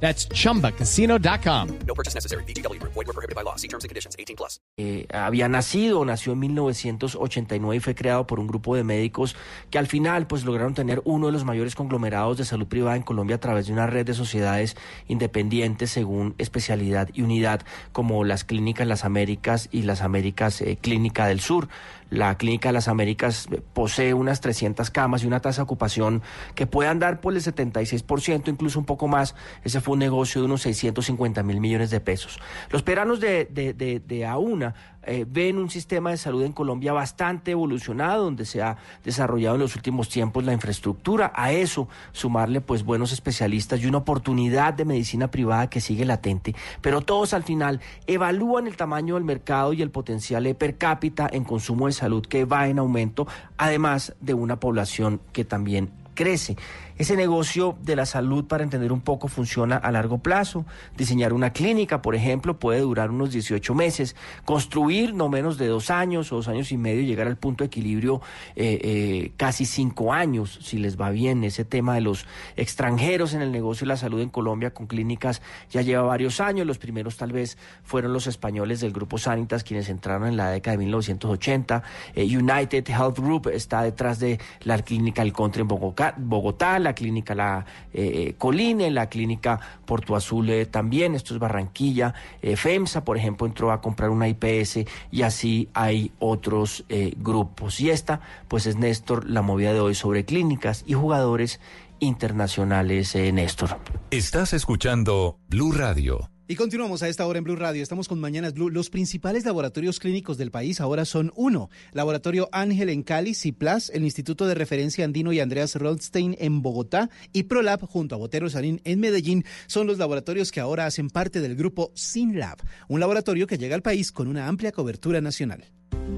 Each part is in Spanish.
That's chumbacasino.com. No purchase necessary. BGW. Void were prohibited by law. See terms and conditions. 18 plus. eh, había nacido, nació en 1989 y fue creado por un grupo de médicos que al final pues lograron tener uno de los mayores conglomerados de salud privada en Colombia a través de una red de sociedades independientes según especialidad y unidad como las clínicas Las Américas y las Américas eh, Clínica del Sur. La Clínica de las Américas posee unas 300 camas y una tasa de ocupación que puede andar por el 76%, incluso un poco más. Ese fue un negocio de unos 650 mil millones de pesos. Los peranos de, de, de, de AUNA eh, ven un sistema de salud en Colombia bastante evolucionado, donde se ha desarrollado en los últimos tiempos la infraestructura. A eso sumarle pues buenos especialistas y una oportunidad de medicina privada que sigue latente. Pero todos al final evalúan el tamaño del mercado y el potencial eh, per cápita en consumo de salud que va en aumento, además de una población que también crece. Ese negocio de la salud, para entender un poco, funciona a largo plazo. Diseñar una clínica, por ejemplo, puede durar unos 18 meses. Construir no menos de dos años o dos años y medio llegar al punto de equilibrio eh, eh, casi cinco años, si les va bien. Ese tema de los extranjeros en el negocio de la salud en Colombia con clínicas ya lleva varios años. Los primeros tal vez fueron los españoles del grupo Sanitas quienes entraron en la década de 1980. Eh, United Health Group está detrás de la clínica El Country en Bogotá, Bogotá la clínica La eh, Coline, la clínica Porto Azul eh, también, esto es Barranquilla, eh, FEMSA, por ejemplo, entró a comprar una IPS y así hay otros eh, grupos. Y esta, pues es Néstor, la movida de hoy sobre clínicas y jugadores internacionales, eh, Néstor. Estás escuchando Blue Radio. Y continuamos a esta hora en Blue Radio. Estamos con Mañanas Blue. Los principales laboratorios clínicos del país ahora son uno, Laboratorio Ángel en Cali, CIPLAS, el Instituto de Referencia Andino y Andreas Rothstein en Bogotá y ProLab junto a Botero Salín en Medellín son los laboratorios que ahora hacen parte del grupo SynLab, un laboratorio que llega al país con una amplia cobertura nacional.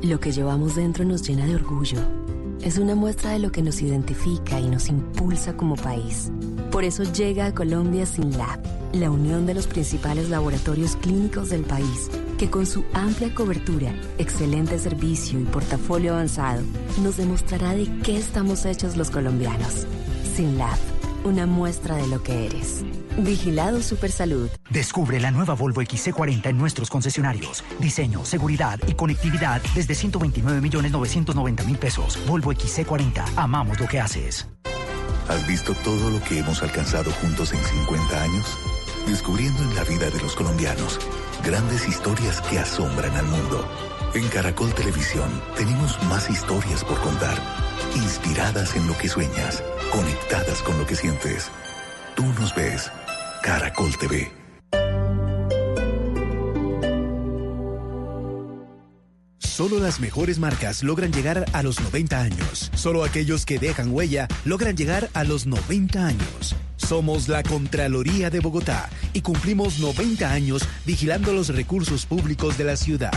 Lo que llevamos dentro nos llena de orgullo. Es una muestra de lo que nos identifica y nos impulsa como país. Por eso llega a Colombia SynLab, la unión de los principales laboratorios clínicos del país, que con su amplia cobertura, excelente servicio y portafolio avanzado, nos demostrará de qué estamos hechos los colombianos. SynLab, una muestra de lo que eres. Vigilado Supersalud. Descubre la nueva Volvo XC40 en nuestros concesionarios. Diseño, seguridad y conectividad desde 129 millones 990 mil pesos. Volvo XC40. Amamos lo que haces. ¿Has visto todo lo que hemos alcanzado juntos en 50 años? Descubriendo en la vida de los colombianos grandes historias que asombran al mundo. En Caracol Televisión tenemos más historias por contar, inspiradas en lo que sueñas, conectadas con lo que sientes. Tú nos ves, Caracol TV. Solo las mejores marcas logran llegar a los 90 años. Solo aquellos que dejan huella logran llegar a los 90 años. Somos la Contraloría de Bogotá y cumplimos 90 años vigilando los recursos públicos de la ciudad.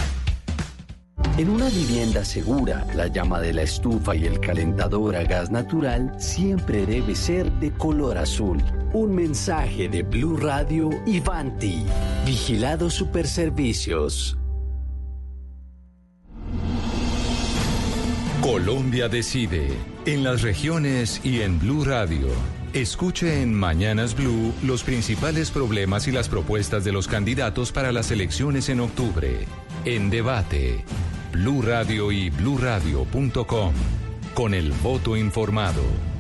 En una vivienda segura, la llama de la estufa y el calentador a gas natural siempre debe ser de color azul. Un mensaje de Blue Radio y Vanti. Vigilado Superservicios. Colombia decide. En las regiones y en Blue Radio. Escuche en Mañanas Blue los principales problemas y las propuestas de los candidatos para las elecciones en octubre. En debate. Blue Radio y bluradio.com. Con el voto informado.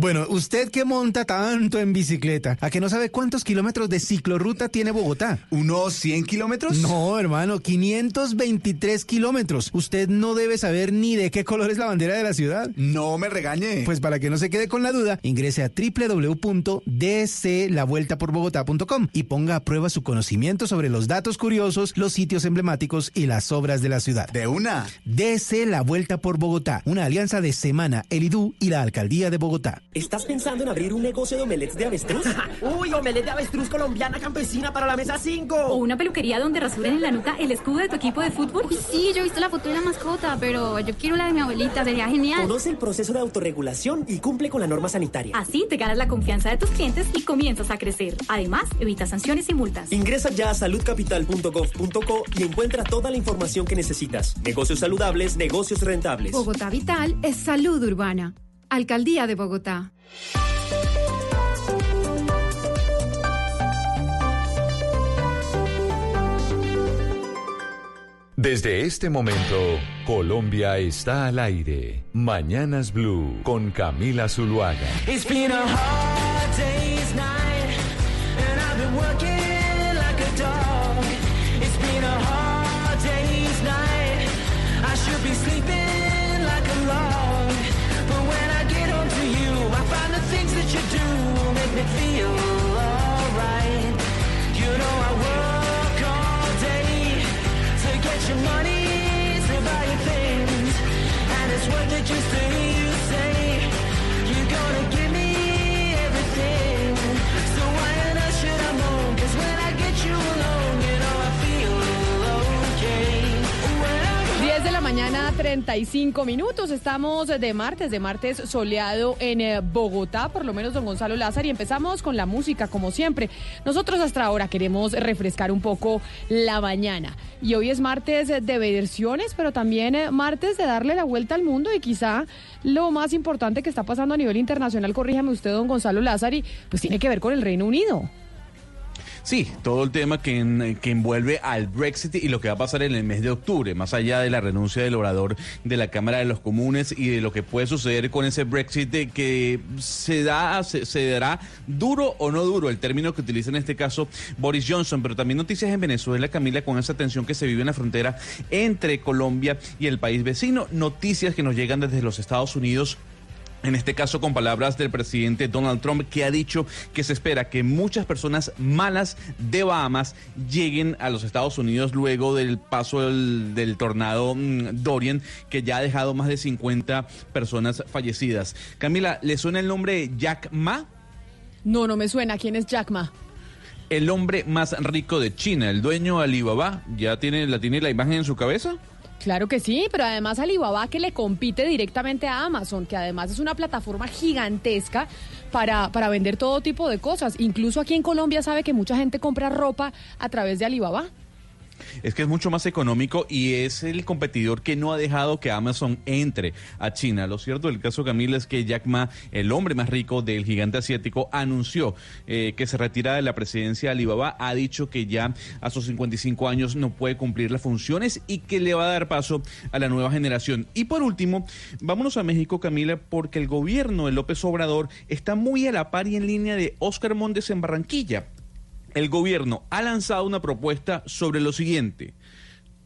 Bueno, usted que monta tanto en bicicleta, ¿a que no sabe cuántos kilómetros de ciclorruta tiene Bogotá? ¿Unos 100 kilómetros? No, hermano, 523 kilómetros. Usted no debe saber ni de qué color es la bandera de la ciudad. No me regañe. Pues para que no se quede con la duda, ingrese a www.dclavueltaporbogotá.com y ponga a prueba su conocimiento sobre los datos curiosos, los sitios emblemáticos y las obras de la ciudad. De una. DC La Vuelta por Bogotá, una alianza de Semana, el IDU y la Alcaldía de Bogotá. ¿Estás pensando en abrir un negocio de omelets de avestruz? Uy, omelette de avestruz colombiana campesina para la mesa 5. O una peluquería donde rasuren en la nuca el escudo de tu equipo de fútbol. Uy, sí, yo he visto la foto de la mascota, pero yo quiero la de mi abuelita, sería genial. Conoce el proceso de autorregulación y cumple con la norma sanitaria. Así te ganas la confianza de tus clientes y comienzas a crecer. Además, evita sanciones y multas. Ingresa ya a saludcapital.gov.co y encuentra toda la información que necesitas. Negocios saludables, negocios rentables. Bogotá Vital es salud urbana. Alcaldía de Bogotá. Desde este momento, Colombia está al aire. Mañanas Blue con Camila Zuluaga. It's been a hard day's night, you do make me feel alright. You know I work all day to get your money to buy your things, and it's worth it just to you mañana, 35 minutos. Estamos de martes, de martes soleado en eh, Bogotá, por lo menos don Gonzalo Lázaro, y empezamos con la música, como siempre. Nosotros hasta ahora queremos refrescar un poco la mañana. Y hoy es martes de versiones, pero también eh, martes de darle la vuelta al mundo y quizá lo más importante que está pasando a nivel internacional, corríjame usted, don Gonzalo Lázari, pues tiene que ver con el Reino Unido. Sí, todo el tema que, en- que envuelve al Brexit y lo que va a pasar en el mes de octubre, más allá de la renuncia del orador de la Cámara de los Comunes y de lo que puede suceder con ese Brexit de que se da, se, se dará duro o no duro, el término que utiliza en este caso Boris Johnson, pero también noticias en Venezuela, Camila, con esa tensión que se vive en la frontera entre Colombia y el país vecino, noticias que nos llegan desde los Estados Unidos en este caso, con palabras del presidente Donald Trump, que ha dicho que se espera que muchas personas malas de Bahamas lleguen a los Estados Unidos luego del paso del, del tornado mm, Dorian, que ya ha dejado más de 50 personas fallecidas. Camila, ¿le suena el nombre Jack Ma? No, no me suena. ¿Quién es Jack Ma? El hombre más rico de China, el dueño de Alibaba, ¿ya tiene, la tiene la imagen en su cabeza? Claro que sí, pero además Alibaba que le compite directamente a Amazon, que además es una plataforma gigantesca para, para vender todo tipo de cosas. Incluso aquí en Colombia sabe que mucha gente compra ropa a través de Alibaba. Es que es mucho más económico y es el competidor que no ha dejado que Amazon entre a China. Lo cierto del caso Camila es que Jack Ma, el hombre más rico del gigante asiático, anunció eh, que se retira de la presidencia de Alibaba. Ha dicho que ya a sus 55 años no puede cumplir las funciones y que le va a dar paso a la nueva generación. Y por último, vámonos a México, Camila, porque el gobierno de López Obrador está muy a la par y en línea de Oscar Montes en Barranquilla el gobierno ha lanzado una propuesta sobre lo siguiente.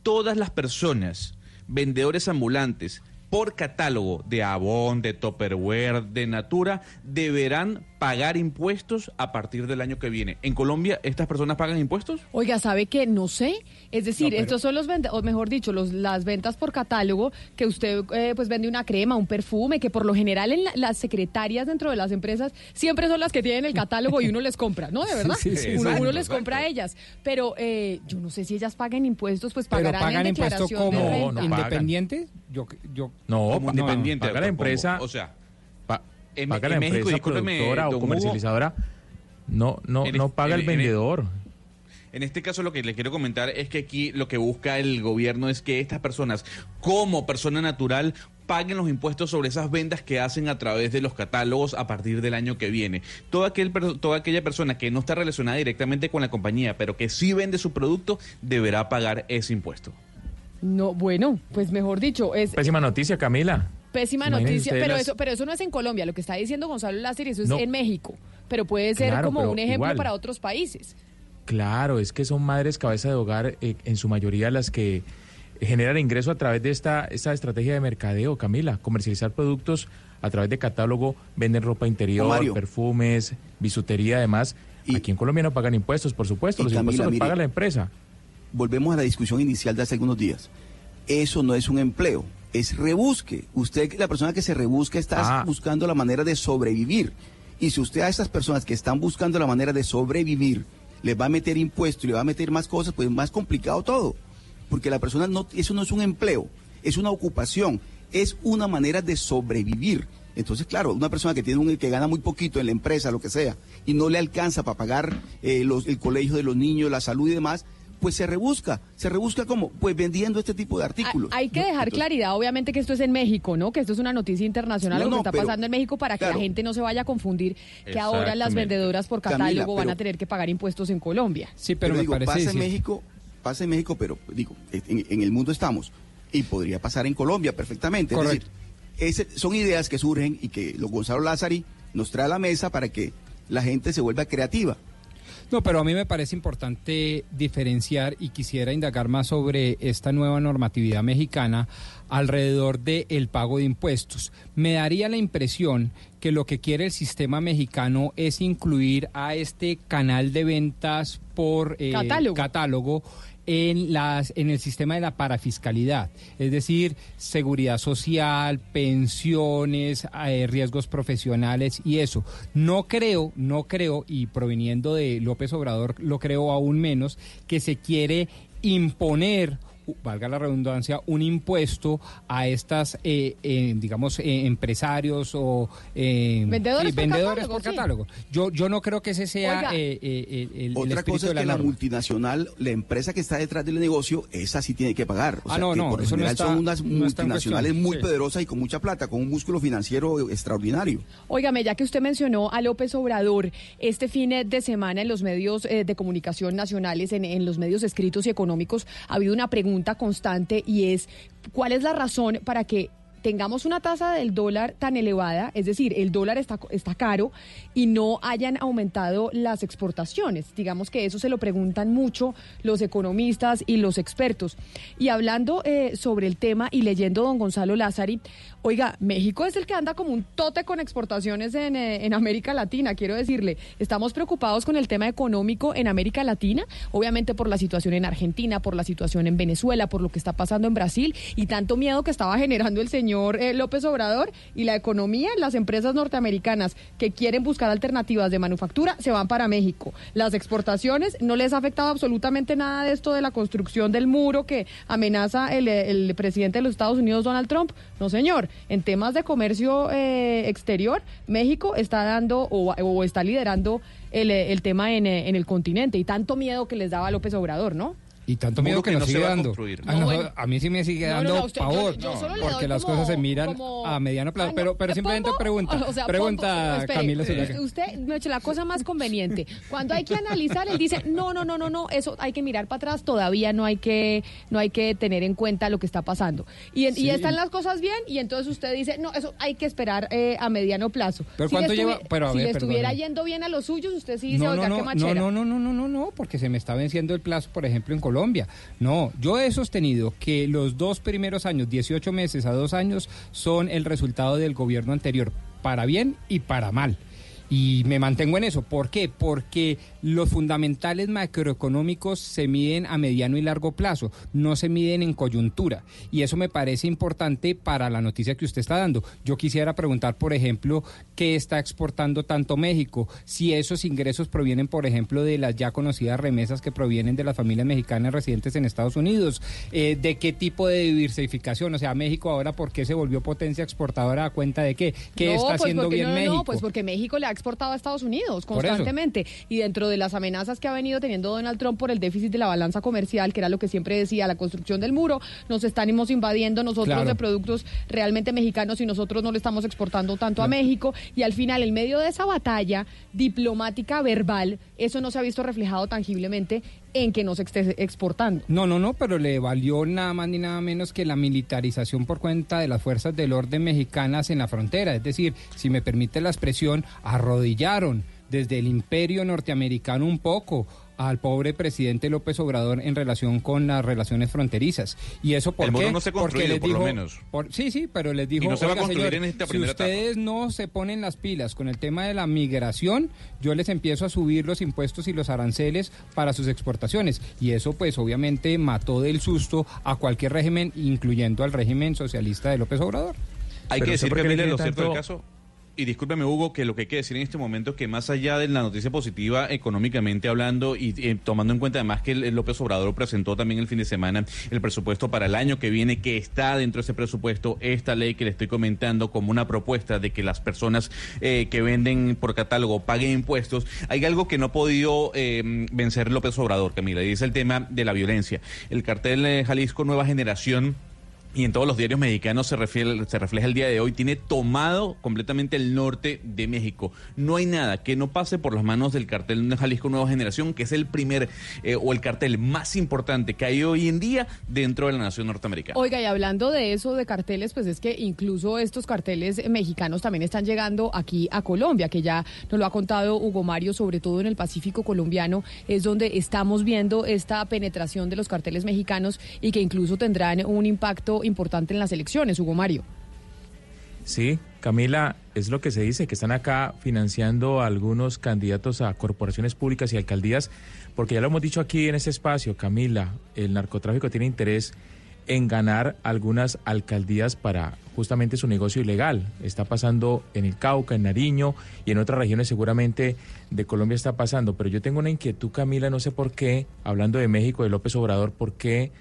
Todas las personas, vendedores ambulantes, por catálogo de Avon, de Tupperware, de Natura, deberán pagar impuestos a partir del año que viene. ¿En Colombia estas personas pagan impuestos? Oiga, ¿sabe que No sé. Es decir, No, pero- estos son los vende- o mejor dicho, los, las ventas por catálogo, que usted eh, pues vende una crema, un perfume, que por lo general en la- las secretarias dentro de las empresas siempre son las que tienen el catálogo y uno les compra, ¿no? De verdad. Sí, sí, uno, exacto, uno les exacto. compra a ellas. Pero eh, yo no sé si ellas pagan impuestos, pues Pero pagarán pagan en impuesto declaración como de renta. independiente. Yo, yo, No, como independiente. paga la empresa. O sea, pa- en- paga en la México, empresa productora o Hugo. comercializadora. No, no, En no paga en- el en- vendedor. En este caso lo que les quiero comentar es que aquí lo que busca el gobierno es que estas personas, como persona natural, paguen los impuestos sobre esas ventas que hacen a través de los catálogos a partir del año que viene. Toda, aquel, per- toda aquella persona que no está relacionada directamente con la compañía, pero que sí vende su producto, deberá pagar ese impuesto. No, bueno, pues mejor dicho, es Pésima noticia, Camila. pésima Imagínense noticia, pero las- eso, pero eso no es en Colombia, lo que está diciendo Gonzalo Lázaro, eso es No. en México, pero puede ser Claro, como un ejemplo igual. para otros países. Claro, es que son madres cabeza de hogar, eh, en su mayoría las que generan ingreso a través de esta, esta estrategia de mercadeo, Camila, comercializar productos a través de catálogo, venden ropa interior, Mario. perfumes, bisutería, además. Aquí en Colombia no pagan impuestos, por supuesto, los Camila, impuestos los mire, paga la empresa. Volvemos a la discusión inicial de hace algunos días. Eso no es un empleo. es rebusque. Usted, la persona que se rebusca, está Ah. buscando la manera de sobrevivir. Y si usted a estas personas que están buscando la manera de sobrevivir, les va a meter impuestos le va a meter más cosas, pues más complicado todo. Porque la persona no, eso no es un empleo, es una ocupación, es una manera de sobrevivir. Entonces, claro, una persona que tiene un, que gana muy poquito en la empresa, lo que sea, y no le alcanza para pagar eh, el colegio de los niños, la salud y demás, pues se rebusca. ¿Se rebusca cómo? Pues vendiendo este tipo de artículos. Hay que dejar Entonces- claridad, obviamente, que esto es en México, ¿no? Que esto es una noticia internacional, No, lo que no, está pero- pasando en México para que la gente no se vaya a confundir que ahora las vendedoras por Camila, catálogo van a tener que pagar impuestos en Colombia. Sí, pero, digo, pasa en México, pasa en México, pero digo, en, en el mundo estamos y podría pasar en Colombia perfectamente. Es decir, son ideas que surgen y que los Gonzalo Lázari nos trae a la mesa para que la gente se vuelva creativa. No, pero a mí me parece importante diferenciar y quisiera indagar más sobre esta nueva normatividad mexicana alrededor del pago de impuestos. Me daría la impresión que lo que quiere el sistema mexicano es incluir a este canal de ventas por eh, Catálogo. catálogo en las en el sistema de la parafiscalidad, es decir, seguridad social, pensiones, eh, riesgos profesionales y eso. No creo, no creo y proveniendo de López Obrador lo creo aún menos que se quiere imponer valga la redundancia, un impuesto a estas, eh, eh, digamos, eh, empresarios o eh, Vendedores sí, por vendedores catálogo, por sí. catálogo. Yo, yo no creo que ese sea Oiga. eh, eh, el, Otra cosa es de la que la multinacional, la empresa que está detrás del negocio, esa sí tiene que pagar. O Ah, sea, no, que no, por eso no general está- son unas multinacionales cuestión, muy sí. poderosas y con mucha plata, con un músculo financiero extraordinario. Óigame, ya que usted mencionó a López Obrador, este fin de semana en los medios eh, de comunicación nacionales, en, en los medios escritos y económicos, ha habido una pregunta constante y es, ¿cuál es la razón para que tengamos una tasa del dólar tan elevada, es decir, el dólar está, está caro y no hayan aumentado las exportaciones. Digamos que eso se lo preguntan mucho los economistas y los expertos. Y hablando eh, sobre el tema y leyendo don Gonzalo Lázari, oiga, México es el que anda como un tote con exportaciones en, eh, en América Latina, quiero decirle. Estamos preocupados con el tema económico en América Latina, obviamente por la situación en Argentina, por la situación en Venezuela, por lo que está pasando en Brasil y tanto miedo que estaba generando el señor eh, López Obrador y la economía, las empresas norteamericanas que quieren buscar alternativas de manufactura se van para México. Las exportaciones no les ha afectado absolutamente nada de esto de la construcción del muro que amenaza el, el presidente de los Estados Unidos, Donald Trump. No, señor. En temas de comercio eh, exterior, México está dando o, está liderando el, eh, el tema en, eh, en el continente y tanto miedo que les daba López Obrador, ¿no? Y tanto miedo que, que nos no se sigue a dando. construir. A, No, noso- bueno. a mí sí me sigue dando no, no, usted- yo- pavor, yo porque las como- cosas se miran como- a mediano plazo. Ah, pero pero le simplemente pongo- pregunta, o sea, pregunta espere, Camila usted, Zuluaga. usted me ha hecho la cosa más conveniente. Cuando hay que analizar, él dice, no, no, no, no, no, eso hay que mirar para atrás, todavía no hay que, no hay que tener en cuenta lo que está pasando. Y, en- y Sí. están las cosas bien, y entonces usted dice, no, eso hay que esperar eh, a mediano plazo. Pero Si le ¿cuánto lleva? Pero a si le estuviera yendo bien a los suyos, usted sí dice, No, no, oiga, no, qué no, machera. no, no, no, no, no, no, porque se me está venciendo el plazo, por ejemplo, en Colombia. No, yo he sostenido que los dos primeros años, 18 meses a dos años, son el resultado del gobierno anterior, para bien y para mal. Y me mantengo en eso. ¿Por qué? Porque los fundamentales macroeconómicos se miden a mediano y largo plazo, no se miden en coyuntura. Y eso me parece importante para la noticia que usted está dando. Yo quisiera preguntar, por ejemplo, qué está exportando tanto México, si esos ingresos provienen, por ejemplo, de las ya conocidas remesas que provienen de las familias mexicanas residentes en Estados Unidos, eh, de qué tipo de diversificación, o sea, México ahora, ¿por qué se volvió potencia exportadora a cuenta de qué? ¿Qué No, está pues haciendo bien no, no, México? No, pues porque México le ha exportado a Estados Unidos constantemente. Y dentro de las amenazas que ha venido teniendo Donald Trump por el déficit de la balanza comercial, que era lo que siempre decía, la construcción del muro, nos estamos invadiendo nosotros Claro. de productos realmente mexicanos y nosotros no le estamos exportando tanto a México. Y al final, en medio de esa batalla diplomática verbal, eso no se ha visto reflejado tangiblemente en que nos esté exportando. No, no, no, pero le valió nada más ni nada menos que la militarización por cuenta de las fuerzas del orden mexicanas en la frontera. Es decir, si me permite la expresión, arrodillaron desde el imperio norteamericano un poco al pobre presidente López Obrador en relación con las relaciones fronterizas. Y eso por El muro qué? no se Porque les por lo dijo- menos. por- sí, sí, pero les dijo, Y no se va a "Oiga, construir señor, en esta si primera etapa". ustedes no se ponen las pilas con el tema de la migración, yo les empiezo a subir los impuestos y los aranceles para sus exportaciones. Y eso pues obviamente mató del susto a cualquier régimen, incluyendo al régimen socialista de López Obrador. Hay Pero que decir, Camila, tiene lo cierto del caso. Y discúlpeme, Hugo, que lo que hay que decir en este momento es que más allá de la noticia positiva económicamente hablando y eh, tomando en cuenta además que López Obrador presentó también el fin de semana el presupuesto para el año que viene, que está dentro de ese presupuesto esta ley que le estoy comentando como una propuesta de que las personas eh, que venden por catálogo paguen impuestos, hay algo que no ha podido eh, vencer López Obrador, Camila, y es el tema de la violencia. El cartel eh, Jalisco Nueva Generación y en todos los diarios mexicanos se, refiere- se refleja el día de hoy, tiene tomado completamente el norte de México. No hay nada que no pase por las manos del cartel de Jalisco Nueva Generación, que es el primer eh, o el cartel más importante que hay hoy en día dentro de la nación norteamericana. Oiga, y hablando de eso, de carteles, pues es que incluso estos carteles mexicanos también están llegando aquí a Colombia, que ya nos lo ha contado Hugo Mario, sobre todo en el Pacífico colombiano, es donde estamos viendo esta penetración de los carteles mexicanos y que incluso tendrán un impacto importante en las elecciones, Hugo Mario. Sí, Camila, es lo que se dice, que están acá financiando a algunos candidatos a corporaciones públicas y alcaldías, porque ya lo hemos dicho aquí en este espacio, Camila, el narcotráfico tiene interés en ganar algunas alcaldías para justamente su negocio ilegal. Está pasando en el Cauca, en Nariño y en otras regiones seguramente de Colombia está pasando. Pero yo tengo una inquietud, Camila, no sé por qué, hablando de México, de López Obrador, por qué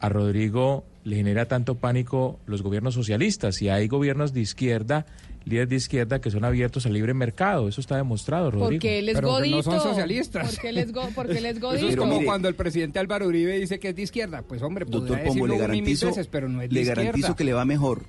a Rodrigo le genera tanto pánico los gobiernos socialistas. Y hay gobiernos de izquierda, líderes de izquierda, que son abiertos al libre mercado. Eso está demostrado, Rodrigo. Porque él es Pero godito. no son socialistas. Porque él es, go- porque él es Eso es como mire- cuando el presidente Álvaro Uribe dice que es de izquierda. Pues hombre, Doctor Pombo, le garantizo, veces, pero no es de le izquierda. garantizo que le va mejor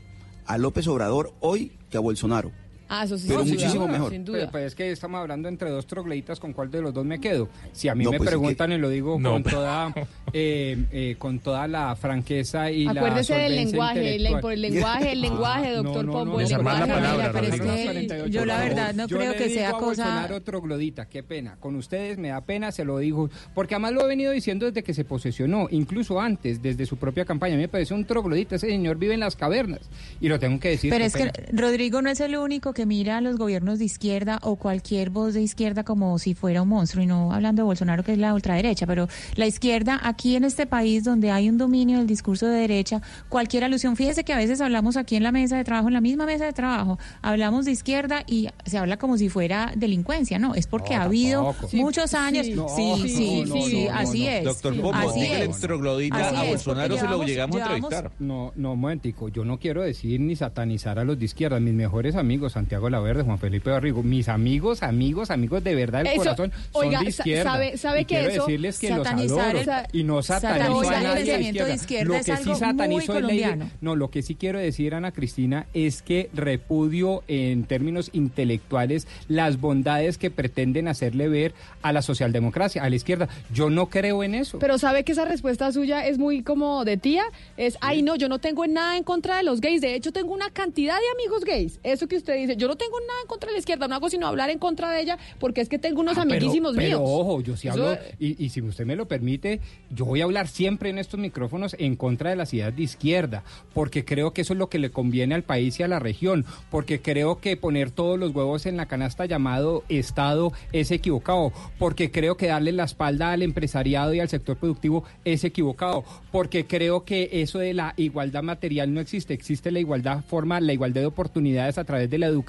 a López Obrador hoy que a Bolsonaro. Ah, eso sí, Pero sin muchísimo duda, mejor. Sin Pero, duda. pues es que estamos hablando entre dos trogloditas, ¿con cuál de los dos me quedo? Si a mí No, me pues, es preguntan y lo digo No, con pero- toda eh, eh, con toda la franqueza y Acuérdese la del lenguaje, el, por el lenguaje, el lenguaje, Ah, doctor no, no, Pombo, no, el lenguaje. palabra, pero es que 48, yo la verdad no Yo creo le que digo sea a cosa... Troglodita, qué pena. Con ustedes me da pena, se lo digo. Porque además lo he venido diciendo desde que se posesionó, incluso antes, desde su propia campaña. A mí me parece un troglodita. Ese señor vive en las cavernas. Y lo tengo que decir. Pero es que. Rodrigo no es el único que mira a los gobiernos de izquierda o cualquier voz de izquierda como si fuera un monstruo, y no hablando de Bolsonaro, que es la ultraderecha, pero la izquierda aquí en este país donde hay un dominio del discurso de derecha, cualquier alusión, fíjese que a veces hablamos aquí en la mesa de trabajo, en la misma mesa de trabajo, hablamos de izquierda y se habla como si fuera delincuencia, ¿no? Es porque No, ha habido. Sí, muchos años, sí. sí, No, sí, no, sí, no, sí, no, no, así no. es. Doctor Pombo, dígale troglodita a es, Bolsonaro si lo llegamos a entrevistar. No, no, un momentico. Yo no quiero decir ni satanizar a los de izquierda. Mis mejores amigos, Santiago Laverde, Juan Felipe Barrigo, mis amigos, amigos, amigos de verdad del Eso, corazón, son oiga, de izquierda. sabe- sabe Y que quiero eso- decirles que los adoro el- y no satanizo a nadie de pensamiento de izquierda. Lo que sí satanizo es la idea- colombiano. No, lo que sí quiero decir, Ana Cristina, es que repudio en términos intelectuales las bondades que pretenden hacerle ver a la socialdemocracia, a la izquierda. Yo no creo en eso. Pero sabe que esa respuesta suya es muy como de tía, es, ay no, yo no tengo nada en contra de los gays, de hecho tengo una cantidad de amigos gays, eso que usted dice, yo no tengo nada en contra de la izquierda, no hago sino hablar en contra de ella porque es que tengo unos Ah, pero- amiguísimos pero, míos. ojo, yo sí Eso- hablo, y, y si usted me lo permite, yo voy a hablar siempre en estos micrófonos en contra de las ideas de izquierda, porque creo que eso es lo que le conviene al país y a la región, porque creo que poner todos los huevos en la canasta llamado Estado es equivocado, porque creo que darle la espalda al empresariado y al sector productivo es equivocado, porque creo que eso de la igualdad material no existe, existe la igualdad forma, la igualdad de oportunidades a través de la educación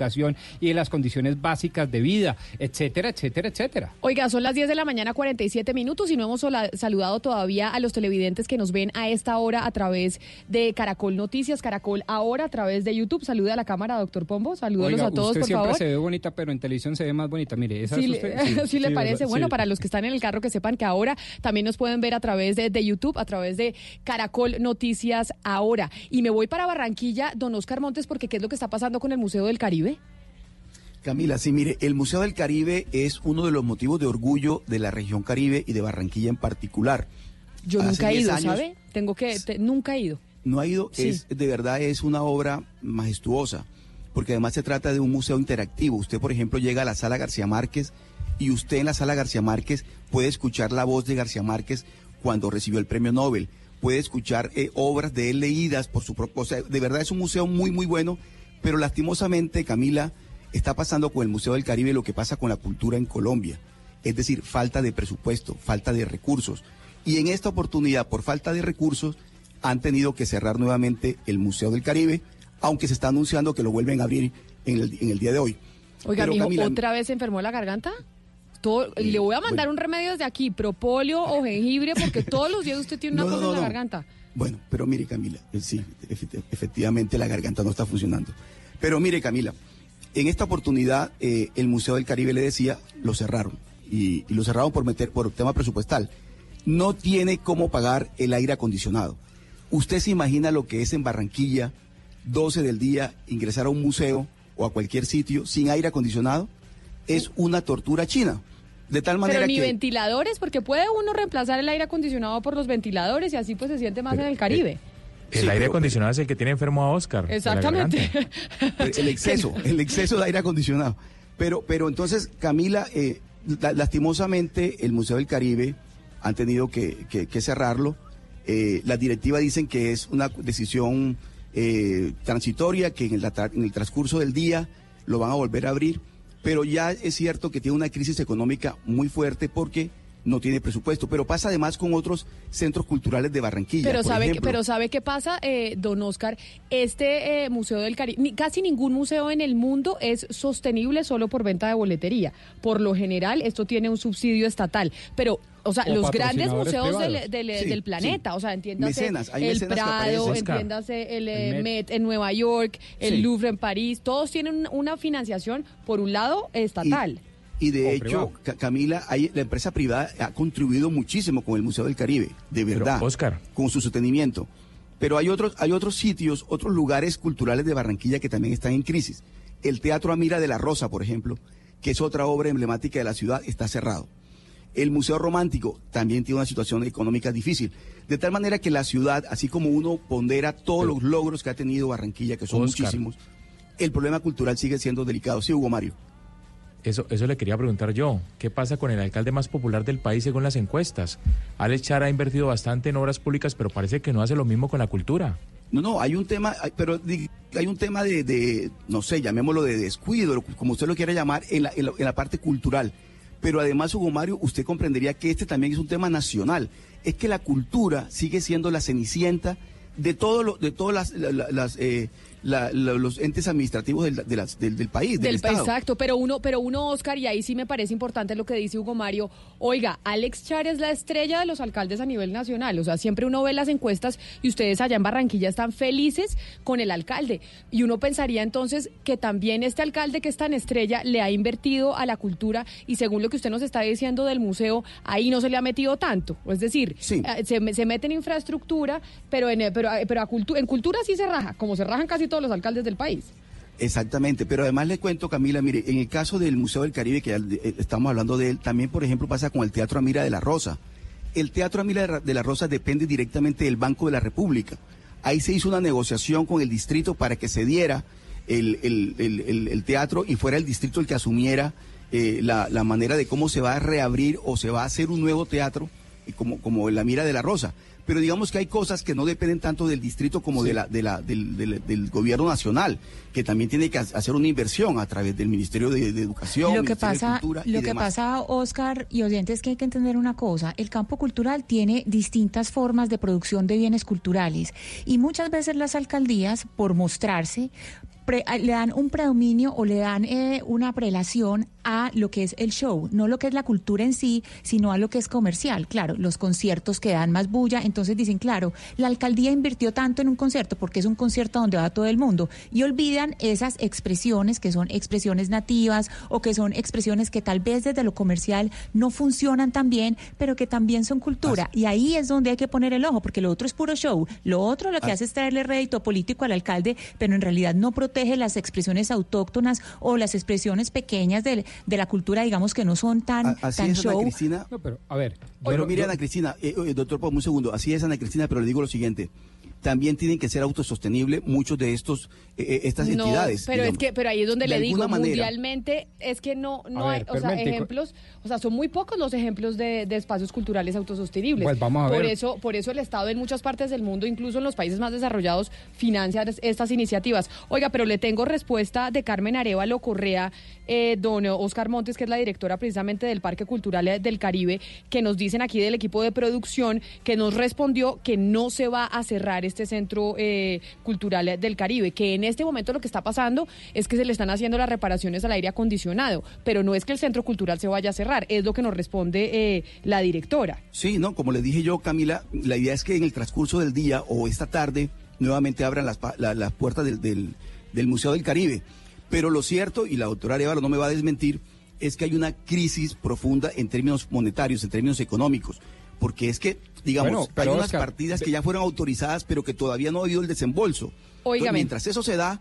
y de las condiciones básicas de vida, etcétera, etcétera, etcétera. Oiga, son las 10 de la mañana, 47 minutos y no hemos saludado todavía a los televidentes que nos ven a esta hora a través de Caracol Noticias, Caracol ahora a través de YouTube. Saluda a la cámara, doctor Pombo. Oiga, a todos, usted por siempre favor. se ve bonita, pero en televisión se ve más bonita. Mire, esa Sí, es le- usted. sí le parece. Bueno, para los que están en el carro que sepan que ahora también nos pueden ver a través de, de YouTube, a través de Caracol Noticias ahora. Y me voy para Barranquilla, don Oscar Montes, porque ¿qué es lo que está pasando con el Museo del Caribe? Camila, sí, mire, el Museo del Caribe es uno de los motivos de orgullo de la región Caribe y de Barranquilla en particular. Yo Hace nunca he 10 ido, años- ¿sabe? Tengo que, te- nunca he ido. No ha ido, Sí. es de verdad es una obra majestuosa, porque además se trata de un museo interactivo. Usted, por ejemplo, llega a la sala García Márquez y usted en la sala García Márquez puede escuchar la voz de García Márquez cuando recibió el premio Nobel, puede escuchar eh, obras de él leídas por su propio... O sea, de verdad es un museo muy, muy bueno, pero lastimosamente, Camila, está pasando con el Museo del Caribe lo que pasa con la cultura en Colombia. Es decir, falta de presupuesto, falta de recursos. Y en esta oportunidad, por falta de recursos, han tenido que cerrar nuevamente el Museo del Caribe, aunque se está anunciando que lo vuelven a abrir en el, en el día de hoy. Oiga, Pero, mijo, Camila, ¿otra vez se enfermó la garganta? Todo- Eh, le voy a mandar un remedio desde aquí, propóleo o jengibre, porque todos los días usted tiene una No, cosa no, en la garganta. Bueno, pero mire Camila, eh, sí, efe- efectivamente la garganta no está funcionando. Pero mire Camila, en esta oportunidad eh, el Museo del Caribe le decía, lo cerraron. Y, y lo cerraron por meter, por tema presupuestal. No tiene cómo pagar el aire acondicionado. ¿Usted se imagina lo que es en Barranquilla, 12 del día, ingresar a un museo o a cualquier sitio sin aire acondicionado? Es una tortura china. De tal manera Pero ni que... ventiladores, porque puede uno reemplazar el aire acondicionado por los ventiladores y así pues se siente más en el Caribe. El Sí, aire pero- acondicionado es el que tiene enfermo a Oscar. Exactamente. el exceso, el exceso de aire acondicionado. Pero, pero entonces, Camila, eh, la- lastimosamente el Museo del Caribe han tenido que, que- que cerrarlo. Eh, las directivas dicen que es una decisión eh, transitoria, que en el, tra- en el transcurso del día lo van a volver a abrir, pero ya es cierto que tiene una crisis económica muy fuerte porque no tiene presupuesto, pero pasa además con otros centros culturales de Barranquilla. Pero por sabe, ejemplo. pero sabe qué pasa, eh, don Oscar. Este eh, Museo del Caribe, ni- casi ningún museo en el mundo es sostenible solo por venta de boletería. Por lo general, esto tiene un subsidio estatal. Pero, o sea, O los grandes museos del, del- Sí, del planeta, sí. o sea, entiéndase Mecenas, hay el que Prado, entiéndase el, eh, El Met. Met. en Nueva York, el Sí. Louvre en París, todos tienen una financiación, por un lado, estatal. Y de O hecho, privado. Camila, hay- la empresa privada ha contribuido muchísimo con el Museo del Caribe, de verdad. Oscar. Con su sostenimiento. Pero hay otros, hay otros sitios, otros lugares culturales de Barranquilla que también están en crisis. El Teatro Amira de la Rosa, por ejemplo, que es otra obra emblemática de la ciudad, está cerrado. El Museo Romántico también tiene una situación económica difícil. De tal manera que la ciudad, así como uno pondera todos los logros que ha tenido Barranquilla, que son Oscar. muchísimos, el problema cultural sigue siendo delicado. Sí, Hugo Mario. Eso, eso le quería preguntar yo. ¿Qué pasa con el alcalde más popular del país según las encuestas? Alex Char ha invertido bastante en obras públicas, pero parece que no hace lo mismo con la cultura. No, no, hay un tema, pero hay un tema de, no sé, llamémoslo de descuido, como usted lo quiera llamar, en la, en la- parte cultural. Pero además, Hugo Mario, usted comprendería que este también es un tema nacional. Es que la cultura sigue siendo la cenicienta de todo lo, de todas las, la- la- las, eh, la- la- los entes administrativos del, de las- del, del país, del, Del Estado. exacto, pero uno, pero uno, Oscar, y ahí sí me parece importante lo que dice Hugo Mario. Oiga, Alex Char es la estrella de los alcaldes a nivel nacional. O sea, siempre uno ve las encuestas y ustedes allá en Barranquilla están felices con el alcalde. Y uno pensaría entonces que también este alcalde que es tan estrella le ha invertido a la cultura y según lo que usted nos está diciendo del museo, ahí no se le ha metido tanto. Es decir, eh, se, me- se mete en infraestructura, pero en, eh, pero, eh, pero a cultu- en cultura sí se raja, como se rajan casi todos los alcaldes del país. Exactamente, pero además le cuento, Camila, mire, en el caso del Museo del Caribe, que ya eh, estamos hablando de él, también, por ejemplo, pasa con el Teatro Amira de la Rosa. El Teatro Amira de la Rosa depende directamente del Banco de la República. Ahí se hizo una negociación con el distrito para que se diera el, el- el- el- el teatro y fuera el distrito el que asumiera eh, la, la manera de cómo se va a reabrir o se va a hacer un nuevo teatro, eh, como, como la Mira de la Rosa. Pero digamos que hay cosas que no dependen tanto del distrito como de la, de la, del, del- del gobierno nacional, que también tiene que ha- hacer una inversión a través del Ministerio de, de Educación, Lo que Ministerio de pasa, Cultura y lo que demás. pasa, Oscar y oyentes, es que hay que entender una cosa. El campo cultural tiene distintas formas de producción de bienes culturales y muchas veces las alcaldías, por mostrarse, pre- a- le dan un predominio o le dan eh, una prelación a lo que es el show, no lo que es la cultura en sí, sino a lo que es comercial. Claro, los conciertos que dan más bulla, entonces dicen, claro, la alcaldía invirtió tanto en un concierto porque es un concierto donde va todo el mundo y olvidan esas expresiones que son expresiones nativas o que son expresiones que tal vez desde lo comercial no funcionan tan bien, pero que también son cultura. Y ahí es donde hay que poner el ojo, porque lo otro es puro show. Lo otro lo que Ah. hace es traerle rédito político al alcalde, pero en realidad no protege las expresiones autóctonas o las expresiones pequeñas de, de la cultura, digamos, que no son tan, A- Así tan es, Ana show. Cristina. No, pero, a ver. Pero mire, yo- Ana Cristina, eh, eh, doctor, por un segundo. Así es, Ana Cristina, pero le digo lo siguiente. También tienen que ser autosostenibles muchos de estos eh, eh, estas No, entidades. pero es que, pero ahí es donde De le digo, alguna manera. mundialmente es que no, no hay, o sea, ejemplos, o sea, son muy pocos los ejemplos de, de espacios culturales autosostenibles. Pues vamos a por ver. eso, por eso el Estado en muchas partes del mundo, incluso en los países más desarrollados, financia es- estas iniciativas. Oiga, pero le tengo respuesta de Carmen Arevalo Correa, eh, don Oscar Montes, que es la directora precisamente del Parque Cultural del Caribe, que nos dicen aquí del equipo de producción que nos respondió que no se va a cerrar este centro eh, cultural del Caribe, que en este momento lo que está pasando es que se le están haciendo las reparaciones al aire acondicionado, pero no es que el centro cultural se vaya a cerrar, es lo que nos responde eh, la directora. Sí, no, como le dije yo, Camila, la idea es que en el transcurso del día o esta tarde nuevamente abran las, las puertas del, del- del Museo del Caribe. Pero lo cierto, y la doctora Arevalo no me va a desmentir, es que hay una crisis profunda en términos monetarios, en términos económicos. Porque es que, digamos, Bueno, hay unas Oscar, partidas que ya fueron autorizadas, pero que todavía no ha habido el desembolso. Entonces, mientras eso se da,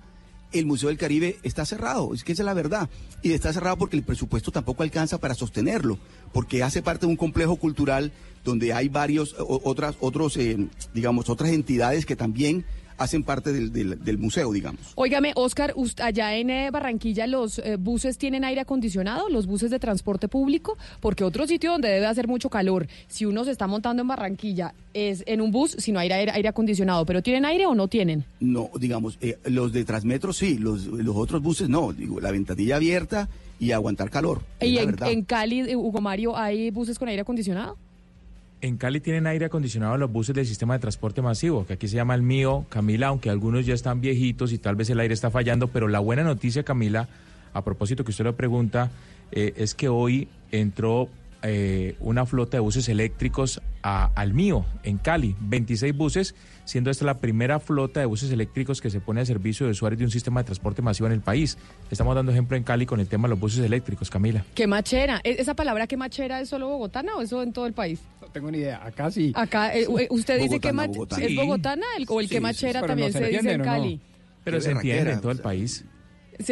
el Museo del Caribe está cerrado, es que esa es la verdad. Y está cerrado porque el presupuesto tampoco alcanza para sostenerlo, porque hace parte de un complejo cultural donde hay varios, o- otras, otros, eh, digamos, otras entidades que también hacen parte del, del- del museo, digamos. Óigame, Oscar, ust- allá en eh, Barranquilla los eh, buses tienen aire acondicionado, los buses de transporte público, porque otro sitio donde debe hacer mucho calor, si uno se está montando en Barranquilla, es en un bus, si no hay aire, aire acondicionado, pero ¿tienen aire o no tienen? No, digamos, eh, los de Transmetro sí, los, los otros buses no, digo, la ventanilla abierta y aguantar calor. ¿Y en, en Cali, eh, Hugo Mario, hay buses con aire acondicionado? En Cali tienen aire acondicionado los buses del sistema de transporte masivo, que aquí se llama el mío, Camila, aunque algunos ya están viejitos y tal vez el aire está fallando, pero la buena noticia, Camila, a propósito que usted lo pregunta, eh, es que hoy entró eh, una flota de buses eléctricos a- al mío, en Cali, 26 buses, siendo esta la primera flota de buses eléctricos que se pone al servicio de usuarios de un sistema de transporte masivo en el país. Estamos dando ejemplo en Cali con el tema de los buses eléctricos, Camila. ¿Qué machera? ¿E- ¿Esa palabra qué machera es solo bogotana o eso en todo el país? Tengo ni idea. Acá sí. Acá, eh, eh, usted dice que Bogotana. ¿es bogotana el- o el Sí, que machera también no se se, dice en. Cali? Pero se entiende en todo el o sea. país.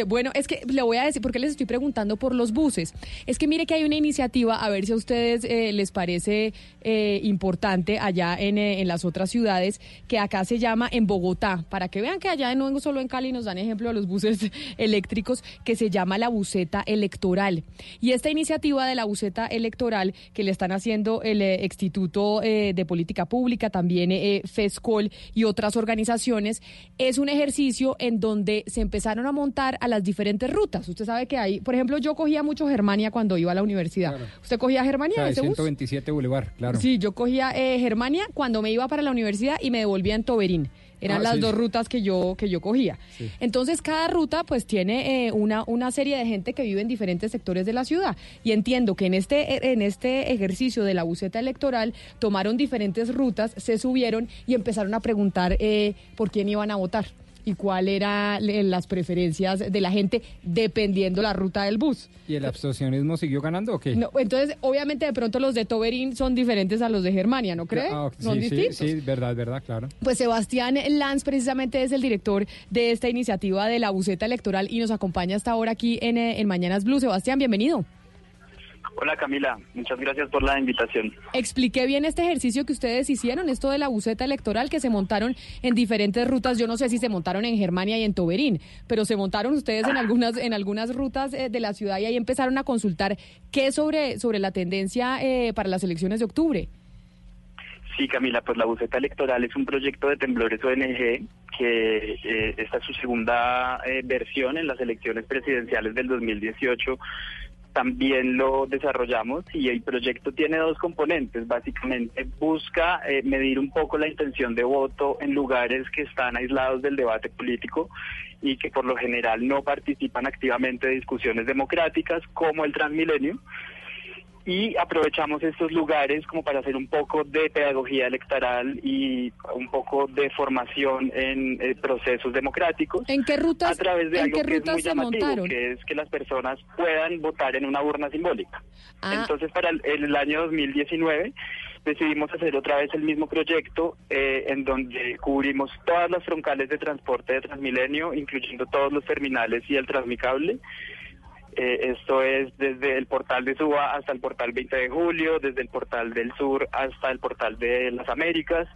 Bueno, es que le voy a decir, porque les estoy preguntando por los buses. Es que mire que hay una iniciativa, a ver si a ustedes eh, les parece eh, importante allá en, eh, en las otras ciudades, que acá se llama en Bogotá, para que vean que allá no solo en Cali nos dan ejemplo de los buses eléctricos, que se llama la buceta electoral. Y esta iniciativa de la buceta electoral que le están haciendo el Instituto de Política Pública, también FESCOL y otras organizaciones, es un ejercicio en donde se empezaron a montar a las diferentes rutas. Usted sabe que hay, por ejemplo, yo cogía mucho Germania cuando iba a la universidad. ¿Usted cogía Germania O sea, ese bus? 127 Boulevard, claro. Sí, yo cogía eh, Germania cuando me iba para la universidad y me devolvía en Toberín. Eran Ah, las sí. dos rutas que yo, que yo cogía. Sí. Entonces, cada ruta pues tiene eh, una, una serie de gente que vive en diferentes sectores de la ciudad. Y entiendo que en este, en este ejercicio de la buceta electoral tomaron diferentes rutas, se subieron y empezaron a preguntar eh, por quién iban a votar y cuál eran las preferencias de la gente dependiendo la ruta del bus. ¿Y el abstencionismo siguió ganando o qué? No, entonces, obviamente, de pronto los de Toberín son diferentes a los de Germania, ¿no cree? Ah, ok, son sí, sí, distintos. Sí, verdad, verdad, claro. Pues Sebastián Lanz precisamente es el director de esta iniciativa de la buceta electoral y nos acompaña hasta ahora aquí en, eh, en Mañanas Blue. Sebastián, bienvenido. Hola Camila, muchas gracias por la invitación. Expliqué bien este ejercicio que ustedes hicieron, esto de la buceta electoral que se montaron en diferentes rutas. Yo no sé si se montaron en Germania y en Toberín, pero se montaron ustedes en algunas en algunas rutas eh, de la ciudad y ahí empezaron a consultar qué sobre sobre la tendencia eh, para las elecciones de octubre. Sí, Camila, pues la buceta electoral es un proyecto de Temblores ONG que eh, esta es su segunda eh, versión en las elecciones presidenciales del 2018. También lo desarrollamos y el proyecto tiene dos componentes. Básicamente busca eh, medir un poco la intención de voto en lugares que están aislados del debate político y que por lo general no participan activamente de discusiones democráticas como el Transmilenio y aprovechamos estos lugares como para hacer un poco de pedagogía electoral y un poco de formación en eh, procesos democráticos ¿En qué rutas, a través de algo que es muy llamativo, montaron? que es que las personas puedan votar en una urna simbólica. Ah. Entonces, para el, el año 2019 decidimos hacer otra vez el mismo proyecto eh, en donde cubrimos todas las troncales de transporte de Transmilenio, incluyendo todos los terminales y el Transmicable. Eh, esto es desde el portal de Suba hasta el portal 20 de julio, desde el portal del sur hasta el portal de las Américas.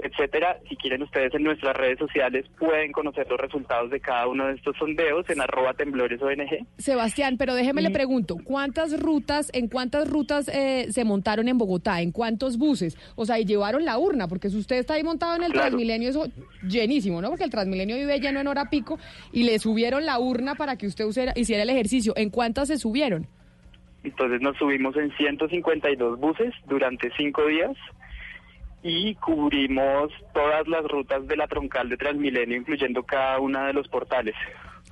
Etcétera. Si quieren ustedes en nuestras redes sociales pueden conocer los resultados de cada uno de estos sondeos en arroba temblores ONG. Sebastián, pero déjeme le pregunto, ¿cuántas rutas, en cuántas rutas eh, se montaron en Bogotá? ¿En cuántos buses? O sea, y llevaron la urna, porque si usted está ahí montado en el Claro. Transmilenio, eso llenísimo, ¿no? Porque el Transmilenio vive lleno en hora pico y le subieron la urna para que usted usara- hiciera el ejercicio. ¿En cuántas se subieron? Entonces nos subimos en 152 buses durante cinco días y cubrimos todas las rutas de la troncal de Transmilenio, incluyendo cada una de los portales.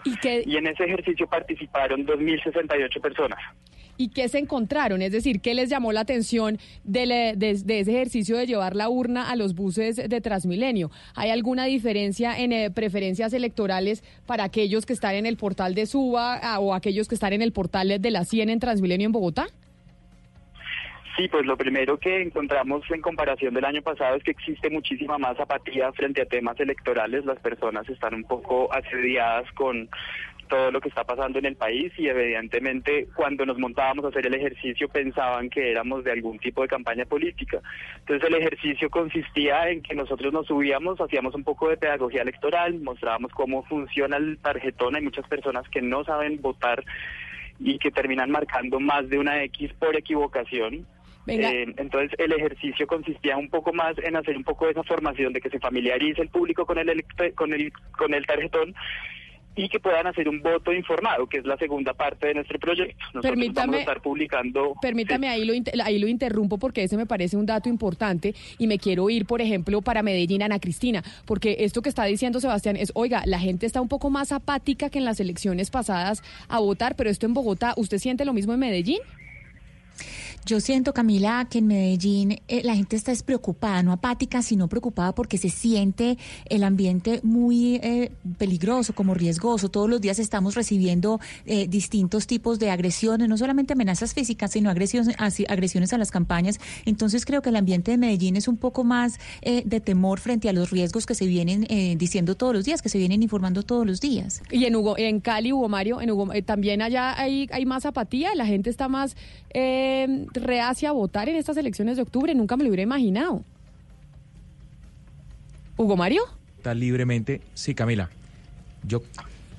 ¿Y, qué, Y en ese ejercicio participaron 2.068 personas. ¿Y qué se encontraron? Es decir, ¿qué les llamó la atención de, de ese ejercicio de llevar la urna a los buses de Transmilenio? ¿Hay alguna diferencia en eh, preferencias electorales para aquellos que están en el portal de Suba ah, o aquellos que están en el portal de la 100 en Transmilenio en Bogotá? Sí, pues lo primero que encontramos en comparación del año pasado es que existe muchísima más apatía frente a temas electorales. Las personas están un poco asediadas con todo lo que está pasando en el país y evidentemente cuando nos montábamos a hacer el ejercicio pensaban que éramos de algún tipo de campaña política. Entonces el ejercicio consistía en que nosotros nos subíamos, hacíamos un poco de pedagogía electoral, mostrábamos cómo funciona el tarjetón. Hay muchas personas que no saben votar y que terminan marcando más de una X por equivocación. Eh, entonces el ejercicio consistía un poco más en hacer un poco de esa formación de que se familiarice el público con el con el con el tarjetón y que puedan hacer un voto informado, que es la segunda parte de nuestro proyecto. Nosotros Permítame- vamos a estar publicando Permítame, ahí lo, inter- ahí lo interrumpo porque ese me parece un dato importante y me quiero ir, por ejemplo, para Medellín, Ana Cristina, porque esto que está diciendo Sebastián es, oiga, la gente está un poco más apática que en las elecciones pasadas a votar, pero esto en Bogotá, ¿usted siente lo mismo en Medellín? Yo siento, Camila, que en Medellín eh, la gente está despreocupada, no apática, sino preocupada porque se siente el ambiente muy eh, peligroso, como riesgoso. Todos los días estamos recibiendo eh, distintos tipos de agresiones, no solamente amenazas físicas, sino agresiones, agresiones a las campañas. Entonces creo que el ambiente de Medellín es un poco más eh, de temor frente a los riesgos que se vienen eh, diciendo todos los días, que se vienen informando todos los días. Y en Hugo, en Cali, Hugo Mario, en Hugo, eh, también allá hay, hay más apatía, la gente está más reacia a votar en estas elecciones de octubre, nunca me lo hubiera imaginado. Hugo Mario. Vota libremente. Sí, Camila. Yo,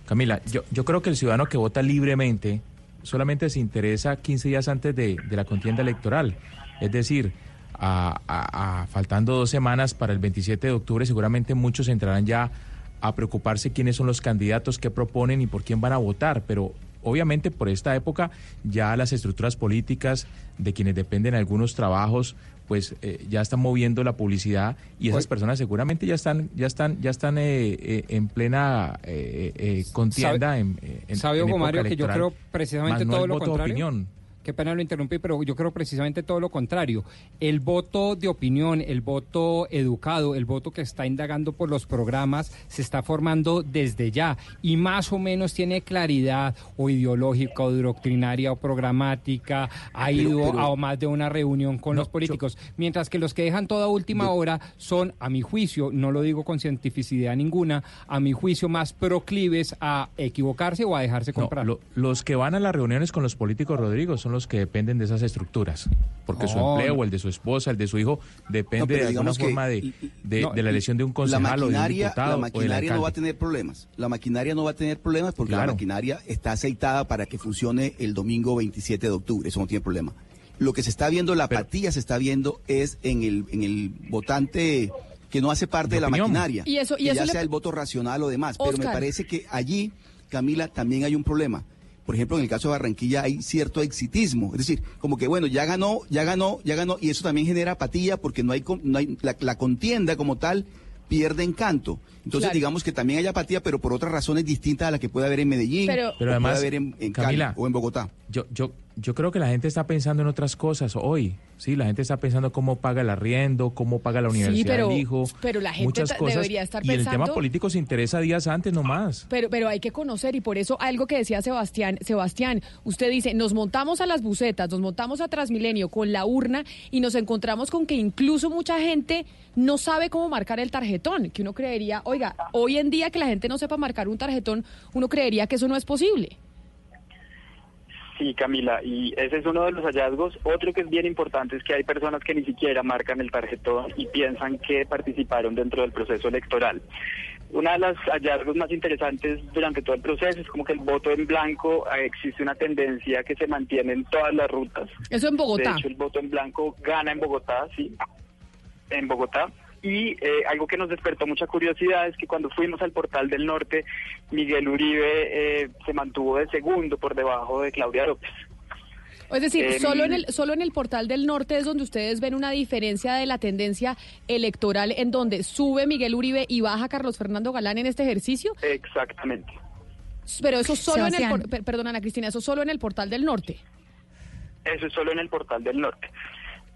Camila, yo, yo creo que el ciudadano que vota libremente solamente se interesa 15 días antes de, la contienda electoral. Es decir, a, faltando dos semanas para el 27 de octubre, seguramente muchos entrarán ya a preocuparse quiénes son los candidatos, qué proponen y por quién van a votar. Pero obviamente por esta época ya las estructuras políticas de quienes dependen algunos trabajos pues eh, ya están moviendo la publicidad y esas personas seguramente ya están ya están ya están eh, eh, en plena eh, contienda ¿Sabe- en, en ¿Sabe, Hugo Mario, que yo creo precisamente no todo lo contrario? opinión. Qué pena lo interrumpí, pero yo creo precisamente todo lo contrario. El voto de opinión, el voto educado, el voto que está indagando por los programas, se está formando desde ya y más o menos tiene claridad o ideológica o doctrinaria o programática, ha Pero- ido pero- a más de una reunión con No, los políticos, mientras que los que dejan toda última hora son, a mi juicio, no lo digo con cientificidad ninguna, a mi juicio más proclives a equivocarse o a dejarse No, comprar. lo- los que van a las reuniones con los políticos, Rodrigo, son los que dependen de esas estructuras. Porque su empleo, no. o el de su esposa, el de su hijo, depende No, de alguna forma de, de, No, de la elección de un concejal o de un maquinaria, diputado la o maquinaria no va a tener problemas. La maquinaria no va a tener problemas porque Claro. la maquinaria está aceitada para que funcione el domingo 27 de octubre. Eso no tiene problema. Lo que se está viendo, la apatía se está viendo es en el, en el votante que no hace parte De de, la maquinaria. Y eso- y que eso ya le- sea el voto racional o demás. Pero me parece que allí, Camila, también hay un problema. Por ejemplo, en el caso de Barranquilla hay cierto exitismo, es decir, como que bueno, ya ganó, ya ganó, ya ganó, y eso también genera apatía porque no hay, no hay la, la contienda como tal pierde encanto. Entonces, Claro. digamos que también hay apatía, pero por otras razones distintas a las que puede haber en Medellín, Pero- además, puede haber en, en Cali Camila, o en Bogotá. Yo, yo, yo creo que la gente está pensando en otras cosas hoy. Sí, la gente está pensando cómo paga el arriendo, cómo paga la universidad pero- del hijo. pero la gente muchas cosas. debería estar y el tema pensando- político se interesa días antes nomás. Pero, pero hay que conocer y por eso algo que decía Sebastián, Sebastián, usted dice, nos montamos a las bucetas, nos montamos a Transmilenio con la urna y nos encontramos con que incluso mucha gente no sabe cómo marcar el tarjetón, que uno creería, oiga, hoy en día que la gente no sepa marcar un tarjetón, uno creería que eso no es posible. Sí, Camila, y ese es uno de los hallazgos. Otro que es bien importante es que hay personas que ni siquiera marcan el tarjetón y piensan que participaron dentro del proceso electoral. Uno de los hallazgos más interesantes durante todo el proceso es como que el voto en blanco eh, existe una tendencia que se mantiene en todas las rutas. Eso en Bogotá. De hecho, el voto en blanco gana en Bogotá, sí, en Bogotá. Y eh, algo que nos despertó mucha curiosidad es que cuando fuimos al portal del norte, Miguel Uribe eh, se mantuvo de segundo por debajo de Claudia López. Es decir, Em, solo en el solo en el portal del norte es donde ustedes ven una diferencia de la tendencia electoral en donde sube Miguel Uribe y baja Carlos Fernando Galán en este ejercicio. Exactamente. Pero eso solo en el perdón Ana Cristina, eso solo en el portal del norte. Eso es solo en el portal del norte.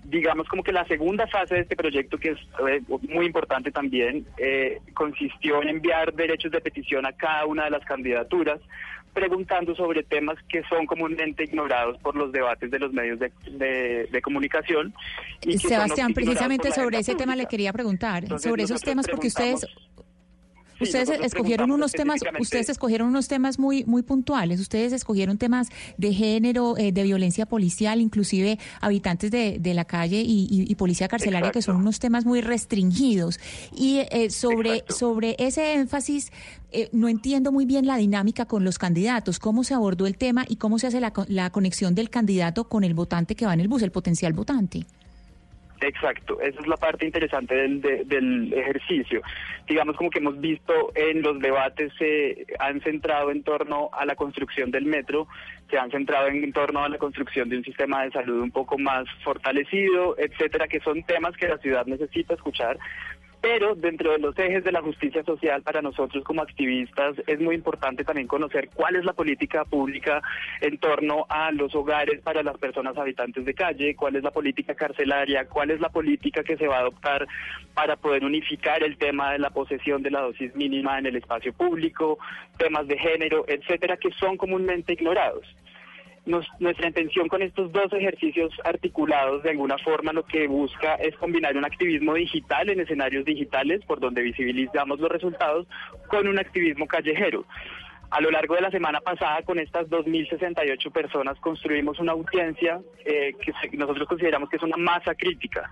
Digamos como que la segunda fase de este proyecto, que es eh, muy importante también, eh, consistió en enviar derechos de petición a cada una de las candidaturas, preguntando sobre temas que son comúnmente ignorados por los debates de los medios de, de- de comunicación. y Sebastián, precisamente sobre ese tema le quería preguntar, Entonces, sobre esos temas, porque ustedes Ustedes escogieron unos temas, ustedes escogieron unos temas muy muy puntuales. Ustedes escogieron temas de género, eh, de violencia policial, inclusive habitantes de, de la calle y, y- y policía carcelaria, que son unos temas muy restringidos. Y eh, sobre sobre ese énfasis, eh, no entiendo muy bien la dinámica con los candidatos, cómo se abordó el tema y cómo se hace la, la conexión del candidato con el votante que va en el bus, el potencial votante. Exacto, esa es la parte interesante del, de- del ejercicio. Digamos como que hemos visto en los debates se han centrado en torno a la construcción del metro, se han centrado en, en torno a la construcción de un sistema de salud un poco más fortalecido, etcétera, que son temas que la ciudad necesita escuchar. Pero dentro de los ejes de la justicia social, para nosotros como activistas es muy importante también conocer cuál es la política pública en torno a los hogares para las personas habitantes de calle, cuál es la política carcelaria, cuál es la política que se va a adoptar para poder unificar el tema de la posesión de la dosis mínima en el espacio público, temas de género, etcétera, que son comúnmente ignorados. Nos- nuestra intención con estos dos ejercicios articulados de alguna forma lo que busca es combinar un activismo digital en escenarios digitales por donde visibilizamos los resultados con un activismo callejero. A lo largo de la semana pasada, con estas 2.068 personas, construimos una audiencia eh, que nosotros consideramos que es una masa crítica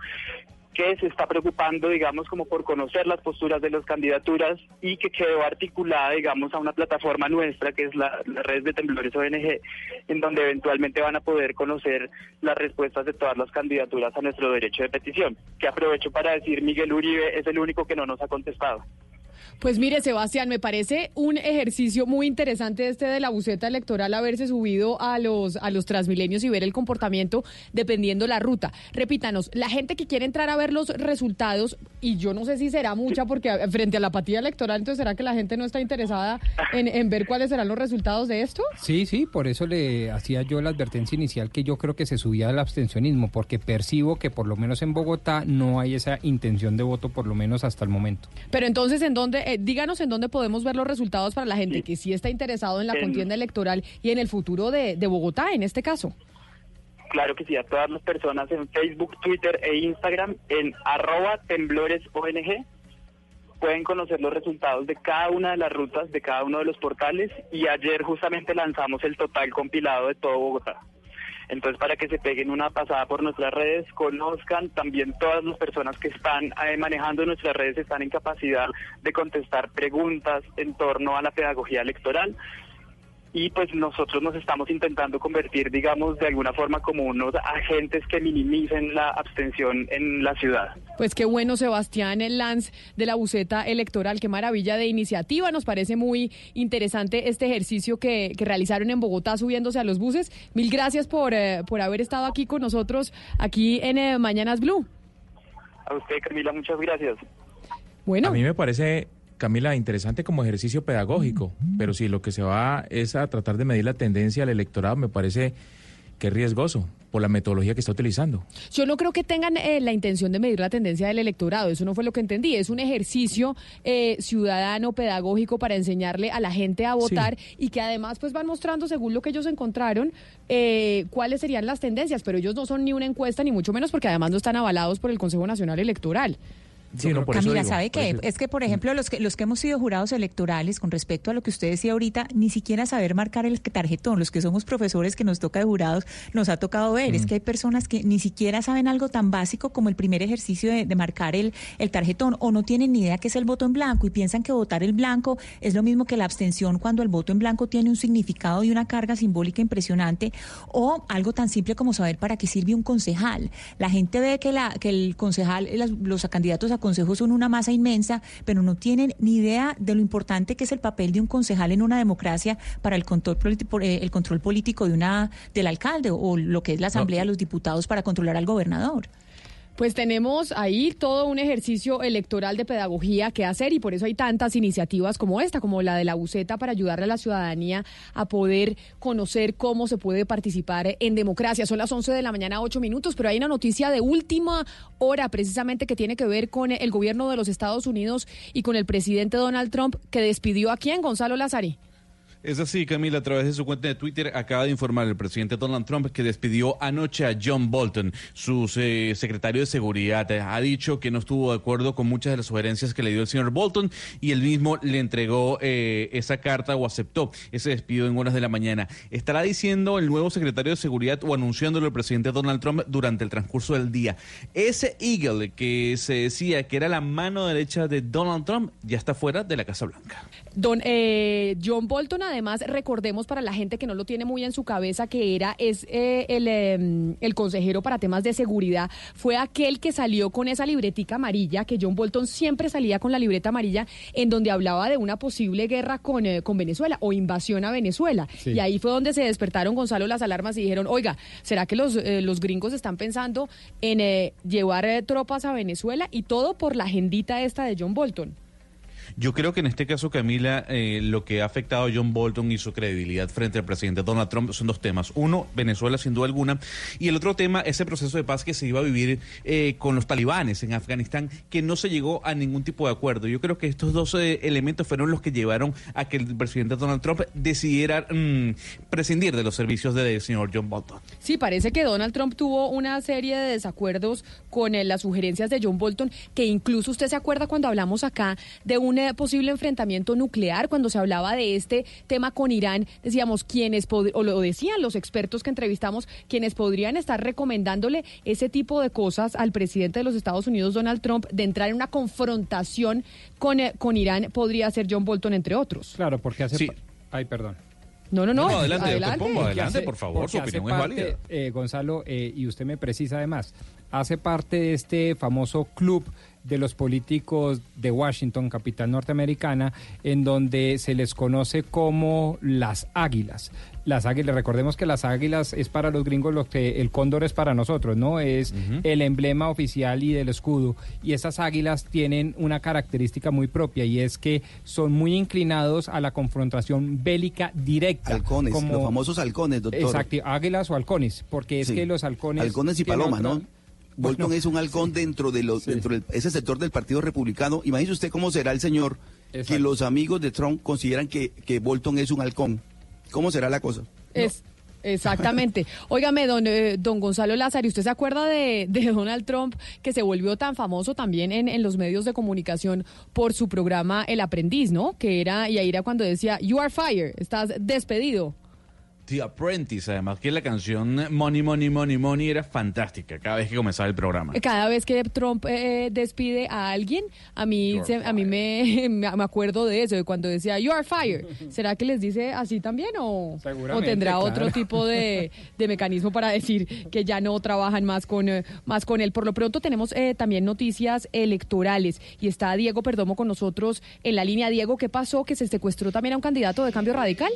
que se está preocupando, digamos, como por conocer las posturas de las candidaturas y que quedó articulada, digamos, a una plataforma nuestra, que es la, red de temblores ONG, en donde eventualmente van a poder conocer las respuestas de todas las candidaturas a nuestro derecho de petición. Que aprovecho para decir, Miguel Uribe es el único que no nos ha contestado. Pues mire, Sebastián, me parece un ejercicio muy interesante este de la buceta electoral haberse subido a los a los transmilenios y ver el comportamiento dependiendo la ruta. Repítanos, la gente que quiere entrar a ver los resultados y yo no sé si será mucha porque frente a la apatía electoral, entonces será que la gente no está interesada en, en ver cuáles serán los resultados de esto. Sí, sí, por eso le hacía yo la advertencia inicial que yo creo que se subía al abstencionismo, porque percibo que por lo menos en Bogotá no hay esa intención de voto, por lo menos hasta el momento. Pero entonces, ¿en dónde, eh, díganos en dónde podemos ver los resultados para la gente que sí está interesado en la En- contienda electoral y en el futuro de, de Bogotá, en este caso? Claro que sí, a todas las personas en Facebook, Twitter e Instagram en arroba temblores ONG pueden conocer los resultados de cada una de las rutas, de cada uno de los portales y ayer justamente lanzamos el total compilado de todo Bogotá. Entonces, para que se peguen una pasada por nuestras redes, conozcan también todas las personas que están eh, manejando nuestras redes, están en capacidad de contestar preguntas en torno a la pedagogía electoral y pues nosotros nos estamos intentando convertir, digamos, de alguna forma como unos agentes que minimicen la abstención en la ciudad. Pues qué bueno, Sebastián, el Lance de la buceta electoral. Qué maravilla de iniciativa. Nos parece muy interesante este ejercicio que, que realizaron en Bogotá subiéndose a los buses. Mil gracias por, eh, por haber estado aquí con nosotros, aquí en eh, Mañanas Blue. A usted, Camila, muchas gracias. Bueno. A mí me parece, Camila, interesante como ejercicio pedagógico, pero si lo que se va es a tratar de medir la tendencia al electorado, me parece que es riesgoso por la metodología que está utilizando. Yo no creo que tengan eh, la intención de medir la tendencia del electorado, eso no fue lo que entendí, es un ejercicio eh, ciudadano, pedagógico para enseñarle a la gente a votar y que además pues van mostrando según lo que ellos encontraron eh, cuáles serían las tendencias, pero ellos no son ni una encuesta ni mucho menos porque además no están avalados por el Consejo Nacional Electoral. Sí, no, por eso Camila, ¿sabe qué? eso- Es que, por ejemplo, los que, los que hemos sido jurados electorales, con respecto a lo que usted decía ahorita, ni siquiera saber marcar el tarjetón. Los que somos profesores que nos toca de jurados, nos ha tocado ver. Es Mm. que hay personas que ni siquiera saben algo tan básico como el primer ejercicio de, de marcar el, el tarjetón o no tienen ni idea qué es el voto en blanco y piensan que votar el blanco es lo mismo que la abstención cuando el voto en blanco tiene un significado y una carga simbólica impresionante o algo tan simple como saber para qué sirve un concejal. La gente ve que, la, que el concejal, los candidatos a consejos son una masa inmensa, pero no tienen ni idea de lo importante que es el papel de un concejal en una democracia para el control, eh, el control político de una del alcalde o lo que es la asamblea de los diputados para controlar al gobernador. Pues tenemos ahí todo un ejercicio electoral de pedagogía que hacer y por eso hay tantas iniciativas como esta, como la de la buceta para ayudarle a la ciudadanía a poder conocer cómo se puede participar en democracia. Son las 11 de la mañana, 8 minutos, pero hay una noticia de última hora precisamente que tiene que ver con el gobierno de los Estados Unidos y con el presidente Donald Trump que despidió a quién, Gonzalo Lazari. Es así, Camila, a través de su cuenta de Twitter acaba de informar el presidente Donald Trump que despidió anoche a John Bolton, su eh, secretario de seguridad. Ha dicho que no estuvo de acuerdo con muchas de las sugerencias que le dio el señor Bolton y él mismo le entregó eh, esa carta o aceptó ese despido en horas de la mañana. Estará diciendo el nuevo secretario de seguridad o anunciándolo el presidente Donald Trump durante el transcurso del día. Ese Eagle que se decía que era la mano derecha de Donald Trump ya está fuera de la Casa Blanca. Don eh, John Bolton, además, recordemos para la gente que no lo tiene muy en su cabeza, que era es eh, el, eh, el consejero para temas de seguridad, fue aquel que salió con esa libretica amarilla, que John Bolton siempre salía con la libreta amarilla, en donde hablaba de una posible guerra con, eh, con Venezuela o invasión a Venezuela. Sí. Y ahí fue donde se despertaron Gonzalo las alarmas y dijeron, oiga, ¿será que los, eh, los gringos están pensando en eh, llevar eh, tropas a Venezuela? Y todo por la agendita esta de John Bolton. Yo creo que en este caso, Camila, eh, lo que ha afectado a John Bolton y su credibilidad frente al presidente Donald Trump son dos temas. Uno, Venezuela, sin duda alguna, y el otro tema, ese proceso de paz que se iba a vivir eh, con los talibanes en Afganistán, que no se llegó a ningún tipo de acuerdo. Yo creo que estos dos eh, elementos fueron los que llevaron a que el presidente Donald Trump decidiera mm, prescindir de los servicios del señor John Bolton. Sí, parece que Donald Trump tuvo una serie de desacuerdos con eh, las sugerencias de John Bolton, que incluso usted se acuerda cuando hablamos acá de un eh, posible enfrentamiento nuclear, cuando se hablaba de este tema con Irán, decíamos quienes, o lo decían los expertos que entrevistamos, quienes podrían estar recomendándole ese tipo de cosas al presidente de los Estados Unidos, Donald Trump, de entrar en una confrontación con, eh, con Irán, podría ser John Bolton, entre otros. Claro, porque hace... Sí. Ay, perdón. No, no, no. No, adelante, adelante. Pombo, adelante, hace- por favor, su opinión es parte, válida. eh, Gonzalo, eh, y usted me precisa además, hace parte de este famoso club de los políticos de Washington, capital norteamericana, en donde se les conoce como las águilas. Las águilas, recordemos que las águilas es para los gringos lo que el cóndor es para nosotros, ¿no? Es el emblema oficial y del escudo. Y esas águilas tienen una característica muy propia y es que son muy inclinados a la confrontación bélica directa. Halcones, como- los famosos halcones, doctor. Exacto, águilas o halcones, porque es Sí. que los halcones... Halcones y palomas, ¿no? Bolton Bueno, es un halcón dentro de los, dentro de ese sector del Partido Republicano. Imagínese usted cómo será el señor que los amigos de Trump consideran que, que Bolton es un halcón. ¿Cómo será la cosa? Es, exactamente. Óigame, don, eh, don Gonzalo Lázaro, ¿usted se acuerda de, de Donald Trump que se volvió tan famoso también en, en los medios de comunicación por su programa El Aprendiz, ¿no? Que era, y ahí era cuando decía, You are fired, estás despedido. The Apprentice, además que la canción Money, Money, Money, Money era fantástica cada vez que comenzaba el programa. Cada vez que Trump eh, despide a alguien, a mí, se- a mí me, me acuerdo de eso, de cuando decía, You are fired. ¿Será que les dice así también o, tendrá otro tipo de, de mecanismo para decir que ya no trabajan más con, eh, más con él? Por lo pronto tenemos eh, también noticias electorales y está Diego Perdomo con nosotros en la línea. Diego, ¿qué pasó? ¿Que se secuestró también a un candidato de cambio radical?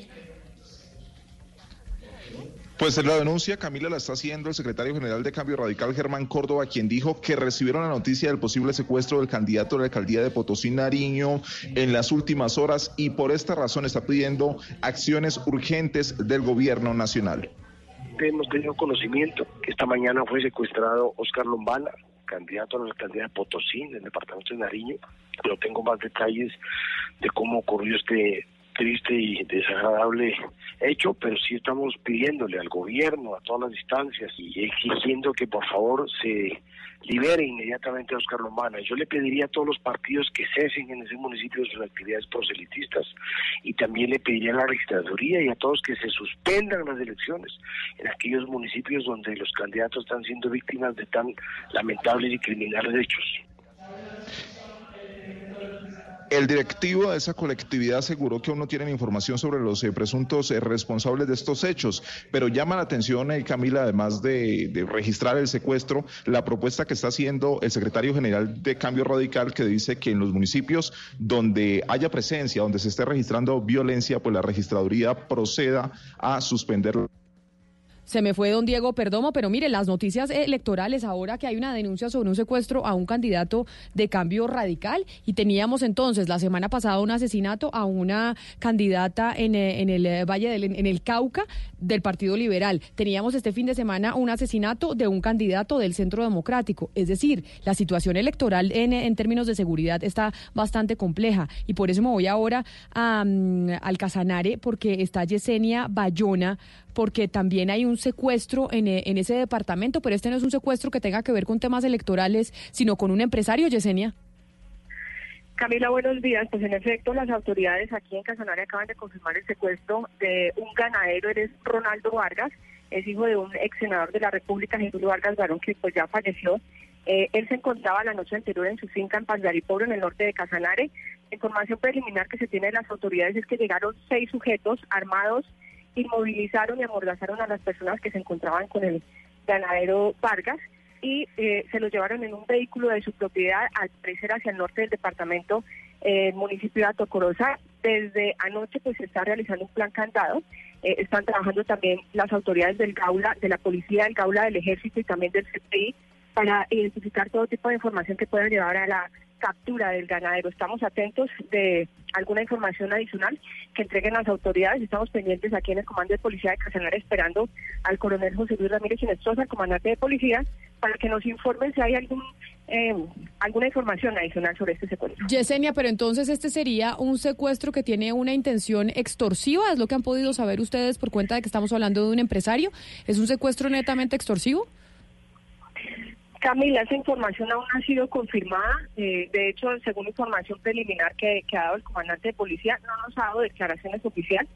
Pues la denuncia, Camila, la está haciendo el secretario general de Cambio Radical, Germán Córdoba, quien dijo que recibieron la noticia del posible secuestro del candidato a la alcaldía de Potosí, Nariño, en las últimas horas y por esta razón está pidiendo acciones urgentes del gobierno nacional. Hemos tenido conocimiento que esta mañana fue secuestrado Oscar Lombana, candidato a la alcaldía de Potosí, en el departamento de Nariño. No tengo más detalles de cómo ocurrió este triste y desagradable hecho, pero sí estamos pidiéndole al gobierno, a todas las instancias y exigiendo que por favor se libere inmediatamente a Oscar Lombana. Yo le pediría a todos los partidos que cesen en ese municipio sus actividades proselitistas y también le pediría a la registraduría y a todos que se suspendan las elecciones en aquellos municipios donde los candidatos están siendo víctimas de tan lamentables y criminales hechos. El directivo de esa colectividad aseguró que aún no tienen información sobre los eh, presuntos eh, responsables de estos hechos, pero llama la atención, eh, Camila, además de, registrar el secuestro, la propuesta que está haciendo el secretario general de Cambio Radical, que dice que en los municipios donde haya presencia, donde se esté registrando violencia, pues la registraduría proceda a suspender se me fue don Diego Perdomo, pero mire, las noticias electorales ahora que hay una denuncia sobre un secuestro a un candidato de cambio radical y teníamos entonces la semana pasada un asesinato a una candidata en, en el Valle del en el Cauca del Partido Liberal. Teníamos este fin de semana un asesinato de un candidato del Centro Democrático. Es decir, la situación electoral en, en términos de seguridad está bastante compleja y por eso me voy ahora a, al Casanare porque está Yesenia Bayona porque también hay un secuestro en, en, ese departamento, pero este no es un secuestro que tenga que ver con temas electorales, sino con un empresario, Yesenia. Camila, buenos días. Pues en efecto, las autoridades aquí en Casanare acaban de confirmar el secuestro de un ganadero, eres Ronaldo Vargas, es hijo de un ex senador de la República, Jesús Vargas Barón, que pues ya falleció. Eh, él se encontraba la noche anterior en su finca en Pandaripobro, en el norte de Casanare. La información preliminar que se tiene de las autoridades es que llegaron seis sujetos armados inmovilizaron y amordazaron a las personas que se encontraban con el ganadero Vargas y eh, se los llevaron en un vehículo de su propiedad al parecer hacia el norte del departamento, eh, municipio de Atocorosa. Desde anoche pues se está realizando un plan candado. Eh, están trabajando también las autoridades del Gaula, de la policía del Gaula, del ejército y también del CPI para identificar todo tipo de información que pueda llevar a la captura del ganadero. Estamos atentos de alguna información adicional que entreguen las autoridades. Estamos pendientes aquí en el Comando de Policía de Casanare esperando al coronel José Luis Ramírez Inestrosa, al comandante de policía, para que nos informen si hay algún eh, alguna información adicional sobre este secuestro. Yesenia, pero entonces este sería un secuestro que tiene una intención extorsiva, es lo que han podido saber ustedes por cuenta de que estamos hablando de un empresario. ¿Es un secuestro netamente extorsivo? Camila, esa información aún no ha sido confirmada. Eh, de hecho, según información preliminar que, ha dado el comandante de policía, no nos ha dado declaraciones oficiales.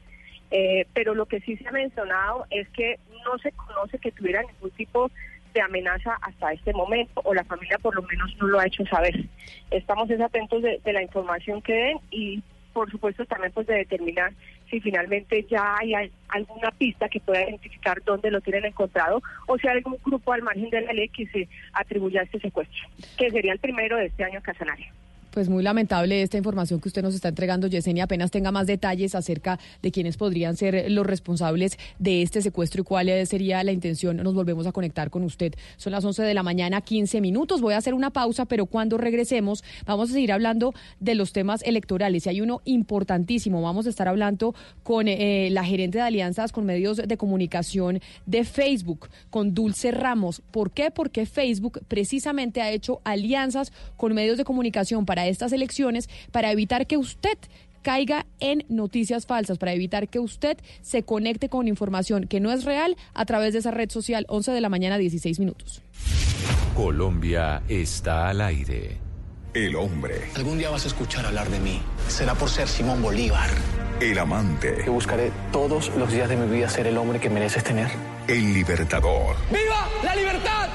Eh, pero lo que sí se ha mencionado es que no se conoce que tuviera ningún tipo de amenaza hasta este momento, o la familia por lo menos no lo ha hecho saber. Estamos atentos de, de la información que den y por supuesto también pues de determinar si finalmente ya hay alguna pista que pueda identificar dónde lo tienen encontrado o si hay algún grupo al margen de la ley que se atribuya a este secuestro, que sería el primero de este año en Casanaria. Pues muy lamentable esta información que usted nos está entregando, Yesenia. Apenas tenga más detalles acerca de quiénes podrían ser los responsables de este secuestro y cuál sería la intención, nos volvemos a conectar con usted. Son las 11 de la mañana, 15 minutos. Voy a hacer una pausa, pero cuando regresemos vamos a seguir hablando de los temas electorales. Y hay uno importantísimo. Vamos a estar hablando con eh, la gerente de alianzas con medios de comunicación de Facebook, con Dulce Ramos. ¿Por qué? Porque Facebook precisamente ha hecho alianzas con medios de comunicación para estas elecciones para evitar que usted caiga en noticias falsas, para evitar que usted se conecte con información que no es real a través de esa red social 11 de la mañana 16 minutos. Colombia está al aire. El hombre. Algún día vas a escuchar hablar de mí. Será por ser Simón Bolívar. El amante. Yo buscaré todos los días de mi vida ser el hombre que mereces tener. El libertador. ¡Viva la libertad!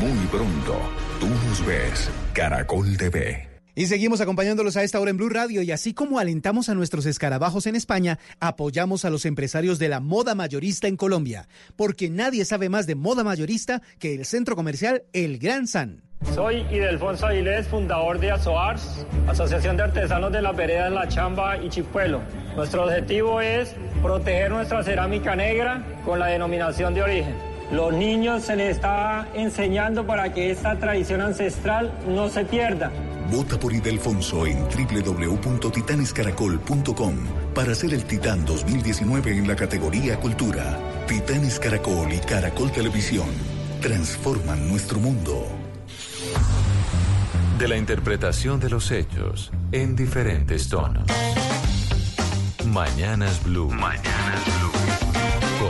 Muy pronto, tú nos ves. Caracol TV. Y seguimos acompañándolos a esta hora en Blue Radio y así como alentamos a nuestros escarabajos en España, apoyamos a los empresarios de la moda mayorista en Colombia, porque nadie sabe más de moda mayorista que el centro comercial El Gran San. Soy Idelfonso Avilés, fundador de ASOARS, Asociación de Artesanos de la Vereda en La Chamba y Chipuelo. Nuestro objetivo es proteger nuestra cerámica negra con la denominación de origen. Los niños se les está enseñando para que esta tradición ancestral no se pierda. Vota por Idelfonso en www.titanescaracol.com para ser el Titán 2019 en la categoría Cultura. Titanes Caracol y Caracol Televisión transforman nuestro mundo. de la interpretación de los hechos en diferentes tonos. Mañanas Blue. Mañanas Blue.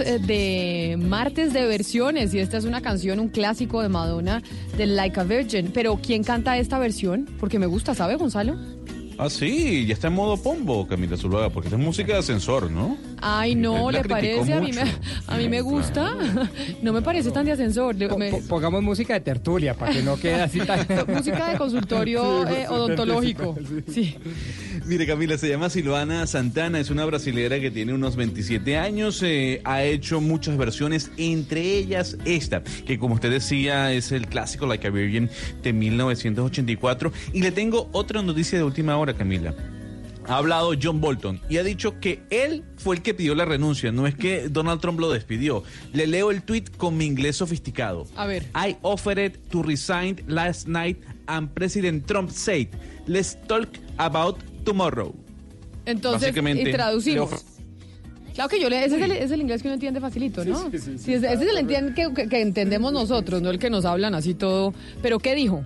Eh, de martes de versiones y esta es una canción, un clásico de Madonna de Like a Virgin. Pero ¿quién canta esta versión? Porque me gusta, ¿sabe, Gonzalo? Ah, sí, ya está en modo pombo, Camila Zuluaga, porque esta es música de ascensor, ¿no? Ay, no, ¿le parece? A mí, me, a mí me gusta. No me parece tan de ascensor. Me- Pongamos música de tertulia para que no quede así tan... música de consultorio Sí, eh, odontológico. Sí. Mire, Camila, se llama Silvana Santana, es una brasilera que tiene unos 27 años, eh, ha hecho muchas versiones, entre ellas esta, que como usted decía es el clásico Like a Virgin de 1984. Y le tengo otra noticia de última hora, Camila. Ha hablado John Bolton y ha dicho que él fue el que pidió la renuncia, no es que Donald Trump lo despidió. Le leo el tweet con mi inglés sofisticado. A ver. I offered to resign last night and President Trump said, let's talk about tomorrow. Entonces, Básicamente, y traducimos. Claro que yo le, ese es el, es el inglés que uno entiende facilito, ¿no? Sí, sí, sí, sí. Sí, ese ese es el entiende que, que- que entendemos nosotros, no el que nos hablan así todo. Pero ¿qué dijo?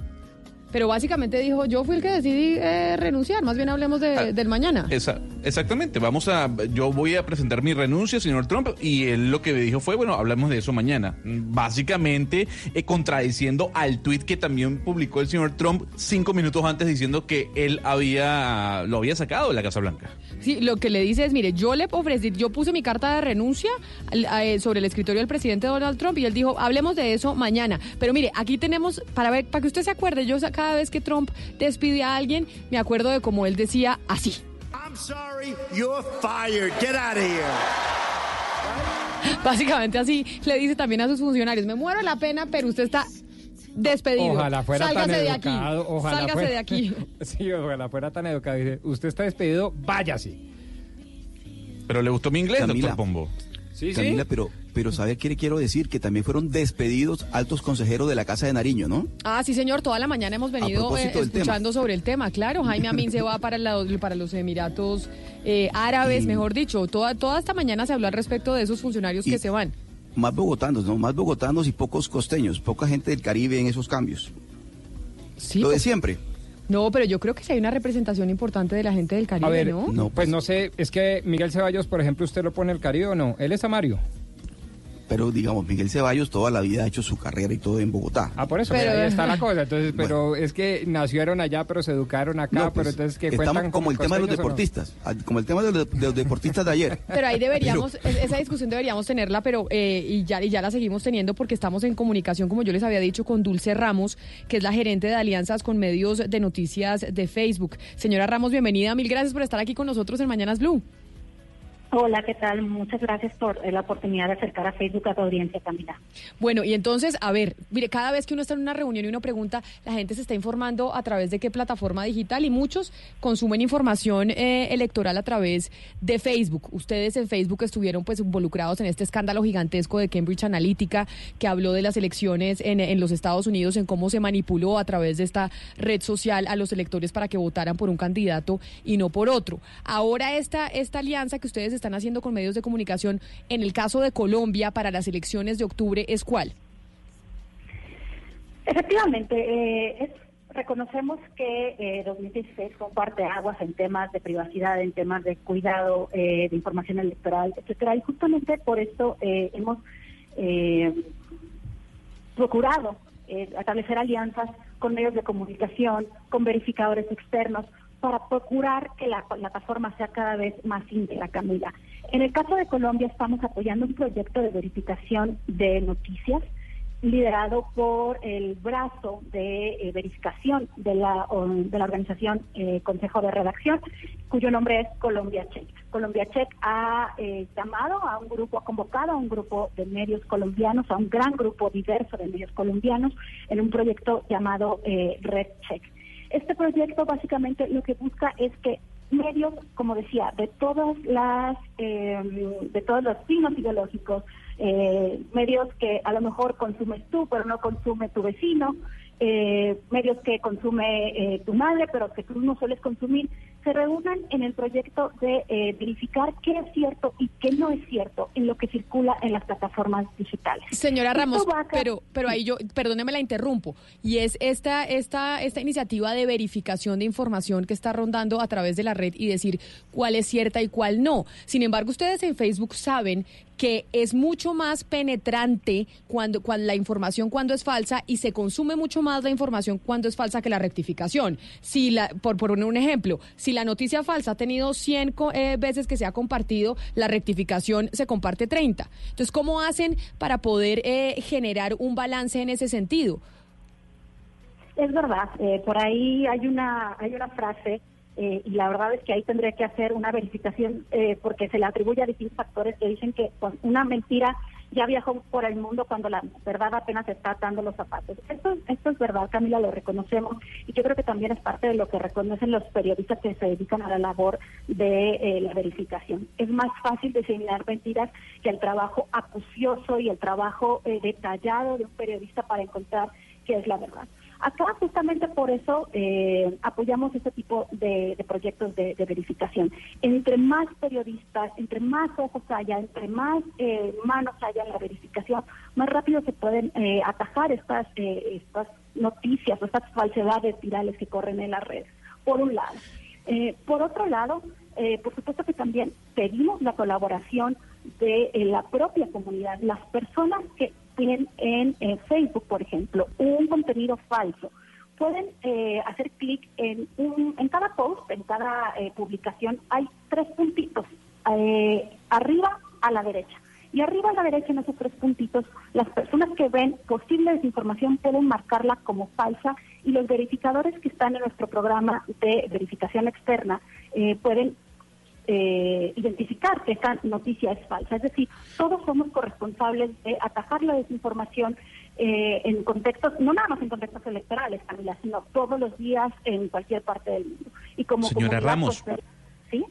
Pero básicamente dijo, yo fui el que decidí eh, renunciar, más bien hablemos de- Ah, del mañana. Esa- exactamente, vamos a, yo voy a presentar mi renuncia, señor Trump, y él lo que me dijo fue, bueno, hablamos de eso mañana. Básicamente eh, contradiciendo al tuit que también publicó el señor Trump cinco minutos antes diciendo que él había, lo había sacado de la Casa Blanca. Sí, lo que le dice es, mire, yo le ofrecí, yo puse mi carta de renuncia eh, sobre el escritorio del presidente Donald Trump y él dijo, hablemos de eso mañana. Pero mire, aquí tenemos, para ver, para que usted se acuerde, yo cada vez que Trump despide a alguien, me acuerdo de cómo él decía así. I'm sorry, you're fired. Get out of here. Básicamente así le dice también a sus funcionarios, me muero la pena, pero usted está despedido. Ojalá fuera Sálgase tan de educado. aquí. Ojalá Sálgase fuera- de aquí. Sí, ojalá fuera tan educado. Dice, usted está despedido, váyase. Pero le gustó mi inglés, Camila. doctor Pombo. Sí, Camila, pero, pero ¿sabe qué le quiero decir? Que también fueron despedidos altos consejeros de la Casa de Nariño, ¿no? Ah, sí, señor, toda la mañana hemos venido eh, escuchando sobre el tema. Claro, Jaime Amin se va para, la- para los Emiratos eh, Árabes, Y- mejor dicho. Toda, toda esta mañana se habló al respecto de esos funcionarios que se van. Más bogotanos, ¿no? Más bogotanos y pocos costeños, poca gente del Caribe en esos cambios. Sí, Lo de pues- siempre. No, pero yo creo que sí hay una representación importante de la gente del Caribe, A ver, ¿no? pues no sé, es que Miguel Ceballos, por ejemplo, ¿usted lo pone el Caribe o no? Él es Amario. Pero digamos, Miguel Ceballos toda la vida ha hecho su carrera y todo en Bogotá. Ah, por eso, Pero- mira, ahí está la cosa. Entonces, pero es que nacieron allá, pero se educaron acá, No, pues, pero entonces que estamos cuentan como el tema de los no? deportistas, ah, como el tema de los, de los deportistas de ayer. Pero ahí deberíamos, es- esa discusión deberíamos tenerla, pero eh, y, ya, y ya la seguimos teniendo porque estamos en comunicación, como yo les había dicho, con Dulce Ramos, que es la gerente de alianzas con medios de noticias de Facebook. Señora Ramos, bienvenida, mil gracias por estar aquí con nosotros en Mañanas Blue. Hola, ¿qué tal? Muchas gracias por eh, la oportunidad de acercar a Facebook a tu audiencia, Camila. Bueno, y entonces, a ver, mire, cada vez que uno está en una reunión y uno pregunta, la gente se está informando a través de qué plataforma digital y muchos consumen información eh, electoral a través de Facebook. Ustedes en Facebook estuvieron pues involucrados en este escándalo gigantesco de Cambridge Analytica que habló de las elecciones en, en los Estados Unidos, en cómo se manipuló a través de esta red social a los electores para que votaran por un candidato y no por otro. Ahora esta, esta alianza que ustedes están haciendo con medios de comunicación en el caso de Colombia para las elecciones de octubre es cuál? Efectivamente, eh, es- reconocemos que eh, 2016 fue un parteaguas en temas de privacidad, en temas de cuidado eh, de información electoral, etcétera, y justamente por esto eh, hemos eh, procurado eh, establecer alianzas con medios de comunicación, con verificadores externos, para procurar que la plataforma sea cada vez más íntegra, Camila. En el caso de Colombia estamos apoyando un proyecto de verificación de noticias liderado por el brazo de eh, verificación de la, de la organización eh, Consejo de Redacción, cuyo nombre es Colombia Check. Colombia Check ha eh, llamado a un grupo, ha convocado a un grupo de medios colombianos, a un gran grupo diverso de medios colombianos, en un proyecto llamado eh, Red Check. Este proyecto básicamente lo que busca es que medios, como decía, de todas las, eh, de todos los signos ideológicos, eh, medios que a lo mejor consumes tú, pero no consume tu vecino, eh, medios que consume eh, tu madre, pero que tú no sueles consumir, se reúnan en el proyecto de eh, verificar qué es cierto y qué no es cierto en lo que circula en las plataformas digitales. Señora Ramos, pero, pero ahí yo, perdóneme la interrumpo, y es esta, esta, esta iniciativa de verificación de información que está rondando a través de la red y decir cuál es cierta y cuál no. Sin embargo, ustedes en Facebook saben que es mucho más penetrante cuando, cuando la información cuando es falsa y se consume mucho más la información cuando es falsa que la rectificación. Si la, por poner un ejemplo, si la noticia falsa ha tenido 100 co- eh, veces que se ha compartido, la rectificación se comparte 30. Entonces, ¿cómo hacen para poder eh, generar un balance en ese sentido? Es verdad, eh, por ahí hay una hay una frase eh, y la verdad es que ahí tendría que hacer una verificación eh, porque se le atribuye a distintos factores que dicen que pues, una mentira ya viajó por el mundo cuando la verdad apenas está atando los zapatos. Esto, esto es verdad, Camila, lo reconocemos y yo creo que también es parte de lo que reconocen los periodistas que se dedican a la labor de eh, la verificación. Es más fácil diseminar mentiras que el trabajo acucioso y el trabajo eh, detallado de un periodista para encontrar qué es la verdad. Acá justamente por eso eh, apoyamos este tipo de, proyectos de, verificación. Entre más periodistas, entre más ojos haya, entre más eh, manos haya en la verificación, más rápido se pueden eh, atajar estas, eh, estas noticias estas falsedades virales que corren en las redes, por un lado. Eh, por otro lado, por supuesto que también pedimos la colaboración de la propia comunidad, las personas que tienen en, Facebook, por ejemplo, un contenido falso. Pueden eh, hacer clic en, en cada post, en cada eh, publicación, hay tres puntitos, eh, arriba a la derecha. Y arriba a la derecha, en esos tres puntitos, las personas que ven posible desinformación pueden marcarla como falsa y los verificadores que están en nuestro programa de verificación externa eh, pueden eh, identificar que esta noticia es falsa. Es decir, todos somos corresponsables de atajar la desinformación eh, en contextos, no nada más en contextos electorales, Camila, sino todos los días en cualquier parte del mundo. Y como Señora Ramos. pues, ¿sí?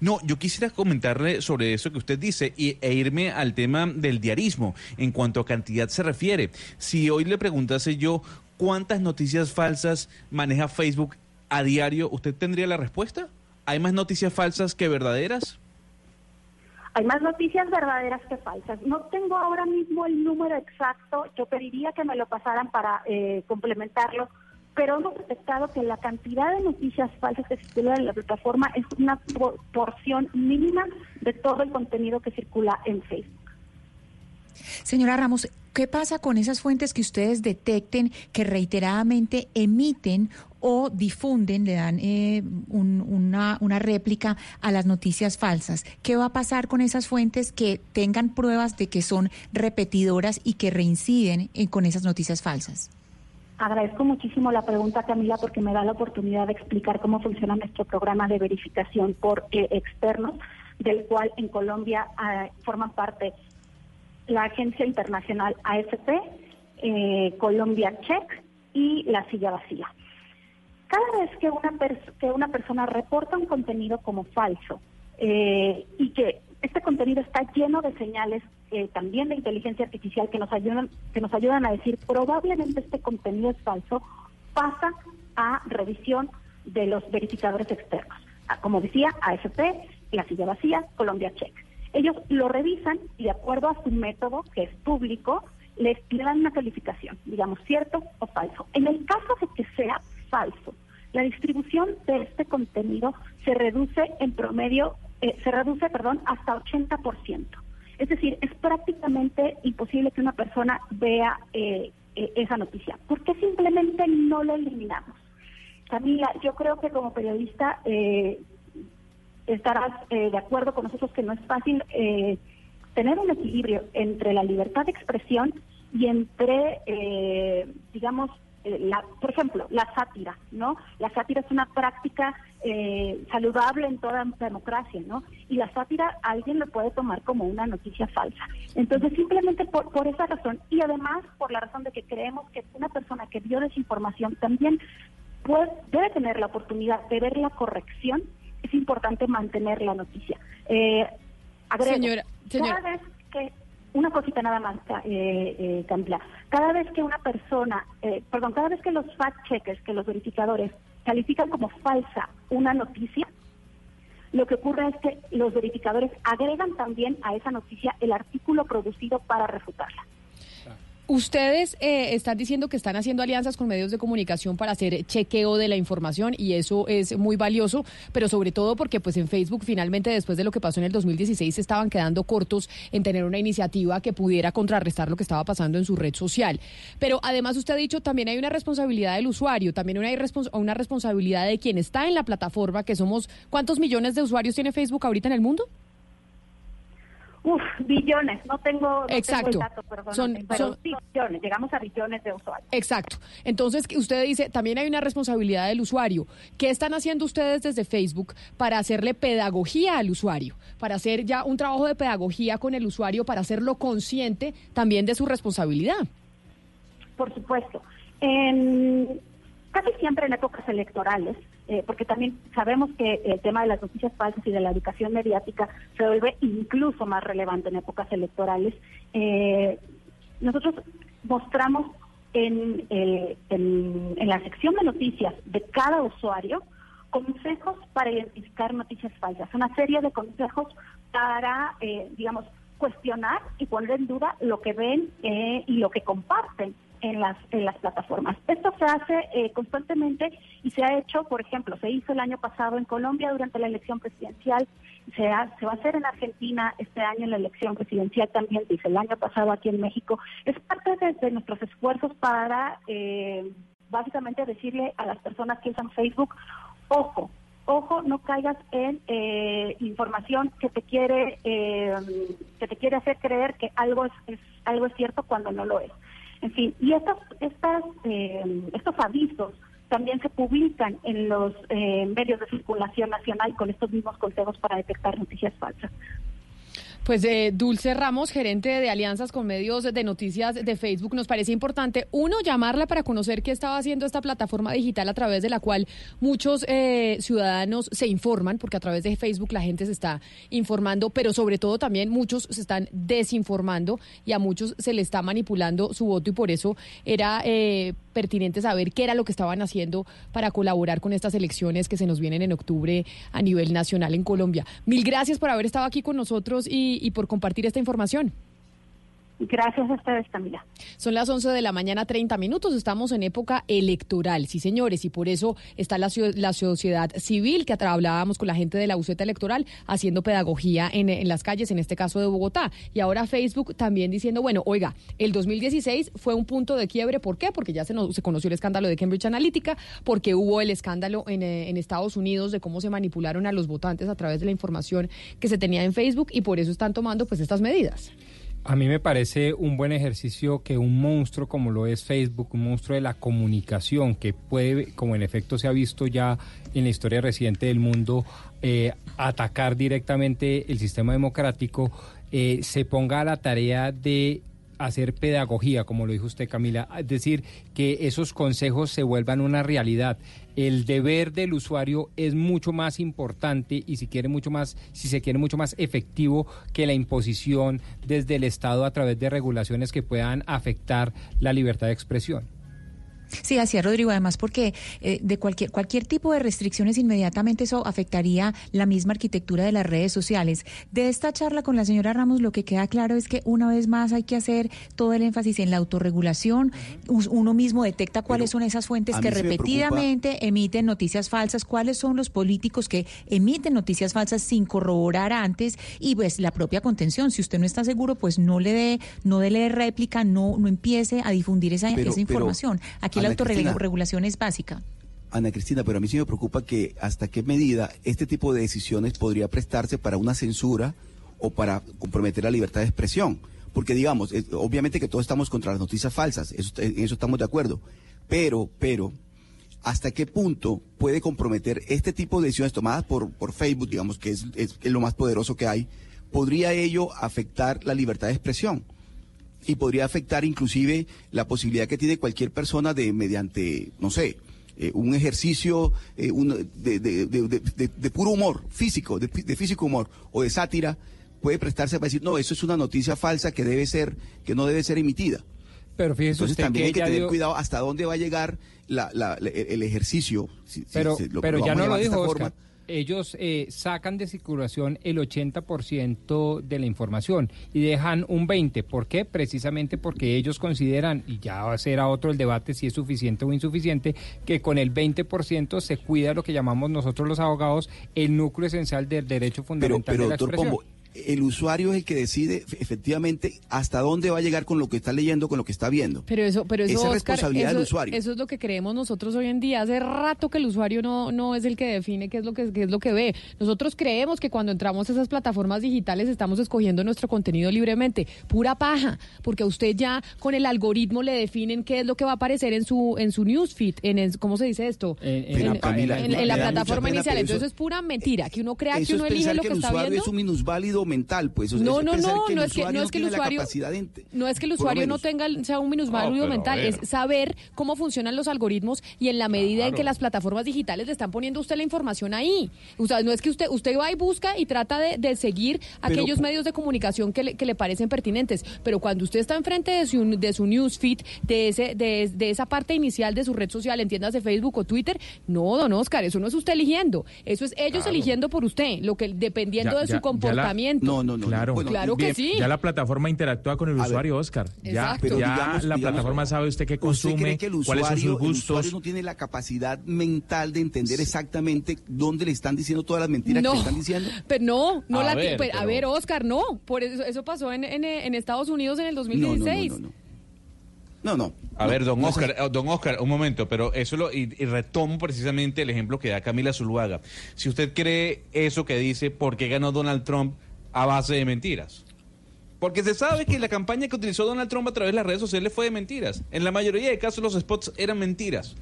No, yo quisiera comentarle sobre eso que usted dice y, e irme al tema del diarismo en cuanto a cantidad se refiere. Si hoy le preguntase yo cuántas noticias falsas maneja Facebook a diario, ¿usted tendría la respuesta? ¿Hay más noticias falsas que verdaderas? Hay más noticias verdaderas que falsas. No tengo ahora mismo el número exacto. Yo pediría que me lo pasaran para eh, complementarlo. Pero hemos detectado que la cantidad de noticias falsas que circulan en la plataforma es una por- porción mínima de todo el contenido que circula en Facebook. Señora Ramos, ¿qué pasa con esas fuentes que ustedes detecten que reiteradamente emiten o difunden, le dan eh, un- una, una réplica a las noticias falsas? ¿Qué va a pasar con esas fuentes que tengan pruebas de que son repetidoras y que reinciden eh, con esas noticias falsas? Agradezco muchísimo la pregunta, Camila, porque me da la oportunidad de explicar cómo funciona nuestro programa de verificación por eh, externos, del cual en Colombia ah, forman parte la Agencia Internacional AFP, eh, Colombia Check y la Silla Vacía. Cada vez que una, que una persona reporta un contenido como falso eh, y que este contenido está lleno de señales eh, también de inteligencia artificial que nos ayudan que nos ayudan a decir probablemente este contenido es falso, pasa a revisión de los verificadores externos. Ah, Como decía, AFP, la silla vacía, Colombia Check. Ellos lo revisan y de acuerdo a su método, que es público, les le dan una calificación, digamos, cierto o falso. En el caso de que sea falso, la distribución de este contenido se reduce en promedio, eh, se reduce, perdón, hasta 80%. Es decir, es prácticamente imposible que una persona vea eh, eh, esa noticia? ¿Por qué simplemente no la eliminamos? Camila, yo creo que como periodista eh, estarás de acuerdo con nosotros que no es fácil tener un equilibrio entre la libertad de expresión y entre, digamos, eh, la, por ejemplo, la sátira, ¿no? La sátira es una práctica eh, saludable en toda democracia, ¿no? Y la sátira alguien lo puede tomar como una noticia falsa. Entonces, simplemente por, por esa razón y además por la razón de que creemos que una persona que vio desinformación también puede, debe tener la oportunidad de ver la corrección, es importante mantener la noticia. Eh, agrego, Señora- señora. cada vez que una cosita nada más, eh, eh, Camila. Cada vez que una persona, eh, perdón, cada vez que los fact-checkers, que los verificadores califican como falsa una noticia, lo que ocurre es que los verificadores agregan también a esa noticia el artículo producido para refutarla. Ustedes eh, están diciendo que están haciendo alianzas con medios de comunicación para hacer chequeo de la información y eso es muy valioso, pero sobre todo porque pues en Facebook finalmente después de lo que pasó en el 2016 se estaban quedando cortos en tener una iniciativa que pudiera contrarrestar lo que estaba pasando en su red social. Pero además usted ha dicho también hay una responsabilidad del usuario, también respons- una responsabilidad de quien está en la plataforma, que somos ¿cuántos millones de usuarios tiene Facebook ahorita en el mundo? Uf, billones, no tengo, no tengo Exacto. el dato, perdóname, Son- pero son- billones, llegamos a billones de usuarios. Exacto. Entonces, usted dice, también hay una responsabilidad del usuario. ¿Qué están haciendo ustedes desde Facebook para hacerle pedagogía al usuario? Para hacer ya un trabajo de pedagogía con el usuario, para hacerlo consciente también de su responsabilidad. Por supuesto. En- casi siempre en épocas electorales, eh, porque también sabemos que el tema de las noticias falsas y de la educación mediática se vuelve incluso más relevante en épocas electorales, eh, nosotros mostramos en, el- en, la sección de noticias de cada usuario consejos para identificar noticias falsas, una serie de consejos para, eh, digamos, cuestionar y poner en duda lo que ven eh, y lo que comparten en las, en las plataformas. Esto se hace eh, constantemente y se ha hecho, por ejemplo, se hizo el año pasado en Colombia durante la elección presidencial, se, ha- se va a hacer en Argentina este año en la elección presidencial también, se hizo el año pasado aquí en México. Es parte de, de nuestros esfuerzos para eh, básicamente decirle a las personas que usan Facebook, ojo, ojo, no caigas en eh, información que te quiere eh, que te quiere hacer creer que algo es, es- algo es cierto cuando no lo es. En fin, y estas estas eh, estos avisos también se publican en los eh, medios de circulación nacional con estos mismos consejos para detectar noticias falsas. Pues eh, Dulce Ramos, gerente de alianzas con medios de noticias de Facebook, nos parece importante, uno, llamarla para conocer qué estaba haciendo esta plataforma digital a través de la cual muchos eh, ciudadanos se informan, porque a través de Facebook la gente se está informando, pero sobre todo también muchos se están desinformando y a muchos se le está manipulando su voto y por eso era eh, pertinente saber qué era lo que estaban haciendo para colaborar con estas elecciones que se nos vienen en octubre a nivel nacional en Colombia. Mil gracias por haber estado aquí con nosotros y, y por compartir esta información. Gracias a ustedes, Camila. Son las 11 de la mañana, 30 minutos. Estamos en época electoral, sí, señores, y por eso está la, la sociedad civil, que hablábamos con la gente de la buceta electoral, haciendo pedagogía en, las calles, en este caso de Bogotá. Y ahora Facebook también diciendo, bueno, oiga, el 2016 fue un punto de quiebre. ¿Por qué? Porque ya se, se conoció el escándalo de Cambridge Analytica, porque hubo el escándalo en, eh, en Estados Unidos de cómo se manipularon a los votantes a través de la información que se tenía en Facebook, y por eso están tomando pues estas medidas. A mí me parece un buen ejercicio que un monstruo como lo es Facebook, un monstruo de la comunicación, que puede, como en efecto se ha visto ya en la historia reciente del mundo, eh, atacar directamente el sistema democrático, eh, se ponga a la tarea de hacer pedagogía, como lo dijo usted Camila, es decir, que esos consejos se vuelvan una realidad. El deber del usuario es mucho más importante y si quiere mucho más, si se quiere mucho más efectivo que la imposición desde el Estado a través de regulaciones que puedan afectar la libertad de expresión. Sí, así es, Rodrigo. Además, porque eh, de cualquier cualquier tipo de restricciones inmediatamente eso afectaría la misma arquitectura de las redes sociales. De esta charla con la señora Ramos, lo que queda claro es que una vez más hay que hacer todo el énfasis en la autorregulación. Uno mismo detecta cuáles son esas fuentes que repetidamente emiten noticias falsas, cuáles son los políticos que emiten noticias falsas sin corroborar antes y pues la propia contención. Si usted no está seguro, pues no le dé no dé réplica, no no empiece a difundir esa, Pero- esa pero, información. Aquí la autorregulación es básica. Ana Cristina, pero a mí sí me preocupa que hasta qué medida este tipo de decisiones podría prestarse para una censura o para comprometer la libertad de expresión. Porque digamos, obviamente que todos estamos contra las noticias falsas, eso- en eso estamos de acuerdo. Pero, pero, ¿hasta qué punto puede comprometer este tipo de decisiones tomadas por, por Facebook, digamos, que es, es- es lo más poderoso que hay? ¿Podría ello afectar la libertad de expresión? Y podría afectar inclusive la posibilidad que tiene cualquier persona de mediante, no sé, eh, un ejercicio eh, un- de, de- de- de- puro humor físico, de, físico humor o de sátira, puede prestarse para decir, no, eso es una noticia falsa que debe ser, que no debe ser emitida. Pero fíjese Entonces usted también que hay que tener dio- cuidado hasta dónde va a llegar la- la- la- el ejercicio. si- si Pero, se- lo- pero lo ya no lo dijo esta Oscar. forma. Ellos eh, sacan de circulación el 80% de la información y dejan un 20%. ¿Por qué? Precisamente porque ellos consideran, y ya va a ser a otro el debate si es suficiente o insuficiente, que con el 20% se cuida lo que llamamos nosotros los abogados el núcleo esencial del derecho fundamental pero de la expresión. Pombo, el usuario es el que decide efe- efectivamente hasta dónde va a llegar con lo que está leyendo, con lo que está viendo. Pero eso, pero eso, Esa Oscar, responsabilidad eso, del usuario. eso es lo que creemos nosotros hoy en día. Hace rato que el usuario no, no es el que define qué es lo que qué es lo que ve. Nosotros creemos que cuando entramos a esas plataformas digitales estamos escogiendo nuestro contenido libremente. Pura paja, porque a usted ya con el algoritmo le definen qué es lo que va a aparecer en su en su newsfeed, en el- ¿cómo se dice esto? En- en la- Camila, en- en la plataforma pena, inicial. Entonces eso- es pura mentira, que uno crea que uno elige lo que que el está usuario viendo. es un minusválido mental, pues. o sea, No, eso no, no, no es que, no es que el usuario, no es que el usuario no tenga, sea un minusválido mental, es saber cómo funcionan los algoritmos y en la medida en que las plataformas digitales le están poniendo a usted la información ahí. O sea, no es que usted, usted va y busca y trata de, de seguir Pero- aquellos medios de comunicación que le, que le parecen pertinentes, pero cuando usted está enfrente de su, de su newsfeed, de, ese, de, de esa parte inicial de su red social, entiéndase Facebook o Twitter, no, don Oscar, eso no es usted eligiendo, eso es ellos Claro. eligiendo por usted, lo que dependiendo Ya- de ya- su ya la- comportamiento. Claro, claro que Bien, sí. Ya la plataforma interactúa con el A ver. usuario, Oscar. Ya. Pero ya digamos- la digamos, plataforma sabe usted qué ¿Usted consume, cree que el cuáles son usuario, sus el gustos. usuario no tiene la capacidad mental de entender exactamente dónde le están diciendo todas las mentiras que le están diciendo? Pero no, no A la ver, ti- pero- a ver, Oscar, no. Por eso, eso pasó en, en, en Estados Unidos en el 2016. no, no, No, no. A ver, don no Oscar, eh, don Oscar, un momento, pero eso lo y, y retomo precisamente el ejemplo que da Camila Zuluaga. Si usted cree eso que dice, ¿por qué ganó Donald Trump a base de mentiras? Porque se sabe que la campaña que utilizó Donald Trump a través de las redes sociales fue de mentiras. En la mayoría de casos los spots eran mentiras.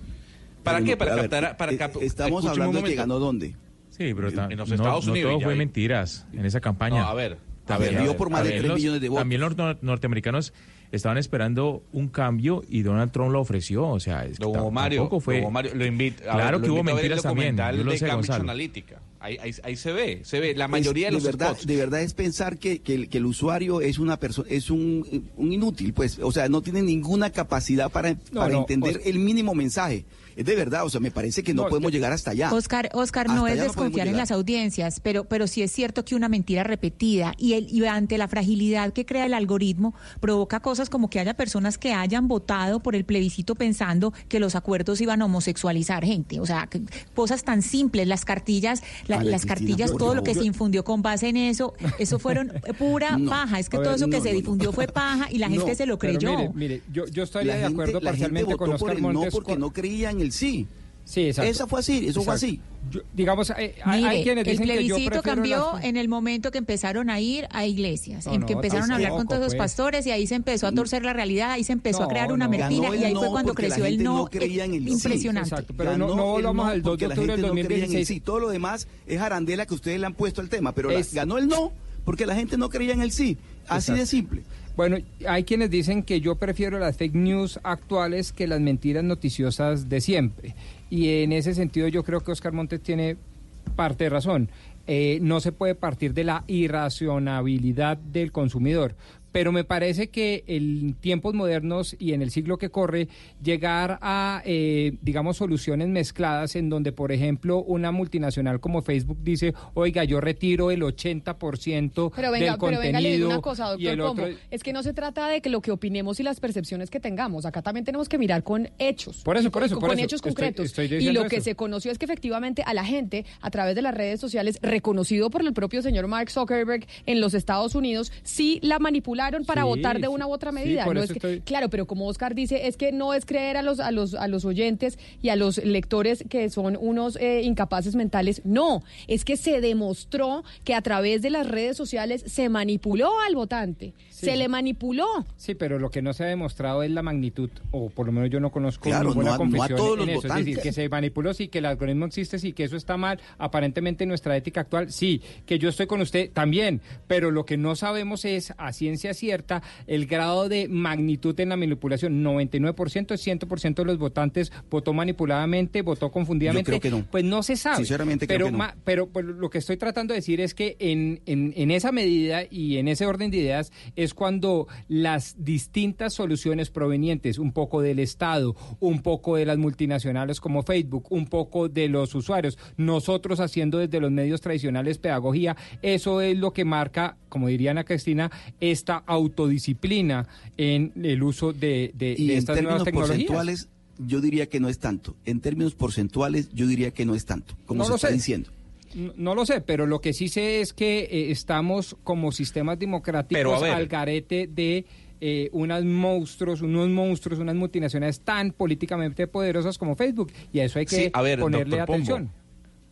¿Para Pero qué? no, Para ver, captar, para eh, cap- Estamos hablando de que ganó dónde. Sí, pero en los no- Estados no, Unidos, todo ya fue mentiras en esa campaña. No, a ver, a También- ver, por más de los- millones de votos. También los nor- norteamericanos estaban esperando un cambio y Donald Trump lo ofreció. O sea, es que Don tam- Mario, tampoco fue. don Mario, lo invito. Claro ver, que hubo mentiras también. Yo lo de sé, Cambridge Gonzalo. Analytica. Ahí, ahí, ahí se ve, se ve. La mayoría Es- de los verdad, spots. de verdad es pensar que, que el, que el usuario es una persona, es un, un inútil, pues, o sea, no tiene ninguna capacidad para, para no, entender el mínimo mensaje. Es de verdad, o sea, me parece que no, No, podemos llegar hasta allá. Oscar, Oscar, Hasta no es no desconfiar en las audiencias, pero, pero sí es cierto que una mentira repetida y, el, y ante la fragilidad que crea el algoritmo provoca cosas como que haya personas que hayan votado por el plebiscito pensando que los acuerdos iban a homosexualizar gente. O sea, que- cosas tan simples, las cartillas, la- las Cristina, cartillas, todo lo que se infundió con base en eso, eso fueron pura No. paja. Es que todo eso que no, se no, no. difundió fue paja y la gente No, se lo creyó. mire, mire, yo, yo estaría la de gente, acuerdo gente parcialmente con Oscar el no porque con- no creía en el sí. Sí, exacto. Esa fue así, eso fue así. Yo- digamos, hay, quienes el dicen que yo plebiscito cambió las- en el momento que empezaron a ir a iglesias, No, en no, que empezaron a hablar con todos los pues. pastores y ahí se empezó a torcer la realidad, ahí se empezó a crear una no. mentira y el ahí fue cuando creció el no. no creía en el sí. impresionante. Exacto, pero Ganó no, el volvamos no al 2 de porque la octubre del gente no creía en el 2016. sí. Todo lo demás es arandela que ustedes le han puesto al tema, pero la- Es- ganó el no porque la gente no creía en el sí. Así de simple. Bueno, hay quienes dicen que yo prefiero las fake news actuales que las mentiras noticiosas de siempre. Y en ese sentido yo creo que Oscar Montes tiene parte de razón. Eh, no se puede partir de la irracionabilidad del consumidor, pero me parece que en tiempos modernos y en el siglo que corre, llegar a, eh, digamos, soluciones mezcladas en donde, por ejemplo, una multinacional como Facebook dice, oiga, yo retiro el 80% Pero venga, del pero venga, le digo contenido una cosa, y doctor el Pombo. otro... Es que no se trata de que lo que opinemos y las percepciones que tengamos. Acá también tenemos que mirar con hechos. Por eso, Y por con- eso, por Con eso. hechos concretos. estoy y lo que se conoció es que efectivamente a la gente, a través de las redes sociales, reconocido por el propio señor Mark Zuckerberg en los Estados Unidos, sí la manipularon para Sí, votar de sí, una u otra medida. por No eso es que- estoy- Claro, pero como Oscar dice, es que no es creer a los, a los, a los oyentes y a los lectores que son unos eh, incapaces mentales. No, es que se demostró que a través de las redes sociales se manipuló al votante. Se le manipuló. Sí, pero lo que no se ha demostrado es la magnitud, o por lo menos yo no conozco Claro, ninguna no a- no a confesión todos en los eso. Es decir, que se manipuló, sí, que el algoritmo existe, sí, que eso está mal, aparentemente en nuestra ética actual, sí, que yo estoy con usted también, pero lo que no sabemos es, a ciencia cierta, el grado de magnitud en la manipulación. 99% es 100% de los votantes votó manipuladamente, votó confundidamente. Yo creo que no. Pues no se sabe. Sinceramente creo pero que no. ma- pero pues, lo que estoy tratando de decir es que en, en, en esa medida y en ese orden de ideas es cuando las distintas soluciones provenientes, un poco del Estado, un poco de las multinacionales como Facebook, un poco de los usuarios, nosotros haciendo desde los medios tradicionales pedagogía, eso es lo que marca, como diría Ana Cristina, esta autodisciplina en el uso de, de, Y de en estas nuevas términos tecnologías. porcentuales, yo diría que no es tanto. En términos porcentuales, yo diría que no es tanto, como No se lo está sé. diciendo. No, no lo sé, pero lo que sí sé es que eh, estamos como sistemas democráticos al garete de eh, unos monstruos, unos monstruos, unas multinacionales tan políticamente poderosas como Facebook. Y a eso hay que Sí, a ver, ponerle Pombo.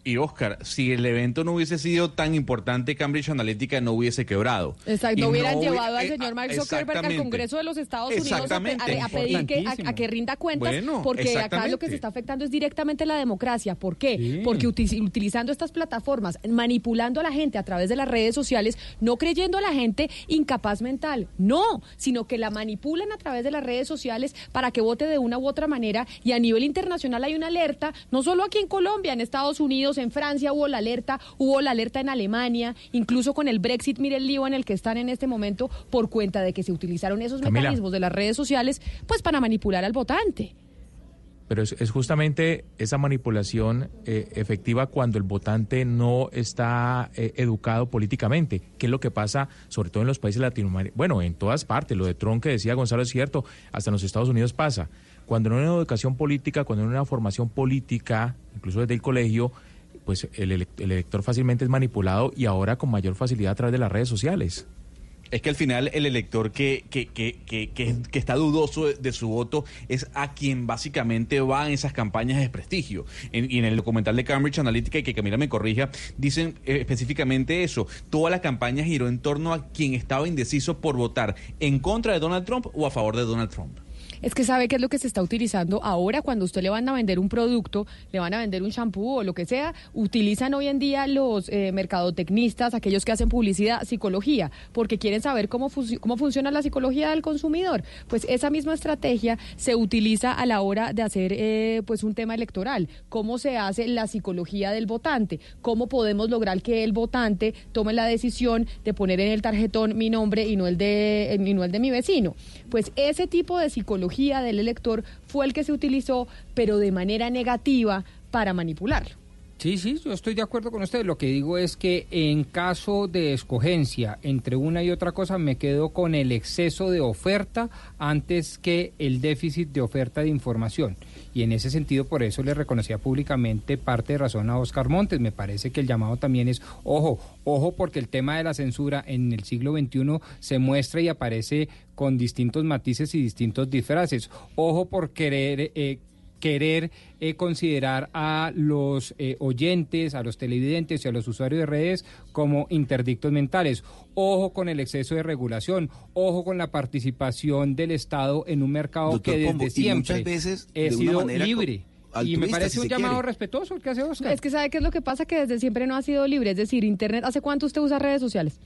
Y Oscar, si el evento no hubiese sido tan importante, Cambridge Analytica no hubiese quebrado. Exacto, Y no hubieran hubi- llevado al eh, señor Mark Zuckerberg al. Congreso de los Estados Unidos a, pe- Exactamente. a- a pedir que, a, a que rinda cuentas, Bueno, porque acá lo que se está afectando es directamente la democracia. ¿Por qué? Sí. Porque uti- utilizando estas plataformas, manipulando a la gente a través de las redes sociales, no creyendo a la gente incapaz mental, no, sino que la manipulan a través de las redes sociales para que vote de una u otra manera y a nivel internacional hay una alerta, no solo aquí en Colombia, en Estados Unidos, en Francia hubo la alerta, hubo la alerta en Alemania, incluso con el Brexit, mire el lío en el que están en este momento por cuenta de que se utilizaron esos Camila. mecanismos de las redes sociales pues para manipular al votante. Pero es, es justamente esa manipulación eh, efectiva cuando el votante no está eh, educado políticamente, que es lo que pasa sobre todo en los países latinoamericanos, bueno, en todas partes, lo de Trump que decía Gonzalo es cierto, hasta en los Estados Unidos pasa. Cuando no hay una educación política, cuando no hay una formación política, incluso desde el colegio, pues el, elec- el elector fácilmente es manipulado y ahora con mayor facilidad a través de las redes sociales. Es que al final el elector que, que, que, que, está dudoso de, su voto es a quien básicamente va en esas campañas de desprestigio. Y en el documental de Cambridge Analytica, y que Camila me corrija, dicen eh, específicamente eso. Toda la campaña giró en torno a quien estaba indeciso por votar en contra de Donald Trump o a favor de Donald Trump. Es que sabe qué es lo que se está utilizando ahora cuando usted le van a vender un producto, le van a vender un shampoo o lo que sea, utilizan hoy en día los eh, mercadotecnistas, aquellos que hacen publicidad, psicología, porque quieren saber cómo, cómo funciona la psicología del consumidor. Pues esa misma estrategia se utiliza a la hora de hacer eh, pues un tema electoral, cómo se hace la psicología del votante, cómo podemos lograr que el votante tome la decisión de poner en el tarjetón mi nombre y no el de, y no el de mi vecino. Pues ese tipo de psicología del elector fue el que se utilizó, pero de manera negativa para manipularlo. Sí, sí, yo estoy de acuerdo con usted. Lo que digo es que en caso de escogencia entre una y otra cosa, me quedo con el exceso de oferta antes que el déficit de oferta de información. Y en ese sentido, por eso le reconocía públicamente parte de razón a Oscar Montes. Me parece que el llamado también es, ojo, ojo, porque el tema de la censura en el siglo XXI se muestra y aparece con distintos matices y distintos disfraces. Ojo por querer... eh, querer eh, considerar a los eh, oyentes, a los televidentes y a los usuarios de redes como interdictos mentales. Ojo con el exceso de regulación, ojo con la participación del Estado en un mercado Doctor que desde Pombo, siempre muchas veces he sido libre. Y me parece si un llamado quiere. respetuoso el que hace Oscar. Es que sabe qué es lo que pasa, que desde siempre no ha sido libre. Es decir, Internet, ¿hace cuánto usted usa redes sociales?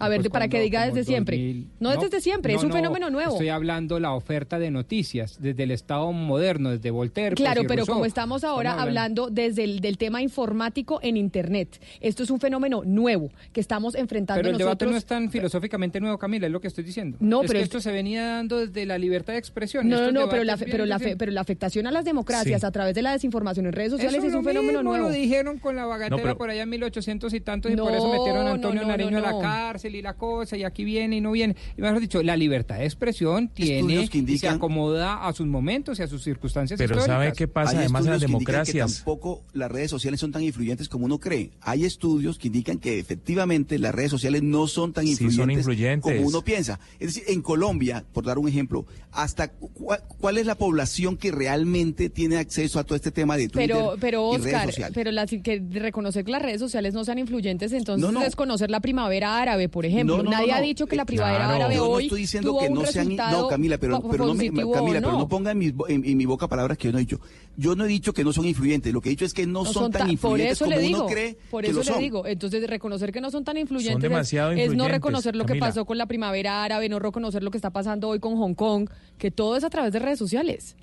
A ver, Pues para que cuando- diga como desde siempre. 2000. No es desde siempre, es un fenómeno nuevo. Estoy hablando la oferta de noticias desde el Estado moderno, desde Voltaire. Claro, pues, pero Rousseau. como estamos ahora Estamos hablando desde el del tema informático en Internet, esto es un fenómeno nuevo que estamos enfrentando Pero el debate nosotros. no es tan filosóficamente nuevo, Camila, es lo que estoy diciendo. No, es pero que esto se venía dando desde la libertad de expresión. No, no, no, pero la, pero, la fe- pero la afectación a las democracias Sí. a través de la desinformación en redes sociales Eso es lo un fenómeno mismo nuevo. lo dijeron con la bagatela No, pero- por allá en 1800 y tantos y No, por eso metieron a Antonio no, no, Nariño no, a no. la cárcel y la cosa y aquí viene y no viene. Y mejor dicho, la libertad de expresión tiene Estudios que y se indican- acomoda a sus momentos y a sus circunstancias Pero históricas. ¿sabe qué pasa? Hay Además, en las que indican democracias. tampoco las redes sociales son tan influyentes como uno cree. Hay estudios que indican que efectivamente las redes sociales no son tan Sí, influyentes, son influyentes. como uno piensa. Es decir, en Colombia, por dar un ejemplo, hasta cu- cuál es la población que realmente tiene acceso a todo este tema de Twitter Pero, pero y redes Oscar, sociales. pero las, que reconocer que las redes sociales no sean influyentes, entonces No, no. es conocer la primavera árabe, por ejemplo. No, no, no, Nadie ha no. dicho que la Eh, primavera claro. árabe Yo no hoy estoy diciendo tuvo que no sean no Camila pero, no me, Camila pero no. no ponga en mi, bo- en, en mi boca palabras que yo no he dicho yo no he dicho que no son influyentes lo que he dicho es que no, No son, tan ta- influyentes por eso como le uno digo, cree por que eso lo le son digo. Entonces, reconocer que no son tan influyentes es- demasiado es, no reconocer lo que pasó con la primavera árabe, no reconocer lo que está pasando hoy con Hong Kong, que todo es a través de redes sociales.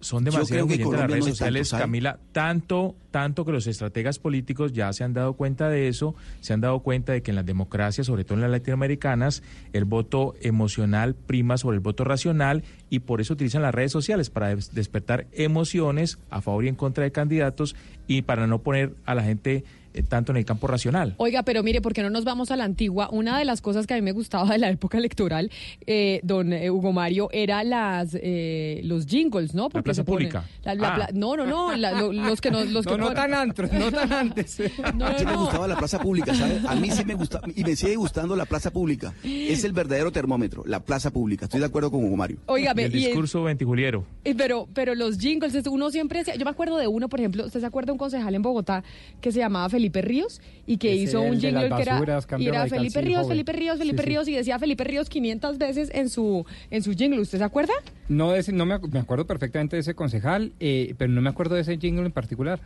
Son demasiado influyentes las redes tanto, sociales. Camila, tanto, tanto que los estrategas políticos ya se han dado cuenta de eso, se han dado cuenta de que en las democracias, sobre todo en las latinoamericanas, el voto emocional prima sobre el voto racional y por eso utilizan las redes sociales para des- despertar emociones a favor y en contra de candidatos y para no poner a la gente eh, tanto en el campo racional. Oiga, pero mire, ¿por qué no nos vamos a la antigua? Una de las cosas que a mí me gustaba de la época electoral, eh, don eh, Hugo Mario, era las eh, los jingles, ¿no? plaza se ponen- pública. la- la Ah. pla- no, no, no, la- lo- los que no, los No, que no ponen- tan antros, no tan antes. No, a mí no, me no. gustaba la plaza pública, ¿sabe? A mí sí me gusta y me sigue gustando la plaza pública. Es el verdadero termómetro, la plaza pública. Estoy de acuerdo con Hugo Mario. Y el y el- discurso ventijuliero. Eh, Pero, pero los jingles, es- uno siempre yo me acuerdo de uno, por ejemplo, ¿usted se acuerda de un concejal en Bogotá que se llamaba Felipe Ríos y que Ese, hizo un jingle que era, y era Felipe Ríos. Felipe Ríos, Felipe Sí, sí. Ríos y decía Felipe Ríos 500 veces en su en su jingle, ¿usted se acuerda? No, es- no me, me acuerdo perfectamente de ese concejal, eh, pero no me acuerdo de ese jingle en particular.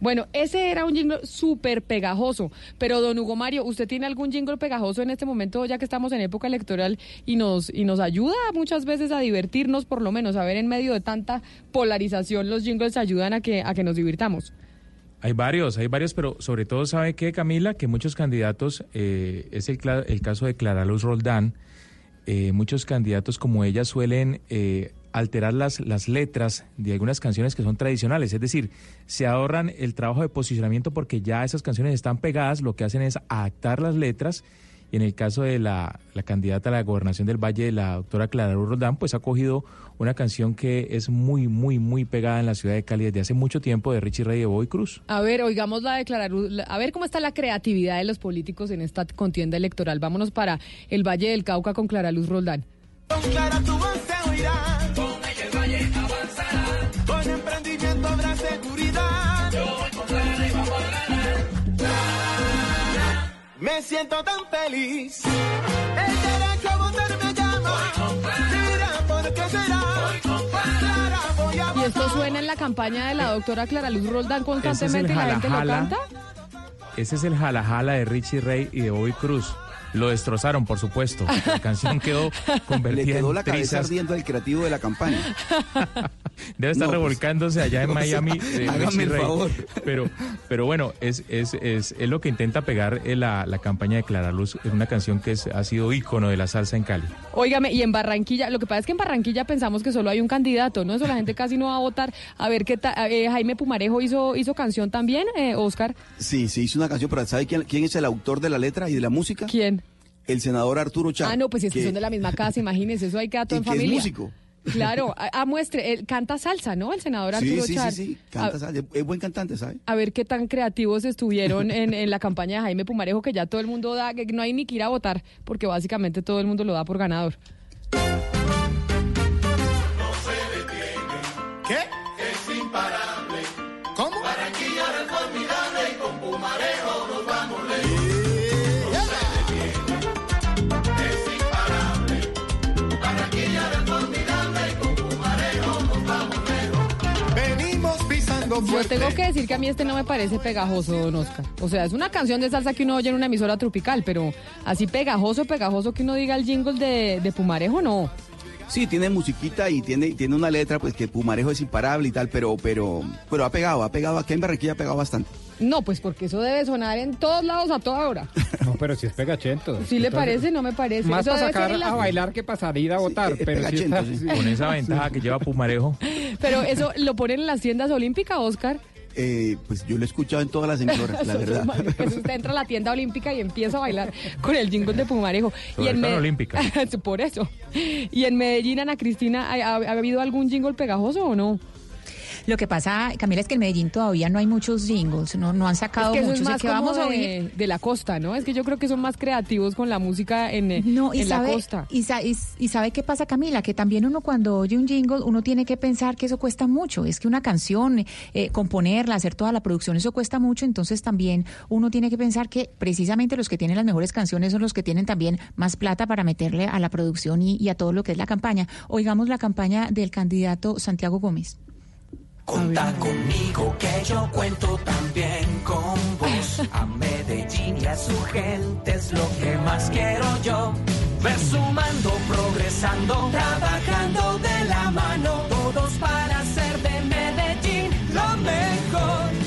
Bueno, ese era un jingle súper pegajoso, pero don Hugo Mario, ¿usted tiene algún jingle pegajoso en este momento ya que estamos en época electoral y nos y nos ayuda muchas veces a divertirnos por lo menos, a ver en medio de tanta polarización los jingles ayudan a que a que nos divirtamos? Hay varios, hay varios, pero sobre todo sabe que Camila, que muchos candidatos, eh, es el, el caso de Clara Luz Roldán, eh, muchos candidatos como ella suelen eh, alterar las, las letras de algunas canciones que son tradicionales, es decir, se ahorran el trabajo de posicionamiento porque ya esas canciones están pegadas, lo que hacen es adaptar las letras y en el caso de la, la candidata a la gobernación del Valle, la doctora Clara Luz Roldán, pues ha cogido una canción que es muy, muy, muy pegada en la ciudad de Cali desde hace mucho tiempo de Richie Ray de Boy Cruz. A ver, oigamos la declaración, a ver cómo está la creatividad de los políticos en esta contienda electoral. Vámonos para el Valle del Cauca con Clara Luz Roldán. Con Clara tu voz se siento tan feliz. El derecho a votar me llama. Mira, ¿por qué será? Clara, voy a Y esto suena en la campaña de la doctora Clara Luz Roldán Ese es el constantemente y la gente lo jala, canta. Ese es el jala jala de Richie Ray y de Bobby Cruz. Lo destrozaron, por supuesto. La canción quedó Le convertida quedó en la cabeza trizas. ardiendo al creativo de la campaña. Debe estar No, pues, revolcándose allá en no sé, Miami. eh, hágame el favor. Pero, pero bueno, es, es, es, es lo que intenta pegar eh, la, la campaña de Clara Luz. Es una canción que es- ha sido ícono de la salsa en Cali. Óigame, y en Barranquilla, lo que pasa es que en Barranquilla pensamos que solo hay un candidato, ¿no? Eso la gente casi no va a votar. A ver qué tal. eh, Jaime Pumarejo hizo, hizo canción también, eh, Oscar. Sí, se hizo una canción, pero ¿sabe quién, quién es el autor de la letra y de la música? ¿Quién? El senador Arturo Char. Ah, no, pues si es que que- son de la misma casa, imagínense, eso hay que todo en que es familia. músico. Claro, a, a muestre, él canta salsa, ¿no? El senador Sí, Arturo sí, Char. sí, sí, canta, A- sabe, es buen cantante, ¿sabe? a ver qué tan creativos estuvieron en, en la campaña de Jaime Pumarejo, que ya todo el mundo da, que no hay ni que ir a votar, porque básicamente todo el mundo lo da por ganador. Yo tengo que decir que a mí este no me parece pegajoso, don Oscar. O sea, es una canción de salsa que uno oye en una emisora tropical, pero así pegajoso, pegajoso que uno diga el jingle de, de Pumarejo, no. Sí, tiene musiquita y tiene, tiene una letra pues que Pumarejo es imparable y tal, pero, pero, pero ha pegado, ha pegado, aquí en Barranquilla ha pegado bastante. No, pues porque eso debe sonar en todos lados a toda hora. No, pero si es pegachento. ¿Sí le parece? No me parece. Más Eso para sacar la- a bailar que para salir a votar. pero sí está- sí. Con esa ventaja que lleva Pumarejo. Pero eso lo ponen en las tiendas olímpicas, Oscar. Eh, pues yo lo he escuchado en todas las emisoras, la verdad. Pues usted entra a la tienda olímpica y empieza a bailar con el jingle de Pumarejo. Sobre y en todo en Me- olímpica. Por eso. Y en Medellín, Ana Cristina, ¿ha, ha- ha habido algún jingle pegajoso o no? Lo que pasa, Camila, es que en Medellín todavía no hay muchos jingles, no, no han sacado Es que muchos. es más que como vamos a de, oír de la costa, ¿no? Es que yo creo que son más creativos con la música en, No, y en sabe, la costa. Y, sa- y- y sabe qué pasa, Camila, que también uno cuando oye un jingle, uno tiene que pensar que eso cuesta mucho. Es que una canción, eh, componerla, hacer toda la producción, eso cuesta mucho. Entonces también uno tiene que pensar que precisamente los que tienen las mejores canciones son los que tienen también más plata para meterle a la producción y, y a todo lo que es la campaña. Oigamos la campaña del candidato Santiago Gómez. Conta conmigo que yo cuento también con vos. A Medellín y a su gente es lo que más quiero yo. Ver sumando, progresando, trabajando de la mano, todos para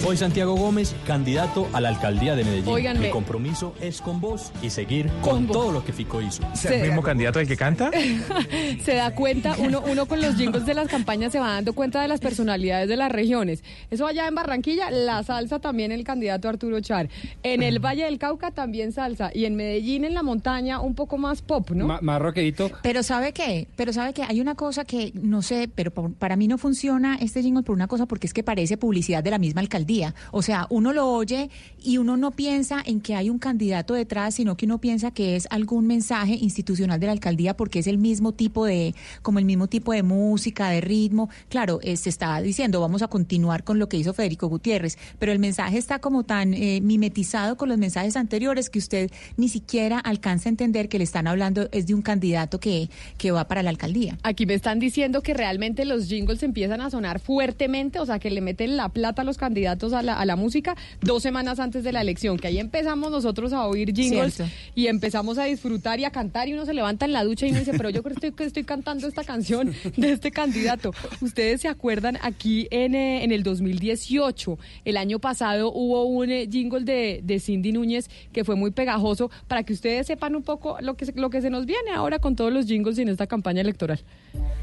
Soy Santiago Gómez, candidato a la alcaldía de Medellín. Óiganme. Mi compromiso es con vos y seguir con, todo lo que Fico hizo. ¿Es el mismo candidato al que canta? se da cuenta, uno, uno con los jingles de las campañas se va dando cuenta de las personalidades de las regiones. Eso allá en Barranquilla, la salsa también el candidato Arturo Char. En el Valle del Cauca también salsa. Y en Medellín, en la montaña, un poco más pop, ¿no? Ma- más rockerito. Pero ¿sabe qué? Pero ¿sabe qué? Hay una cosa que no sé, pero para mí no funciona este jingle por una cosa porque es que parece publicidad de la misma alcaldía. O sea, uno lo oye y uno no piensa en que hay un candidato detrás, sino que uno piensa que es algún mensaje institucional de la alcaldía porque es el mismo tipo de, como el mismo tipo de música, de ritmo. Claro, eh, se está diciendo, vamos a continuar con lo que hizo Federico Gutiérrez, pero el mensaje está como tan eh, mimetizado con los mensajes anteriores que usted ni siquiera alcanza a entender que le están hablando es de un candidato que, que va para la alcaldía. Aquí me están diciendo que realmente los jingles empiezan a sonar fuertemente, o sea, que le meten la plata a los candidatos a la, a la música dos semanas antes de la elección, que ahí empezamos nosotros a oír jingles Cierto. y empezamos a disfrutar y a cantar y uno se levanta en la ducha y uno dice, pero yo creo que estoy, que estoy cantando esta canción de este candidato. Ustedes se acuerdan aquí en, eh, en el 2018, el año pasado hubo un eh, jingle de, de Cindy Núñez que fue muy pegajoso para que ustedes sepan un poco lo que, se- lo que se nos viene ahora con todos los jingles en esta campaña electoral.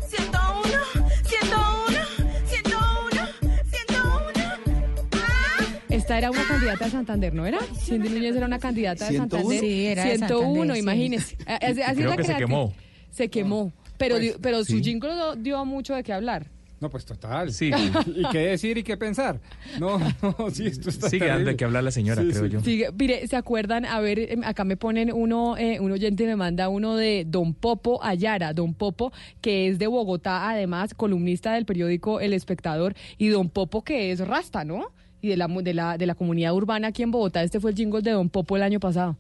101, 101, 101, Esta era una candidata de Santander, ¿no era? Cindy Núñez era una candidata de 101. Santander. Sí, era de 101, Santander, sí. imagínense. Eh, así- así Creo la que se quemó. Se quemó. Pero, Pues, dio- pero su jingle dio, dio mucho de qué hablar. No, pues total. Sí. ¿Y qué decir y qué pensar? No, no, sí, esto está Sigue dando de terrible. qué hablar la señora, Sí, creo sí. yo. Sigue, mire, ¿se acuerdan? A ver, em, acá me ponen uno, eh, un oyente me manda uno de Don Popo Ayara, Don Popo, que es de Bogotá, además, columnista del periódico El Espectador, y Don Popo, que es Rasta, ¿no? Y de la, de la, de la comunidad urbana aquí en Bogotá. Este fue el jingle de Don Popo el año pasado.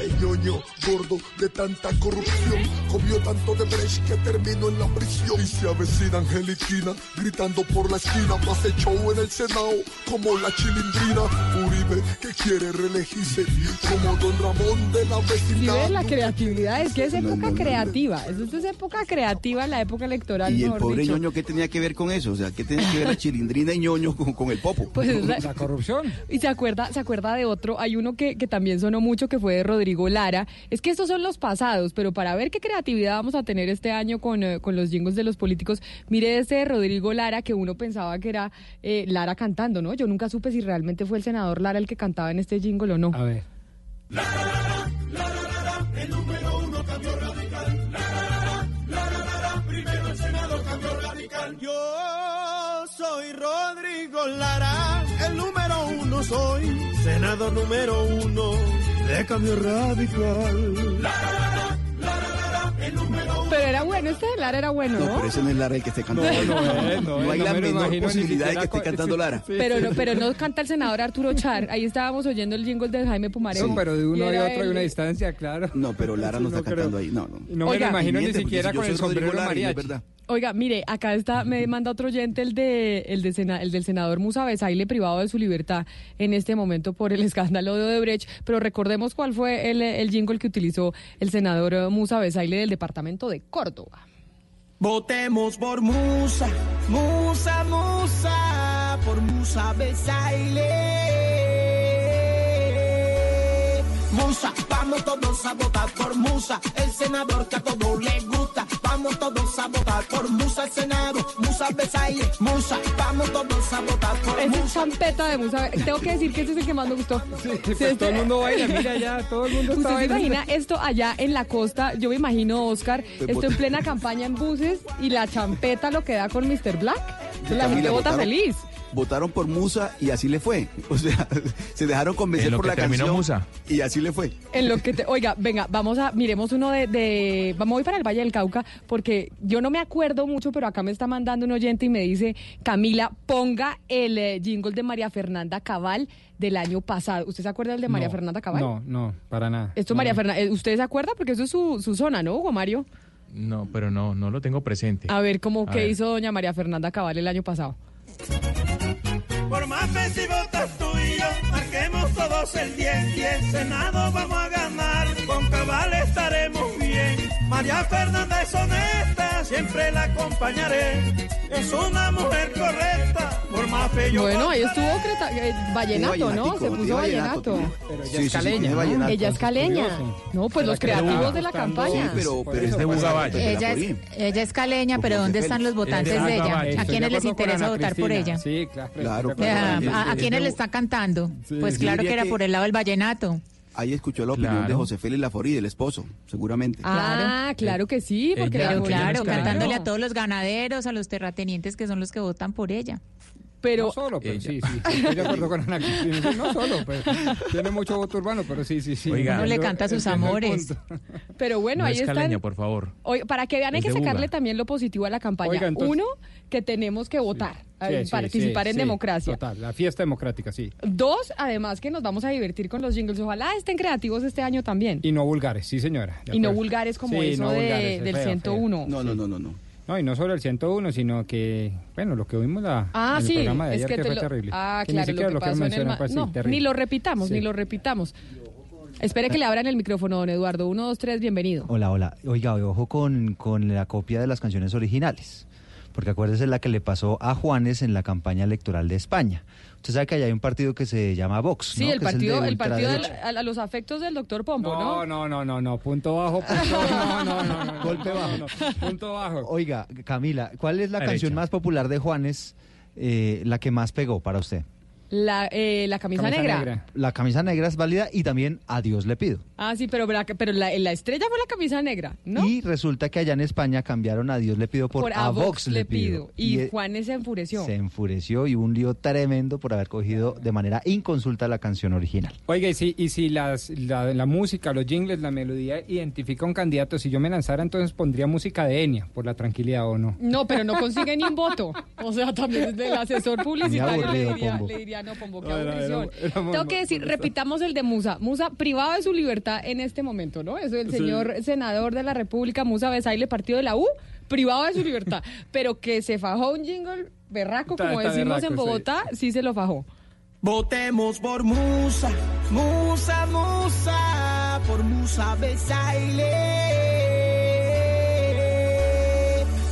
El ñoño gordo de tanta corrupción comió tanto de brecht que terminó en la prisión. Y se avecina Angeliquina gritando por la esquina. Hace show en el Senado como la chilindrina. Uribe que quiere reelegirse como Don Ramón de la vecindad. la creatividad, es que es época creativa. Eso es época creativa, la época electoral, Y el pobre dicho. ñoño, ¿qué tenía que ver con eso? O sea, ¿qué tenía que ver la chilindrina y ñoño con, con el popo? Pues es la- La corrupción. Y se acuerda, se acuerda de otro, hay uno que, que también sonó mucho que fue de Rodrigo Lara. Es que estos son los pasados, pero para ver qué creatividad vamos a tener este año con, eh, con los jingles de los políticos, mire ese de Rodrigo Lara que uno pensaba que era eh, Lara cantando, ¿no? Yo nunca supe si realmente fue el senador Lara el que cantaba en este jingle o no. A ver. El número uno cambió radical. La, la, la, la, la, primero el Senado cambió radical. Yo soy Rodrigo Lara, el número uno soy. Senador número uno de cambio radical. La, la, la, la, la, la, la, Pero era bueno, este de Lara era bueno, No, ¿no? pero ese no es Lara el que esté cantando. No, no es, no es, hay no la me menor posibilidad de que esté cantando sí, Lara. sí. Pero no, pero no canta el senador Arturo Char. Ahí estábamos oyendo el jingle de Jaime Pumarejo. No, pero de uno y otro hay una distancia, claro. No, pero Lara no Sí, está creo. cantando ahí. No, no. No me Oiga. lo imagino ni siquiera con el sombrero Lara y es mariachi. verdad. Oiga, mire, acá está, me manda otro oyente el de el de sena- el del senador Musa Besaile privado de su libertad en este momento por el escándalo de Odebrecht, pero recordemos cuál fue el, el jingle que utilizó el senador Musa Besaile del departamento de Córdoba. Votemos por Musa, Musa, Musa, por Musa Besaile. Musa, vamos todos a votar por Musa, el senador que a todos les gusta. Vamos todos a votar por Musa, el senado, Musa Besaile. Musa, vamos todos a votar por Es Musa. el champeta de Musa. Tengo que decir que ese es el que más me gustó. Sí, pues todo el mundo baila, mira ya, todo el mundo está ¿Usted se bailando. imagina esto allá en la costa? Yo me imagino, Oscar, Pues esto en vota- plena campaña en buses y la champeta lo que da con Mr. Black. La gente vota feliz. Votaron por Musa y así le fue. O sea, se dejaron convencer En lo por que la terminó canción Musa. y así le fue. En lo que te, oiga, venga, vamos a, miremos uno de, de, vamos a ir para el Valle del Cauca, porque yo no me acuerdo mucho, pero acá me está mandando un oyente y me dice, Camila, ponga el eh, jingle de María Fernanda Cabal del año pasado. ¿Usted se acuerda del de María No, Fernanda Cabal? No, no, para nada. Esto No, María. Fernanda, eh, ¿usted se acuerda? Porque eso es su, su zona, ¿no, Hugo Mario? No, pero no, no lo tengo presente. A ver, ¿cómo A que ver. hizo doña María Fernanda Cabal el año pasado? Por más fe si votas tú y yo, marquemos todos el 10 y el Senado vamos a ganar, con cabal estaremos. María Fernanda es honesta, siempre la acompañaré, es una mujer correcta, por más fe Bueno, ahí estuvo Creta- eh, vallenato, ¿no? Se puso vallenato. vallenato, Pero ella Sí, es sí, sí, caleña, ¿no? Ella es caleña. No, pues los creativos de la campaña. Sí, pero, pero es de pues, Buga ella- Valle, Ella es, ella es caleña, pero ¿dónde están los votantes de ella? ¿A quiénes les interesa votar por ella? Sí, claro. ¿A, quiénes le está cantando? Pues claro que era por el lado del vallenato. Ahí escuchó la opinión Claro. de José Félix Laforí, del esposo, seguramente. Ah, claro que sí, porque Ella- claro, cantándole a todos los ganaderos, a los terratenientes que son los que votan por ella. Pero No solo, pero Ella. sí, sí. Estoy de acuerdo con Ana Cristina. No solo, pues. Tiene mucho voto urbano, pero sí, sí, sí. Oiga. Uno le canta a sus amores. Pero bueno, no ahí es están. caleña, por favor. Oye, para que vean hay que sacarle también lo positivo a la campaña. Oiga, entonces- Uno, que tenemos que votar, Sí, sí, participar sí, en sí, democracia. Total, la fiesta democrática, sí. Dos, además que nos vamos a divertir con los jingles. Ojalá estén creativos este año también. Y no vulgares, sí, señora. Y no vulgares como Sí, eso no de- vulgares, es del feo, feo. 101. No, no, no, no, no. No, y no solo el 101, sino que, bueno, lo que oímos la, Ah, en el sí, programa de es ayer que fue lo- terrible. Ah, Que ni claro, siquiera lo que quiero pasó en el pues, sí, No, terrible. ni lo repitamos, Sí. ni lo repitamos. Espere que le abran el micrófono, don Eduardo. Uno, dos, tres, bienvenido. Hola, hola. Oiga, ojo con, con la copia de las canciones originales. Porque acuérdese la que le pasó a Juanes en la campaña electoral de España. Usted sabe que allá hay un partido que se llama Vox. Sí, ¿no? el Que partido, el partido del- a, los afectos del doctor Pompo, No, ¿no? no, no, no, no, punto bajo, punto no, no, no, no, Golpe no, bajo. no, no, punto bajo. Oiga, Camila, ¿cuál es la Derecha. canción más popular de Juanes, eh, la que más pegó para usted? La, eh, la camisa, Camisa negra. negra. La camisa negra es válida y también A Dios le pido. Ah, sí, pero, verá que- pero la, la estrella fue la camisa negra, ¿no? Y resulta que allá en España cambiaron A Dios le pido por, a Vox le pido. Y, eh, Juanes se enfureció. se enfureció y hubo un lío tremendo por haber cogido de manera inconsulta la canción original. Oiga, y si, y si las, la, la música, los jingles, la melodía identifica un candidato, si yo me lanzara, entonces pondría música de Enya, por la tranquilidad o no. No, pero no consigue ni un voto. O sea, también del asesor publicitario diría, le diría, no, Pombo, qué No, era- aburrición. era- era muy Tengo que decir, repitamos el de Musa. Musa, privado de su libertad en este momento, ¿no? Eso el Sí. señor senador de la República, Musa Besaile, partido de la U, privado de su libertad. pero que se fajó un jingle berraco, Está- como está decimos berraco, en sí. Bogotá, sí se lo fajó. Votemos por Musa, Musa, Musa, por Musa Besaile.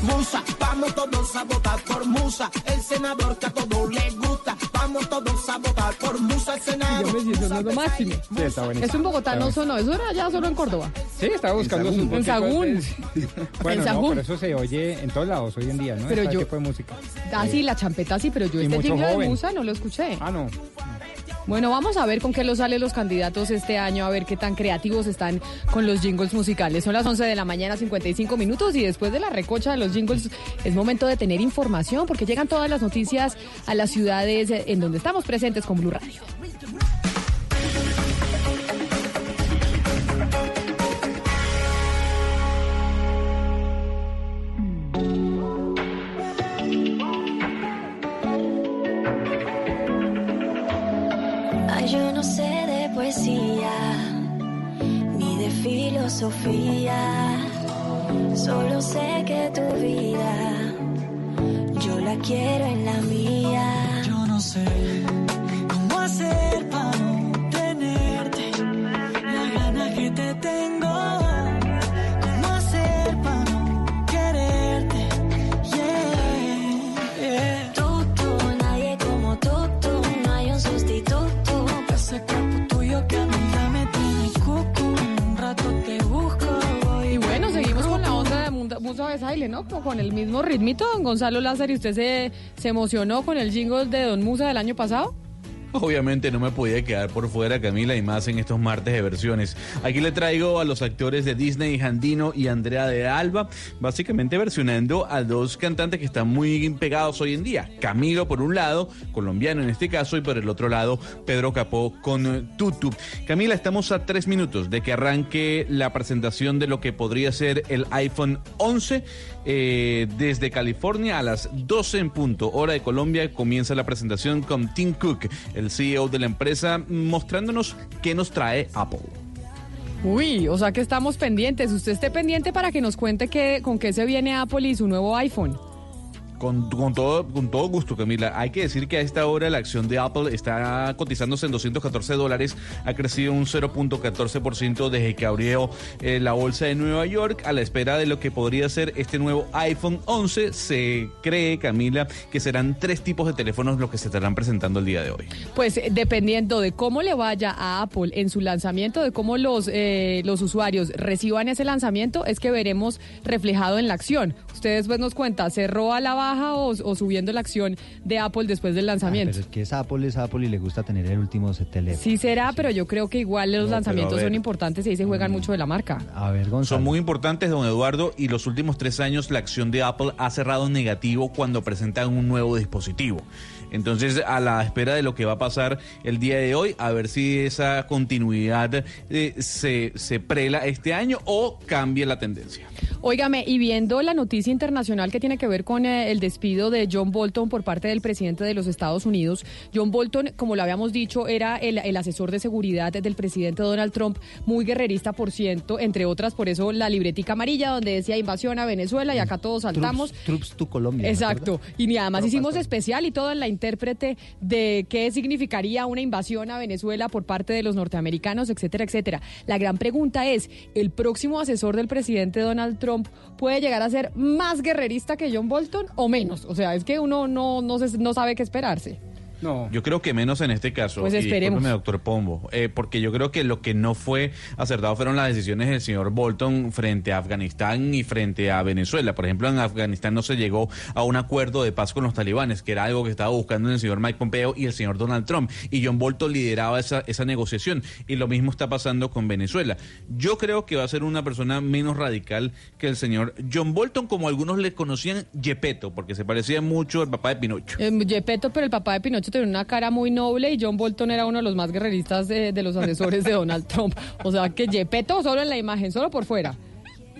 Musa, vamos todos a votar por Musa, el senador que a todos les gusta. Vamos todos a votar por Musa, el senador. Yo me no es lo máximo. Sí, está buenísimo. Eso en Bogotá Está no bueno. sonó, eso era ya solo en Córdoba. Sí, estaba buscando sus En Sagún. de- Bueno, En no, Sagún. pero eso se oye en todos lados hoy en día, ¿no? Pero yo- tipo de música. Ah, sí, la champeta sí, pero yo Y este jingle de. Musa no lo escuché. Ah, no. Bueno, vamos a ver con qué los salen los candidatos este año, a ver qué tan creativos están con los jingles musicales. Son las 11 de la mañana, 55 minutos, y después de la recocha de los jingles es momento de tener información, porque llegan todas las noticias a las ciudades en donde estamos presentes con Blue Radio. Filosofía. Solo sé que tu vida, yo la quiero en la mía. Yo no sé cómo hacer para Munda- Musa Besaile, ¿no? Como Con el mismo ritmito, don Gonzalo Lázaro, ¿y usted se, se emocionó con el jingle de Don Musa del año pasado? Obviamente no me podía quedar por fuera, Camila, y más en estos martes de versiones. Aquí le traigo a los actores de Disney, Jandino y Andrea de Alba, básicamente versionando a dos cantantes que están muy pegados hoy en día. Camilo por un lado, colombiano en este caso, y por el otro lado, Pedro Capó con Tutu. Camila, estamos a tres minutos de que arranque la presentación de lo que podría ser el iPhone 11. eh, desde California a las 12 en punto, hora de Colombia, comienza la presentación con Tim Cook, el CEO de la empresa, mostrándonos qué nos trae Apple. Uy, o sea que estamos pendientes. Usted esté pendiente para que nos cuente qué, con qué se viene Apple y su nuevo iPhone. Con, con todo, con todo gusto, Camila. Hay que decir que a esta hora la acción de Apple está cotizándose en 214 dólares. Ha crecido un 0.14% desde que abrió eh, la bolsa de Nueva York a la espera de lo que podría ser este nuevo iPhone 11. Se cree, Camila, que serán tres tipos de teléfonos los que se estarán presentando el día de hoy. Pues eh, dependiendo de cómo le vaya a Apple en su lanzamiento, de cómo los, eh, los usuarios reciban ese lanzamiento, es que veremos reflejado en la acción. Usted después nos cuenta, ¿cerró a la baja o, o subiendo la acción de Apple después del lanzamiento? Pero es que es Apple, es Apple y le gusta tener el último teléfono. Sí será, pero yo creo que igual los No, lanzamientos son importantes y ahí se juegan mucho de la marca. A ver, Son muy importantes, don Eduardo, y los últimos tres años la acción de Apple ha cerrado negativo cuando presentan un nuevo dispositivo. Entonces, a la espera de lo que va a pasar el día de hoy, a ver si esa continuidad eh, se, se prela este año o cambia la tendencia. Óigame, y viendo la noticia internacional que tiene que ver con eh, el despido de John Bolton por parte del presidente de los Estados Unidos, John Bolton, como lo habíamos dicho, era el, el asesor de seguridad del presidente Donald Trump, muy guerrerista, por ciento, entre otras, por eso la libretica amarilla donde decía invasión a Venezuela y acá todos saltamos. Troops, to Colombia. ¿no Exacto. Y ni además Pero hicimos pastor. especial y todo en la intérprete de qué significaría una invasión a Venezuela por parte de los norteamericanos, etcétera, etcétera. La gran pregunta es, ¿el próximo asesor del presidente Donald Trump puede llegar a ser más guerrerista que John Bolton o menos? O sea, es que uno no, no, se- no sabe qué esperarse. No. Yo creo que menos en este caso. Pues y esperemos. discúlpeme, doctor Pombo, eh, porque yo creo que lo que no fue acertado fueron las decisiones del señor Bolton frente a Afganistán y frente a Venezuela. Por ejemplo, en Afganistán no se llegó a un acuerdo de paz con los talibanes, que era algo que estaba buscando el señor Mike Pompeo y el señor Donald Trump. Y John Bolton lideraba esa, esa negociación. Y lo mismo está pasando con Venezuela. Yo creo que va a ser una persona menos radical que el señor John Bolton, como algunos le conocían Yepeto, porque se parecía mucho al papá de Pinocho. Eh, Gepetto, pero el papá de Pinocho tenía una cara muy noble y John Bolton era uno de los más guerreristas de, de los asesores de Donald Trump. O sea, que Gepetto solo en la imagen, solo por fuera.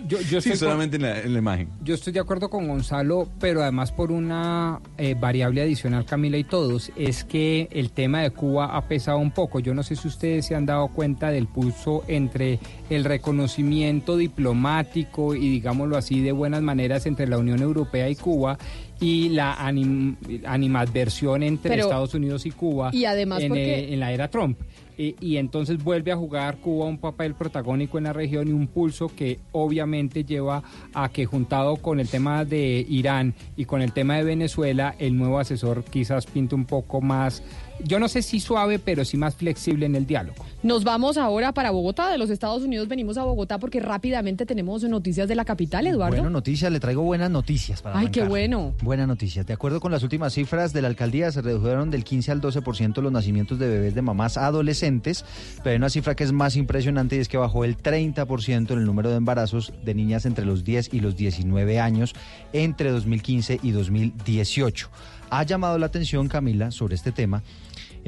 Yo, yo Sí, estoy con- solamente en la, en la imagen. Yo estoy de acuerdo con Gonzalo, pero además por una eh, variable adicional, Camila y todos, es que el tema de Cuba ha pesado un poco. Yo no sé si ustedes se han dado cuenta del pulso entre el reconocimiento diplomático y, digámoslo así, de buenas maneras entre la Unión Europea y Cuba y la anim- animadversión entre Pero- Estados Unidos y Cuba Y además en, porque- eh, en la era Trump. Y, y entonces vuelve a jugar Cuba un papel protagónico en la región y un pulso que obviamente lleva a que juntado con el tema de Irán y con el tema de Venezuela, el nuevo asesor quizás pinte un poco más, yo no sé si suave, pero sí más flexible en el diálogo. Nos vamos ahora para Bogotá, de los Estados Unidos venimos a Bogotá porque rápidamente tenemos noticias de la capital, Eduardo. Bueno, noticias, le traigo buenas noticias para Ay, qué bueno. Buenas noticias. De acuerdo con las últimas cifras de la alcaldía, se redujeron del 15 al 12% los nacimientos de bebés de mamás adolescentes, pero hay una cifra que es más impresionante y es que bajó el 30% en el número de embarazos de niñas entre los 10 y los 19 años entre 2015 y 2018. Ha llamado la atención, Camila, sobre este tema,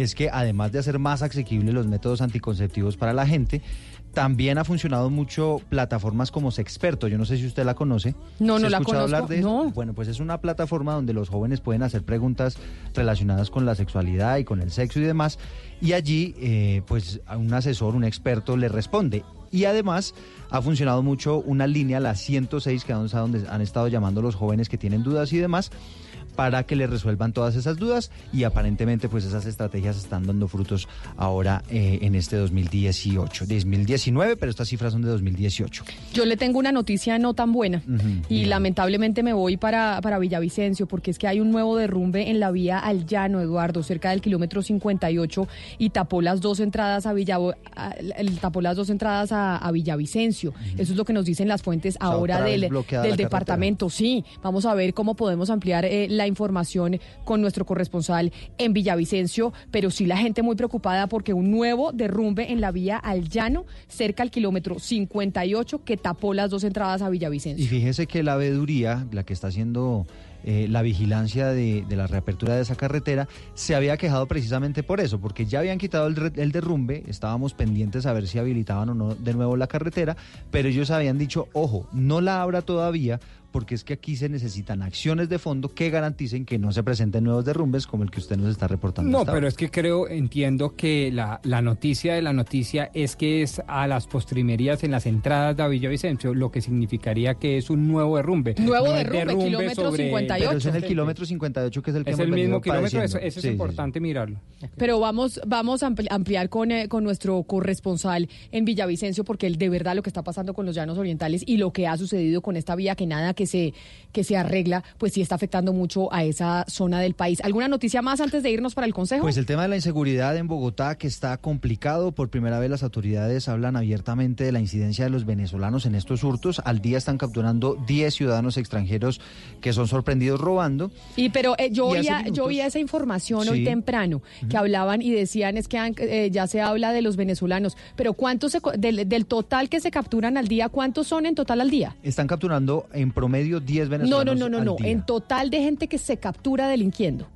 es que además de hacer más asequibles los métodos anticonceptivos para la gente, también ha funcionado mucho plataformas como Sexperto. Yo no sé si usted la conoce. No, ¿Se no ha la escuchado conozco, hablar de eso? no. Bueno, pues es una plataforma donde los jóvenes pueden hacer preguntas relacionadas con la sexualidad y con el sexo y demás. Y allí, eh, pues, a un asesor, un experto le responde. y además ha funcionado mucho una línea, la 106, que es a donde han estado llamando los jóvenes que tienen dudas y demás para que les resuelvan todas esas dudas y aparentemente pues esas estrategias están dando frutos ahora eh, en este 2018, 2019, pero estas cifras son de 2018. Yo le tengo una noticia no tan buena y lamentablemente me voy para, para Villavicencio porque es que hay un nuevo derrumbe en la vía al llano, Eduardo, cerca del kilómetro 58 y tapó las dos entradas a Villa, a- tapó las dos entradas a, a Villavicencio. Eso es lo que nos dicen las fuentes sea, ahora del, del carretera. departamento. Sí, vamos a ver cómo podemos ampliar eh, la información con nuestro corresponsal en Villavicencio, pero sí la gente muy preocupada porque un nuevo derrumbe en la vía al llano, cerca al kilómetro 58, que tapó las dos entradas a Villavicencio. Y fíjese que la veeduría, la que está haciendo eh, la vigilancia de, la reapertura de esa carretera, se había quejado precisamente por eso, porque ya habían quitado el, el derrumbe, estábamos pendientes a ver si habilitaban o no de nuevo la carretera, pero ellos habían dicho, ojo, no la abra todavía, porque es que aquí se necesitan acciones de fondo que garanticen que no se presenten nuevos derrumbes como el que usted nos está reportando. No, hasta pero ahora. es que creo, entiendo que la, la noticia de la noticia es que es a las postrimerías en las entradas de Villavicencio, lo que significaría que es un nuevo derrumbe. Nuevo No es derrumbe, kilómetro 58. Pero es en el kilómetro 58 que es el que Es hemos el mismo kilómetro, eso, padeciendo. eso es Sí, sí, sí. importante mirarlo. Pero vamos, vamos a ampli- ampliar con, eh, con nuestro corresponsal en Villavicencio, porque él, de verdad lo que está pasando con los llanos orientales y lo que ha sucedido con esta vía que nada que se, que se arregla, pues sí está afectando mucho a esa zona del país. ¿Alguna noticia más antes de irnos para el Consejo? Pues el tema de la inseguridad en Bogotá que está complicado. Por primera vez las autoridades hablan abiertamente de la incidencia de los venezolanos en estos hurtos. Al día están capturando 10 ciudadanos extranjeros que son sorprendidos robando. Y pero eh, yo Y oía, yo oía esa información hoy temprano que hablaban y decían es que han- eh, ya se habla de los venezolanos, pero cuántos se del, del total que se capturan al día, cuántos son en total al día? Están capturando en promedio 10 No, venezolanos. no, no, no, no, día. en total de gente que se captura delinquiendo.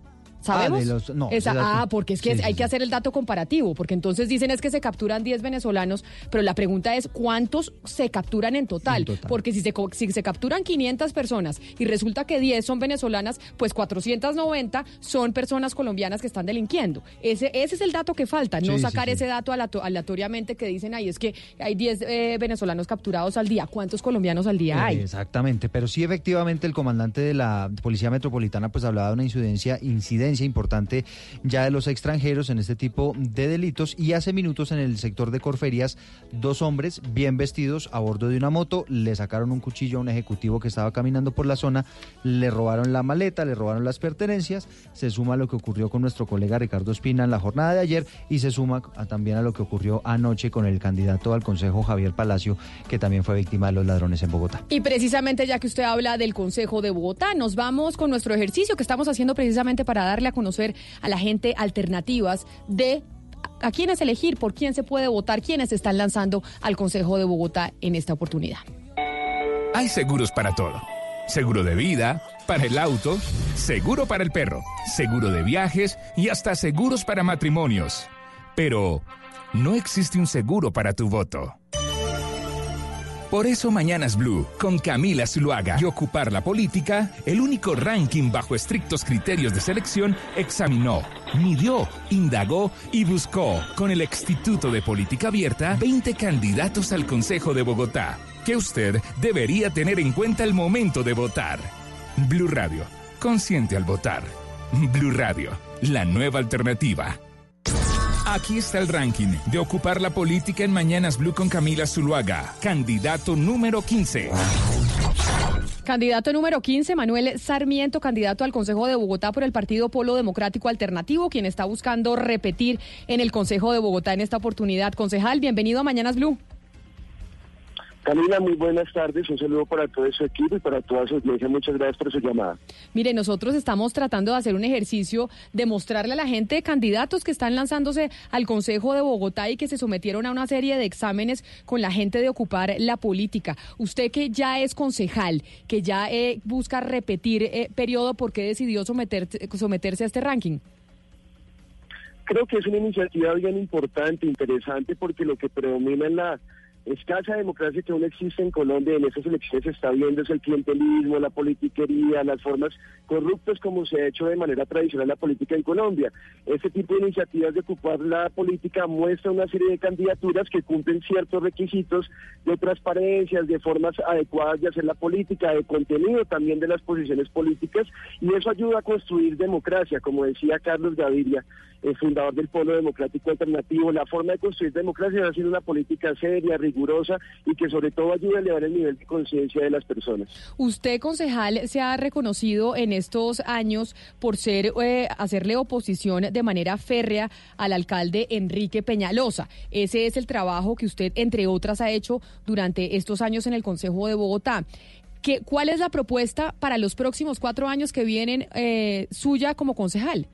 ¿Sabemos? Ah, de los- no, Esa- ese dato- ah, porque es que Sí, hay sí. que hacer el dato comparativo, porque entonces dicen es que se capturan 10 venezolanos, pero la pregunta es cuántos se capturan en total, porque si se, si se capturan 500 personas y resulta que 10 son venezolanas, pues 490 son personas colombianas que están delinquiendo. Ese, ese es el dato que falta, no Sí, sacar ese dato aleatoriamente que dicen ahí es que hay 10 eh, venezolanos capturados al día. ¿Cuántos colombianos al día hay? Exactamente, pero sí efectivamente el comandante de la Policía Metropolitana pues hablaba de una incidencia, incidencia importante ya de los extranjeros en este tipo de delitos y hace minutos en el sector de Corferias dos hombres bien vestidos a bordo de una moto le sacaron un cuchillo a un ejecutivo que estaba caminando por la zona, le robaron la maleta, le robaron las pertenencias, se suma a lo que ocurrió con nuestro colega Ricardo Espina en la jornada de ayer y se suma también a lo que ocurrió anoche con el candidato al Consejo Javier Palacio que también fue víctima de los ladrones en Bogotá. Y precisamente ya que usted habla del Consejo de Bogotá, nos vamos con nuestro ejercicio que estamos haciendo precisamente para darle a conocer a la gente alternativas de a quiénes elegir, por quién se puede votar, quiénes están lanzando al Consejo de Bogotá en esta oportunidad. Hay seguros para todo. Seguro de vida, para el auto, seguro para el perro, seguro de viajes y hasta seguros para matrimonios. Pero no existe un seguro para tu voto. Por eso Mañanas Blue, con Camila Zuluaga y Ocupar la Política, el único ranking bajo estrictos criterios de selección, examinó, midió, indagó y buscó, con el Instituto de Política Abierta, 20 candidatos al Consejo de Bogotá, que usted debería tener en cuenta al momento de votar. Blue Radio, consciente al votar. Blue Radio, la nueva alternativa. Aquí está el ranking de ocupar la política en Mañanas Blue con Camila Zuluaga, candidato número 15. Candidato número 15, Manuel Sarmiento, candidato al Consejo de Bogotá por el Partido Polo Democrático Alternativo, quien está buscando repetir en el Consejo de Bogotá en esta oportunidad. Concejal, bienvenido a Mañanas Blue. Camila, muy buenas tardes. Un saludo para todo su equipo y para toda su audiencia. Muchas gracias por su llamada. Mire, nosotros estamos tratando de hacer un ejercicio de mostrarle a la gente candidatos que están lanzándose al Consejo de Bogotá y que se sometieron a una serie de exámenes con la gente de ocupar la política. Usted que ya es concejal, que ya eh, busca repetir eh, periodo, ¿por qué decidió someter- someterse a este ranking? Creo que es una iniciativa bien importante, interesante, porque lo que predomina en la escasa democracia que aún existe en Colombia. En estas elecciones se está viendo es el clientelismo, la politiquería, las formas corruptas como se ha hecho de manera tradicional la política en Colombia. Este tipo de iniciativas de ocupar la política muestra una serie de candidaturas que cumplen ciertos requisitos de transparencia, de formas adecuadas de hacer la política, de contenido también de las posiciones políticas, y eso ayuda a construir democracia, como decía Carlos Gaviria, el fundador del Polo Democrático Alternativo. La forma de construir democracia ha sido una política seria, y que sobre todo ayuda a elevar el nivel de conciencia de las personas. Usted, concejal, se ha reconocido en estos años por ser eh, hacerle oposición de manera férrea al alcalde Enrique Peñalosa. Ese es el trabajo que usted, entre otras, ha hecho durante estos años en el Consejo de Bogotá. ¿Qué, ¿Cuál es la propuesta para los próximos cuatro años que vienen eh, suya como concejal?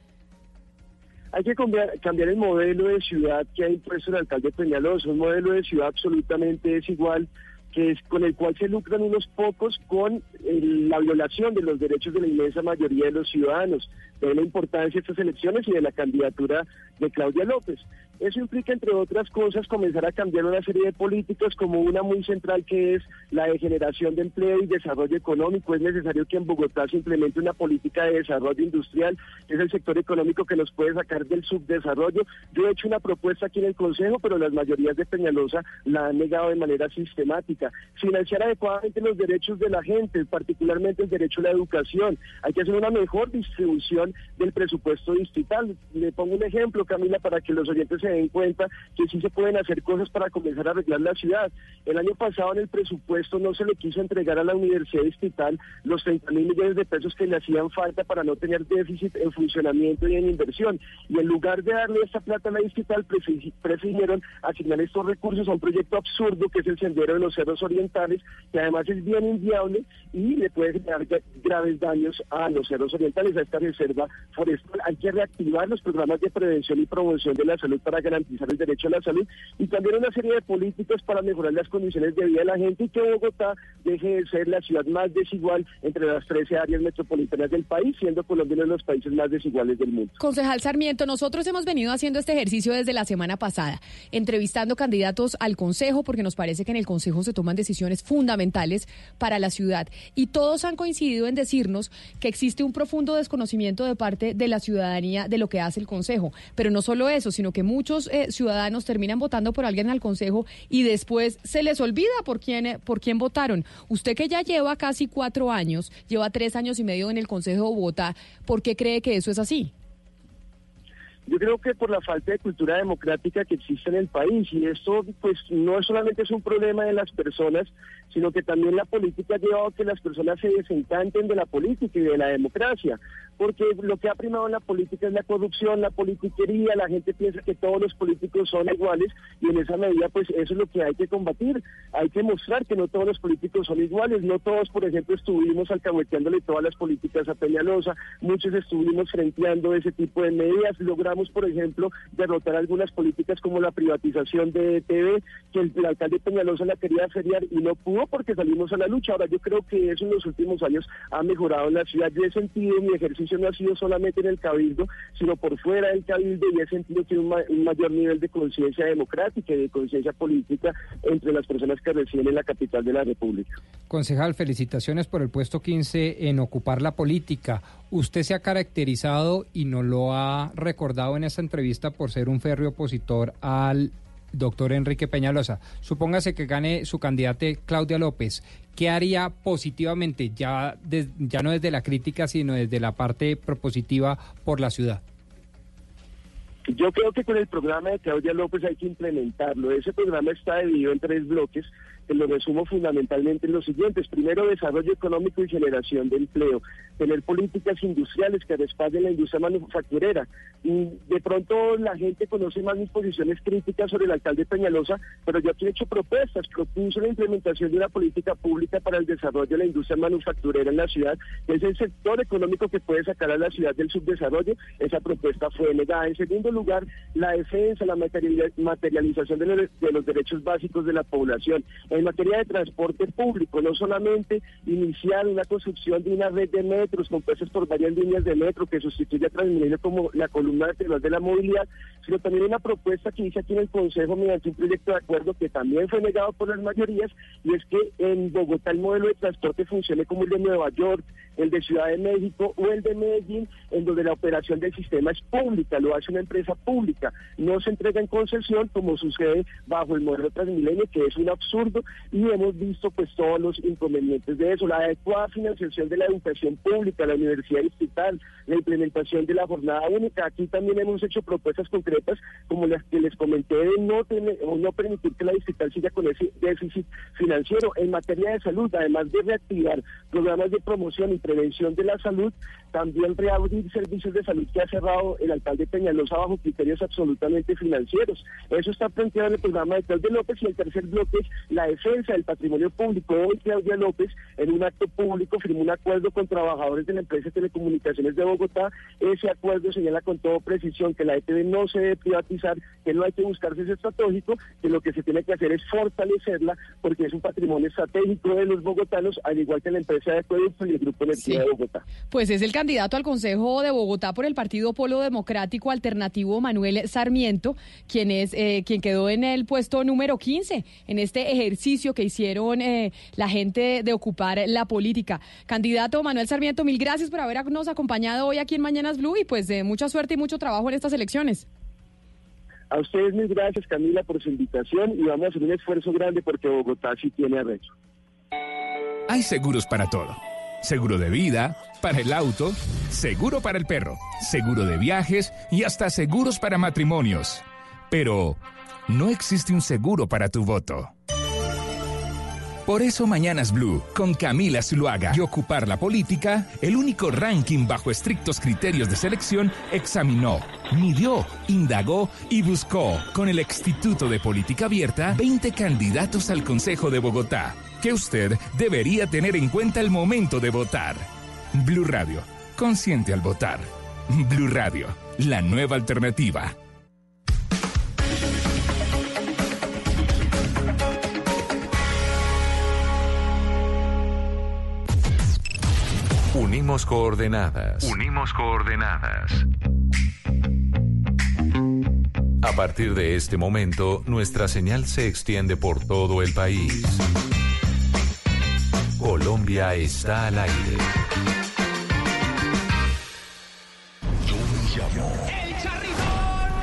Hay que cambiar, el modelo de ciudad que ha impuesto el alcalde Peñalosa, un modelo de ciudad absolutamente desigual que es con el cual se lucran unos pocos con eh, la violación de los derechos de la inmensa mayoría de los ciudadanos. De la importancia de estas elecciones y de la candidatura de Claudia López. Eso implica, entre otras cosas, comenzar a cambiar una serie de políticas como una muy central que es la de generación de empleo y desarrollo económico. Es necesario que en Bogotá se implemente una política de desarrollo industrial, que es el sector económico que nos puede sacar del subdesarrollo. Yo he hecho una propuesta aquí en el Consejo, pero las mayorías de Peñalosa la han negado de manera sistemática. Financiar adecuadamente los derechos de la gente, particularmente el derecho a la educación. Hay que hacer una mejor distribución del presupuesto distrital. Le pongo un ejemplo, Camila, para que los oyentes se den cuenta que sí se pueden hacer cosas para comenzar a arreglar la ciudad. El año pasado en el presupuesto no se le quiso entregar a la Universidad Distrital los 30 mil millones de pesos que le hacían falta para no tener déficit en funcionamiento y en inversión. Y en lugar de darle esta plata a la Distrital, prefi- prefirieron asignar estos recursos a un proyecto absurdo que es el Sendero de los Cerros Orientales, que además es bien inviable y le puede generar gra- graves daños a los cerros orientales, a esta reserva forestal. Hay que reactivar los programas de prevención y promoción de la salud para garantizar el derecho a la salud y también una serie de políticas para mejorar las condiciones de vida de la gente y que Bogotá deje de ser la ciudad más desigual entre las 13 áreas metropolitanas del país, siendo Colombia uno de los países más desiguales del mundo. Concejal Sarmiento, nosotros hemos venido haciendo este ejercicio desde la semana pasada, entrevistando candidatos al Consejo, porque nos parece que en el Consejo se toman decisiones fundamentales para la ciudad. Y todos han coincidido en decirnos que existe un profundo desconocimiento de parte de la ciudadanía de lo que hace el Consejo. Pero no solo eso, sino que muchos eh, ciudadanos terminan votando por alguien al Consejo y después se les olvida por quién, eh, por quién votaron. Usted que ya lleva casi cuatro años, lleva tres años y medio en el Consejo de ¿por qué cree que eso es así? Yo creo que por la falta de cultura democrática que existe en el país y esto pues no solamente es un problema de las personas, sino que también la política ha llevado a que las personas se desencanten de la política y de la democracia, porque lo que ha primado en la política es la corrupción, la politiquería, la gente piensa que todos los políticos son iguales y en esa medida pues eso es lo que hay que combatir, hay que mostrar que no todos los políticos son iguales, no todos por ejemplo estuvimos alcahueteándole todas las políticas a Peñalosa, muchos estuvimos frenteando ese tipo de medidas, logramos por ejemplo derrotar algunas políticas como la privatización de TV, que el, alcalde Peñalosa la quería feriar y no pudo porque salimos a la lucha. Ahora yo creo que eso en los últimos años ha mejorado la ciudad. Yo he sentido, mi ejercicio no ha sido solamente en el cabildo, sino por fuera del cabildo y he sentido que un, un mayor nivel de conciencia democrática y de conciencia política entre las personas que residen en la capital de la República. Concejal, felicitaciones por el puesto 15 en ocupar la política. Usted se ha caracterizado y nos lo ha recordado en esta entrevista por ser un férreo opositor al doctor Enrique Peñalosa. Supóngase que gane su candidata Claudia López. ¿Qué haría positivamente, ya, ya no desde la crítica, sino desde la parte propositiva por la ciudad? Yo creo que con el programa de Claudia López hay que implementarlo. Ese programa está dividido en tres bloques, que lo resumo fundamentalmente en los siguientes. Primero, desarrollo económico y generación de empleo. Tener políticas industriales que respalden la industria manufacturera. Y de pronto la gente conoce más mis posiciones críticas sobre el alcalde Peñalosa, pero yo aquí he hecho propuestas. Propuse la implementación de una política pública para el desarrollo de la industria manufacturera en la ciudad, que es el sector económico que puede sacar a la ciudad del subdesarrollo. Esa propuesta fue negada. En segundo lugar, la defensa, la materiali- materialización de los, de los derechos básicos de la población. En materia de transporte público, no solamente iniciar una construcción de una red de metro metros compuestas por varias líneas de metro que sustituye a Transmilenio como la columna vertebral de la movilidad, sino también una propuesta que hice aquí en el Consejo mediante un proyecto de acuerdo que también fue negado por las mayorías, y es que en Bogotá el modelo de transporte funcione como el de Nueva York, el de Ciudad de México o el de Medellín, en donde la operación del sistema es pública, lo hace una empresa pública, no se entrega en concesión como sucede bajo el modelo Transmilenio, que es un absurdo, y hemos visto pues todos los inconvenientes de eso, la adecuada financiación de la educación pública, la universidad distrital, la implementación de la jornada única. Aquí también hemos hecho propuestas concretas como las que les comenté de no, tener, o no permitir que la distrital siga con ese déficit financiero. En materia de salud, además de reactivar programas de promoción y prevención de la salud, también reabrir servicios de salud que ha cerrado el alcalde Peñalosa bajo criterios absolutamente financieros. Eso está planteado en el programa de Claudia López y el tercer bloque es la defensa del patrimonio público. Hoy Claudia López, en un acto público, firmó un acuerdo con trabajadores de la empresa de telecomunicaciones de Bogotá. Ese acuerdo señala con toda precisión que la ETV no se debe privatizar, que no hay que buscarse ese estratégico, que lo que se tiene que hacer es fortalecerla porque es un patrimonio estratégico de los bogotanos, al igual que la empresa de acueducto y el Grupo Energía Sí. de Bogotá. Pues es el candidato al Consejo de Bogotá por el Partido Polo Democrático Alternativo Manuel Sarmiento, quien es eh, quien quedó en el puesto número 15 en este ejercicio que hicieron eh, la gente de ocupar la política. Candidato Manuel Sarmiento, mil gracias por habernos acompañado hoy aquí en Mañanas Blue y pues de mucha suerte y mucho trabajo en estas elecciones. A ustedes mil gracias Camila por su invitación y vamos a hacer un esfuerzo grande porque Bogotá sí tiene arrecho. Hay seguros para todo. Seguro de vida, para el auto, seguro para el perro, seguro de viajes y hasta seguros para matrimonios. Pero no existe un seguro para tu voto. Por eso Mañanas Blue, con Camila Zuluaga y Ocupar la Política, el único ranking bajo estrictos criterios de selección, examinó, midió, indagó y buscó, con el Instituto de Política Abierta, 20 candidatos al Consejo de Bogotá, que usted debería tener en cuenta el momento de votar. Blue Radio, consciente al votar. Blue Radio, la nueva alternativa. Unimos coordenadas. Unimos coordenadas. A partir de este momento, nuestra señal se extiende por todo el país. Colombia está al aire. Yo me llamo. El charrito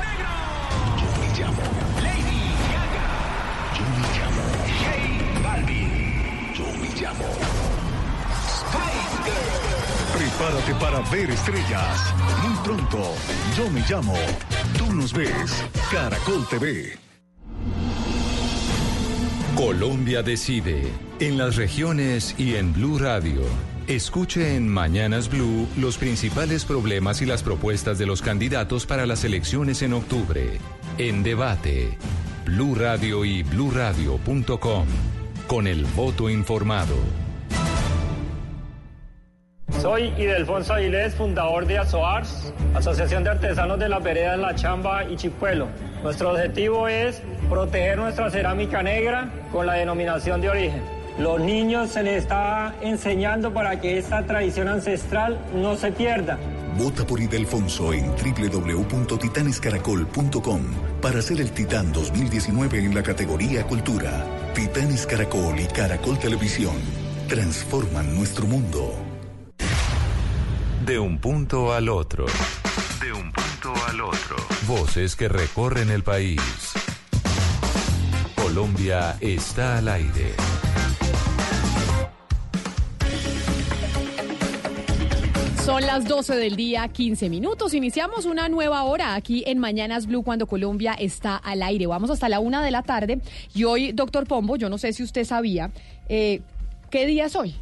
negro. Yo me llamo. Lady Gaga. Yo me llamo. J Balvin. Yo me llamo. Spice Prepárate para ver estrellas. Muy pronto. Yo me llamo. Tú nos ves. Caracol TV. Colombia decide. En las regiones y en Blue Radio. Escuche en Mañanas Blue los principales problemas y las propuestas de los candidatos para las elecciones en octubre. En debate. Blue Radio y bluradio.com. Con el voto informado. Soy Idelfonso Avilés, fundador de ASOARS, Asociación de Artesanos de las Veredas La Chamba y Chipuelo. Nuestro objetivo es proteger nuestra cerámica negra con la denominación de origen. Los niños se les está enseñando para que esta tradición ancestral no se pierda. Vota por Idelfonso en www.titanescaracol.com para ser el Titán 2019 en la categoría Cultura. Titanes Caracol y Caracol Televisión transforman nuestro mundo. De un punto al otro. De un punto al otro. Voces que recorren el país. Colombia está al aire. Son las 12 del día, 15 minutos. Iniciamos una nueva hora aquí en Mañanas Blue cuando Colombia está al aire. Vamos hasta la una de la tarde. Y hoy, doctor Pombo, yo no sé si usted sabía, eh, ¿qué día es hoy?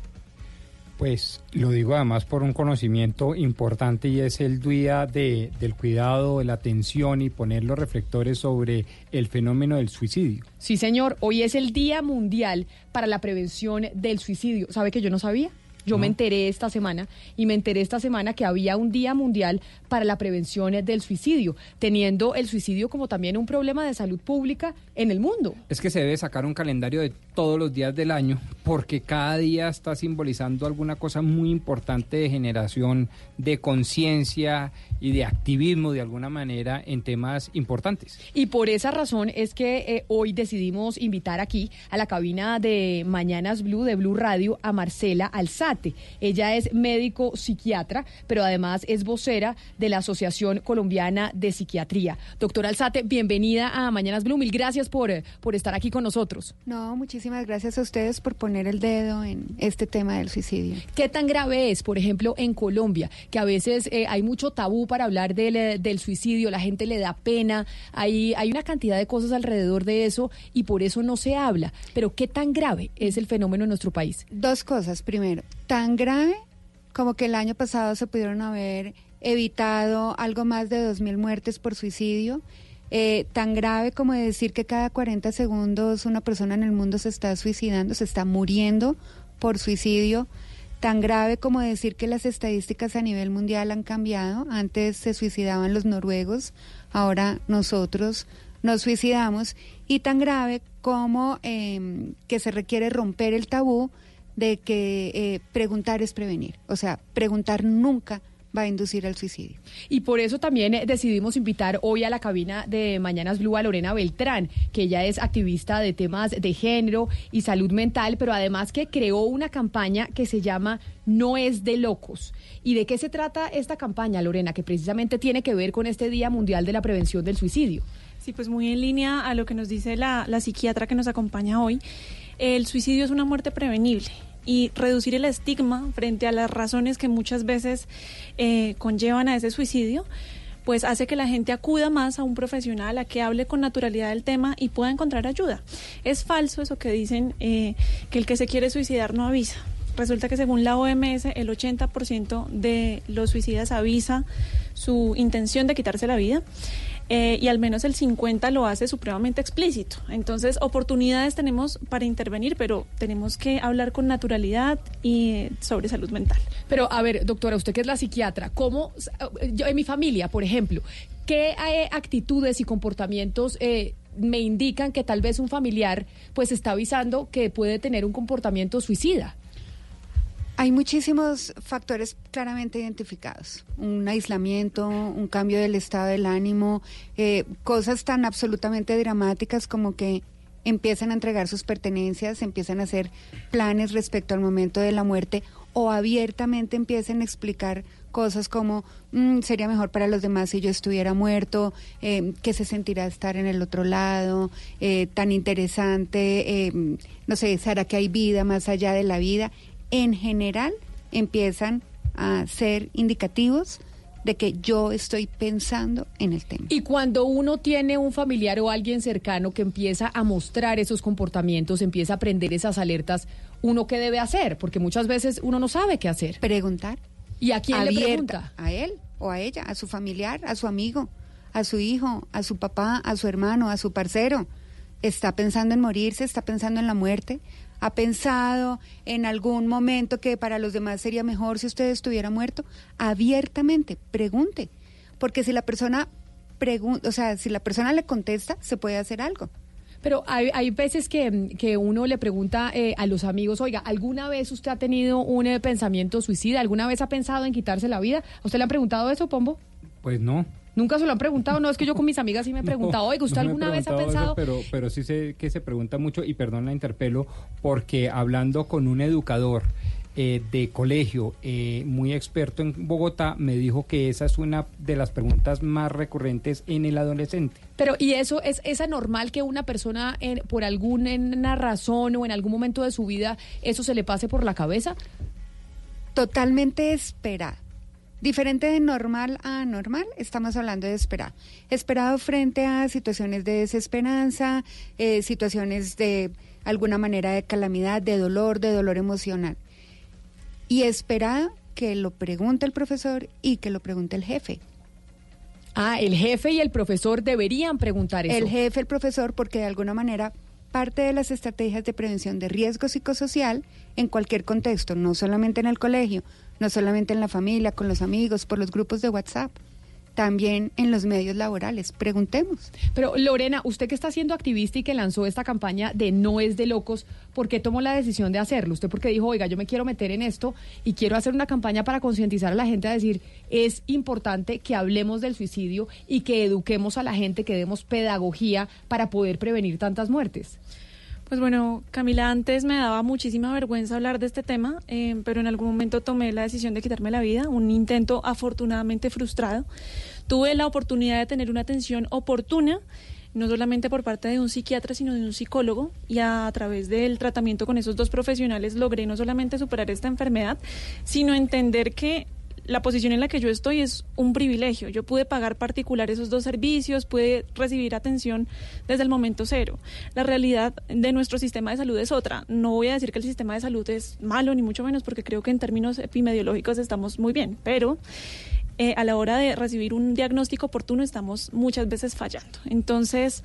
Pues lo digo además por un conocimiento importante y es el día de, del cuidado, de la atención y poner los reflectores sobre el fenómeno del suicidio. Sí, señor, hoy es el Día Mundial para la Prevención del Suicidio. ¿Sabe que yo no sabía? Yo me enteré esta semana y me enteré esta semana que había un Día Mundial para la Prevención del Suicidio, teniendo el suicidio como también un problema de salud pública en el mundo. Es que se debe sacar un calendario de todos los días del año porque cada día está simbolizando alguna cosa muy importante de generación de conciencia y de activismo de alguna manera en temas importantes. Y por esa razón es que eh, hoy decidimos invitar aquí a la cabina de Mañanas Blue de Blue Radio a Marcela Alzate. Ella es médico psiquiatra, pero además es vocera de la Asociación Colombiana de Psiquiatría. Doctora Alzate, bienvenida a Mañanas Blue. Mil gracias por, eh, por estar aquí con nosotros. No, muchísimas gracias a ustedes por poner el dedo en este tema del suicidio. ¿Qué tan grave es, por ejemplo, en Colombia, que a veces eh, hay mucho tabú para hablar del, eh, del suicidio, la gente le da pena, hay, hay una cantidad de cosas alrededor de eso y por eso no se habla. Pero ¿qué tan grave es el fenómeno en nuestro país? Dos cosas. Primero, tan grave como que el año pasado se pudieron haber evitado algo más de 2.000 muertes por suicidio. Eh, tan grave como decir que cada 40 segundos una persona en el mundo se está suicidando, se está muriendo por suicidio. Tan grave como decir que las estadísticas a nivel mundial han cambiado. Antes se suicidaban los noruegos, ahora nosotros nos suicidamos. Y tan grave como eh, que se requiere romper el tabú de que eh, preguntar es prevenir. O sea, preguntar nunca va a inducir al suicidio. Y por eso también eh, decidimos invitar hoy a la cabina de Mañanas Blue a Lorena Beltrán, que ella es activista de temas de género y salud mental, pero además que creó una campaña que se llama No es de locos. ¿Y de qué se trata esta campaña, Lorena, que precisamente tiene que ver con este Día Mundial de la Prevención del Suicidio? Sí, pues muy en línea a lo que nos dice la, la psiquiatra que nos acompaña hoy. El suicidio es una muerte prevenible y reducir el estigma frente a las razones que muchas veces eh, conllevan a ese suicidio, pues hace que la gente acuda más a un profesional, a que hable con naturalidad del tema y pueda encontrar ayuda. Es falso eso que dicen eh, que el que se quiere suicidar no avisa. Resulta que según la OMS el 80% de los suicidas avisa su intención de quitarse la vida. Eh, y al menos el 50 lo hace supremamente explícito. Entonces, oportunidades tenemos para intervenir, pero tenemos que hablar con naturalidad y eh, sobre salud mental. Pero, a ver, doctora, usted que es la psiquiatra, ¿cómo, yo en mi familia, por ejemplo, qué eh, actitudes y comportamientos me indican que tal vez un familiar pues está avisando que puede tener un comportamiento suicida? Hay muchísimos factores claramente identificados. Un aislamiento, un cambio del estado del ánimo, eh, cosas tan absolutamente dramáticas como que empiezan a entregar sus pertenencias, empiezan a hacer planes respecto al momento de la muerte o abiertamente empiezan a explicar cosas como "Mm, sería mejor para los demás si yo estuviera muerto, eh, qué se sentirá estar en el otro lado, eh, tan interesante, eh, no sé, ¿será que hay vida más allá de la vida? En general empiezan a ser indicativos de que yo estoy pensando en el tema. Y cuando uno tiene un familiar o alguien cercano que empieza a mostrar esos comportamientos, empieza a aprender esas alertas, ¿uno qué debe hacer? Porque muchas veces uno no sabe qué hacer. Preguntar. ¿Y a quién le Abierta, pregunta? A él o a ella, a su familiar, a su amigo, a su hijo, a su papá, a su hermano, a su parcero. ¿Está pensando en morirse? ¿Está pensando en la muerte? ¿Ha pensado en algún momento que para los demás sería mejor si usted estuviera muerto? Abiertamente, pregunte. Porque si la persona pregunta, o sea, si la persona le contesta, se puede hacer algo. Pero hay, hay veces que, que uno le pregunta eh, a los amigos, oiga, ¿alguna vez usted ha tenido un eh, pensamiento suicida? ¿Alguna vez ha pensado en quitarse la vida? ¿A usted le han preguntado eso, Pombo? Pues no. Nunca se lo han preguntado, no es que yo con mis amigas sí me he preguntado, oiga, ¿usted no me he alguna vez ha eso, pensado? pero, pero sí sé que se pregunta mucho, y perdón la interpelo, porque hablando con un educador eh, de colegio eh, muy experto en Bogotá, me dijo que esa es una de las preguntas más recurrentes en el adolescente. Pero, ¿y eso es, es anormal que una persona eh, por alguna razón o en algún momento de su vida eso se le pase por la cabeza? Totalmente esperado. Diferente de normal a anormal, estamos hablando de esperado. Esperado frente a situaciones de desesperanza, eh, situaciones de alguna manera de calamidad, de dolor, de dolor emocional. Y esperado que lo pregunte el profesor y que lo pregunte el jefe. Ah, el jefe y el profesor deberían preguntar eso. El jefe, el profesor, porque de alguna manera parte de las estrategias de prevención de riesgo psicosocial en cualquier contexto, no solamente en el colegio, no solamente en la familia, con los amigos, por los grupos de WhatsApp. también en los medios laborales. Preguntemos. Pero Lorena, usted que está siendo activista y que lanzó esta campaña de No es de locos, ¿por qué tomó la decisión de hacerlo? Usted porque dijo, oiga, yo me quiero meter en esto y quiero hacer una campaña para concientizar a la gente a decir, es importante que hablemos del suicidio y que eduquemos a la gente, que demos pedagogía para poder prevenir tantas muertes. Pues bueno, Camila, antes me daba muchísima vergüenza hablar de este tema, eh, pero en algún momento tomé la decisión de quitarme la vida, un intento afortunadamente frustrado. Tuve la oportunidad de tener una atención oportuna, no solamente por parte de un psiquiatra, sino de un psicólogo, y a, través del tratamiento con esos dos profesionales logré no solamente superar esta enfermedad, sino entender que la posición en la que yo estoy es un privilegio. Yo pude pagar particular esos dos servicios, pude recibir atención desde el momento cero. La realidad de nuestro sistema de salud es otra. No voy a decir que el sistema de salud es malo, ni mucho menos, porque creo que en términos epidemiológicos estamos muy bien, pero eh, a la hora de recibir un diagnóstico oportuno estamos muchas veces fallando. Entonces,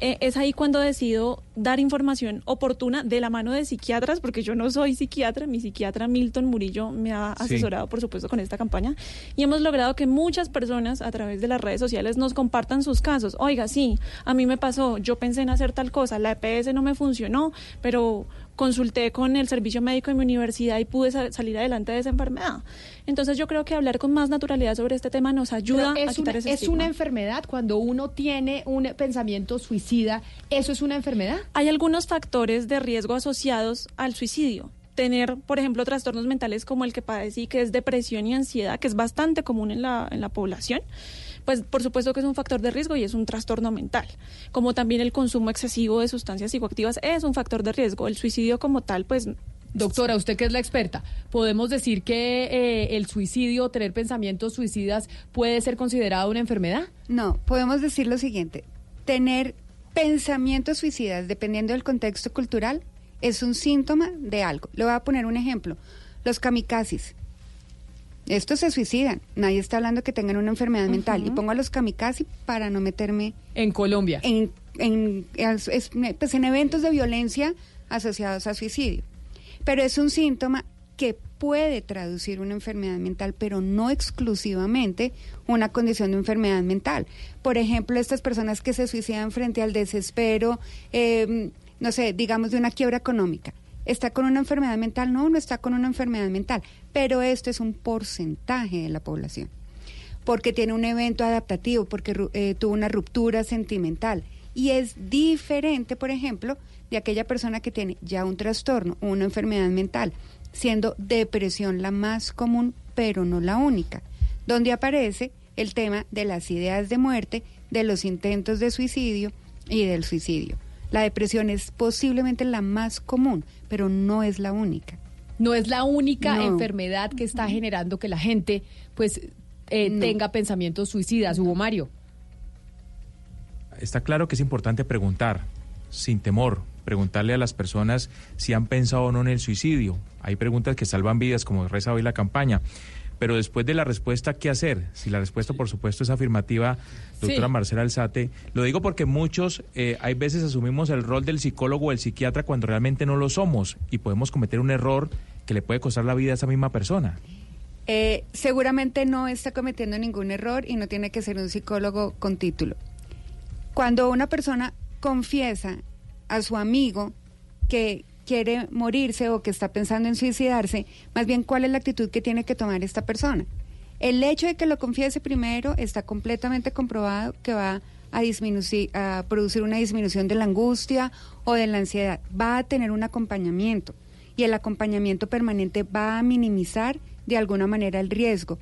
eh, es ahí cuando decido dar información oportuna de la mano de psiquiatras, porque yo no soy psiquiatra, mi psiquiatra Milton Murillo me ha Sí. asesorado, por supuesto, con esta campaña, y hemos logrado que muchas personas a través de las redes sociales nos compartan sus casos. Oiga, sí, a mí me pasó, yo pensé en hacer tal cosa, la EPS no me funcionó, pero consulté con el servicio médico de mi universidad y pude sa- salir adelante de esa enfermedad. Entonces yo creo que hablar con más naturalidad sobre este tema nos ayuda Pero a es, quitar una, ese es estigma. una enfermedad cuando uno tiene un pensamiento suicida, ¿eso es una enfermedad? Hay algunos factores de riesgo asociados al suicidio. Tener, por ejemplo, trastornos mentales como el que padecí, que es depresión y ansiedad, que es bastante común en la, en la población, pues por supuesto que es un factor de riesgo y es un trastorno mental. Como también el consumo excesivo de sustancias psicoactivas es un factor de riesgo. El suicidio como tal, pues Doctora, usted que es la experta, ¿podemos decir que eh, el suicidio, tener pensamientos suicidas, puede ser considerado una enfermedad? No, podemos decir lo siguiente, tener pensamientos suicidas, dependiendo del contexto cultural, es un síntoma de algo. Le voy a poner un ejemplo, los kamikazes. Estos se suicidan, nadie está hablando que tengan una enfermedad mental. Y pongo a los kamikazes para no meterme... En Colombia. En, en, es- es- pues en eventos de violencia asociados a suicidio. Pero es un síntoma que puede traducir una enfermedad mental, pero no exclusivamente una condición de enfermedad mental. Por ejemplo, estas personas que se suicidan frente al desespero, eh, no sé, digamos de una quiebra económica. ¿Está con una enfermedad mental? No, no está con una enfermedad mental, pero esto es un porcentaje de la población porque tiene un evento adaptativo, porque eh, tuvo una ruptura sentimental. Y es diferente, por ejemplo, de aquella persona que tiene ya un trastorno una enfermedad mental, siendo depresión la más común, pero no la única, donde aparece el tema de las ideas de muerte, de los intentos de suicidio y del suicidio. La depresión es posiblemente la más común, pero no es la única. No es la única No. enfermedad que está generando que la gente pues eh, No. tenga pensamientos suicidas, Hugo Mario. Está claro que es importante preguntar, sin temor, preguntarle a las personas si han pensado o no en el suicidio. Hay preguntas que salvan vidas, como reza hoy la campaña. Pero después de la respuesta, ¿qué hacer? Si la respuesta, por supuesto, es afirmativa, doctora Sí. Marcela Alzate, lo digo porque muchos, eh, hay veces asumimos el rol del psicólogo o el psiquiatra cuando realmente no lo somos y podemos cometer un error que le puede costar la vida a esa misma persona. Eh, seguramente no está cometiendo ningún error y no tiene que ser un psicólogo con título. Cuando una persona confiesa a su amigo que quiere morirse o que está pensando en suicidarse, más bien cuál es la actitud que tiene que tomar esta persona. El hecho de que lo confiese primero está completamente comprobado que va a, a producir una disminución de la angustia o de la ansiedad. Va a tener un acompañamiento y el acompañamiento permanente va a minimizar de alguna manera el riesgo.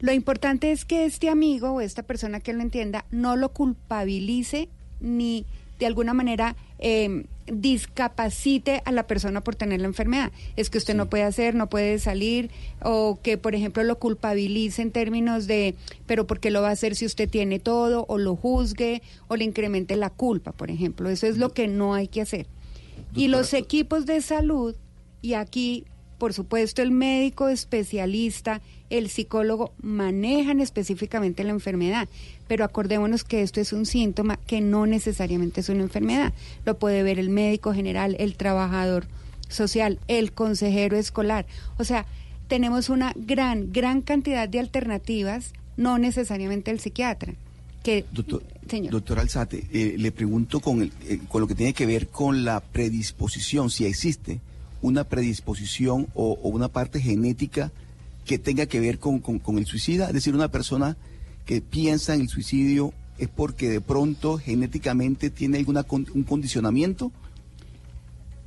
Lo importante es que este amigo o esta persona que lo entienda no lo culpabilice ni de alguna manera eh, discapacite a la persona por tener la enfermedad. Es que usted no puede hacer, no puede salir, o que, por ejemplo, lo culpabilice en términos de, pero ¿por qué lo va a hacer si usted tiene todo? O lo juzgue, o le incremente la culpa, por ejemplo. Eso es lo que no hay que hacer. Y los equipos de salud, y aquí, por supuesto, el médico especialista, el psicólogo, manejan específicamente la enfermedad. Pero acordémonos que esto es un síntoma que no necesariamente es una enfermedad. Lo puede ver el médico general, el trabajador social, el consejero escolar. O sea, tenemos una gran, gran cantidad de alternativas no necesariamente el psiquiatra. Que, Doctor, señor. doctor Alzate, eh, le pregunto con, el- eh, con lo que tiene que ver con la predisposición, si existe una predisposición o, una parte genética que tenga que ver con, el suicida, es decir, una persona que piensa en el suicidio es porque de pronto genéticamente tiene con- un condicionamiento.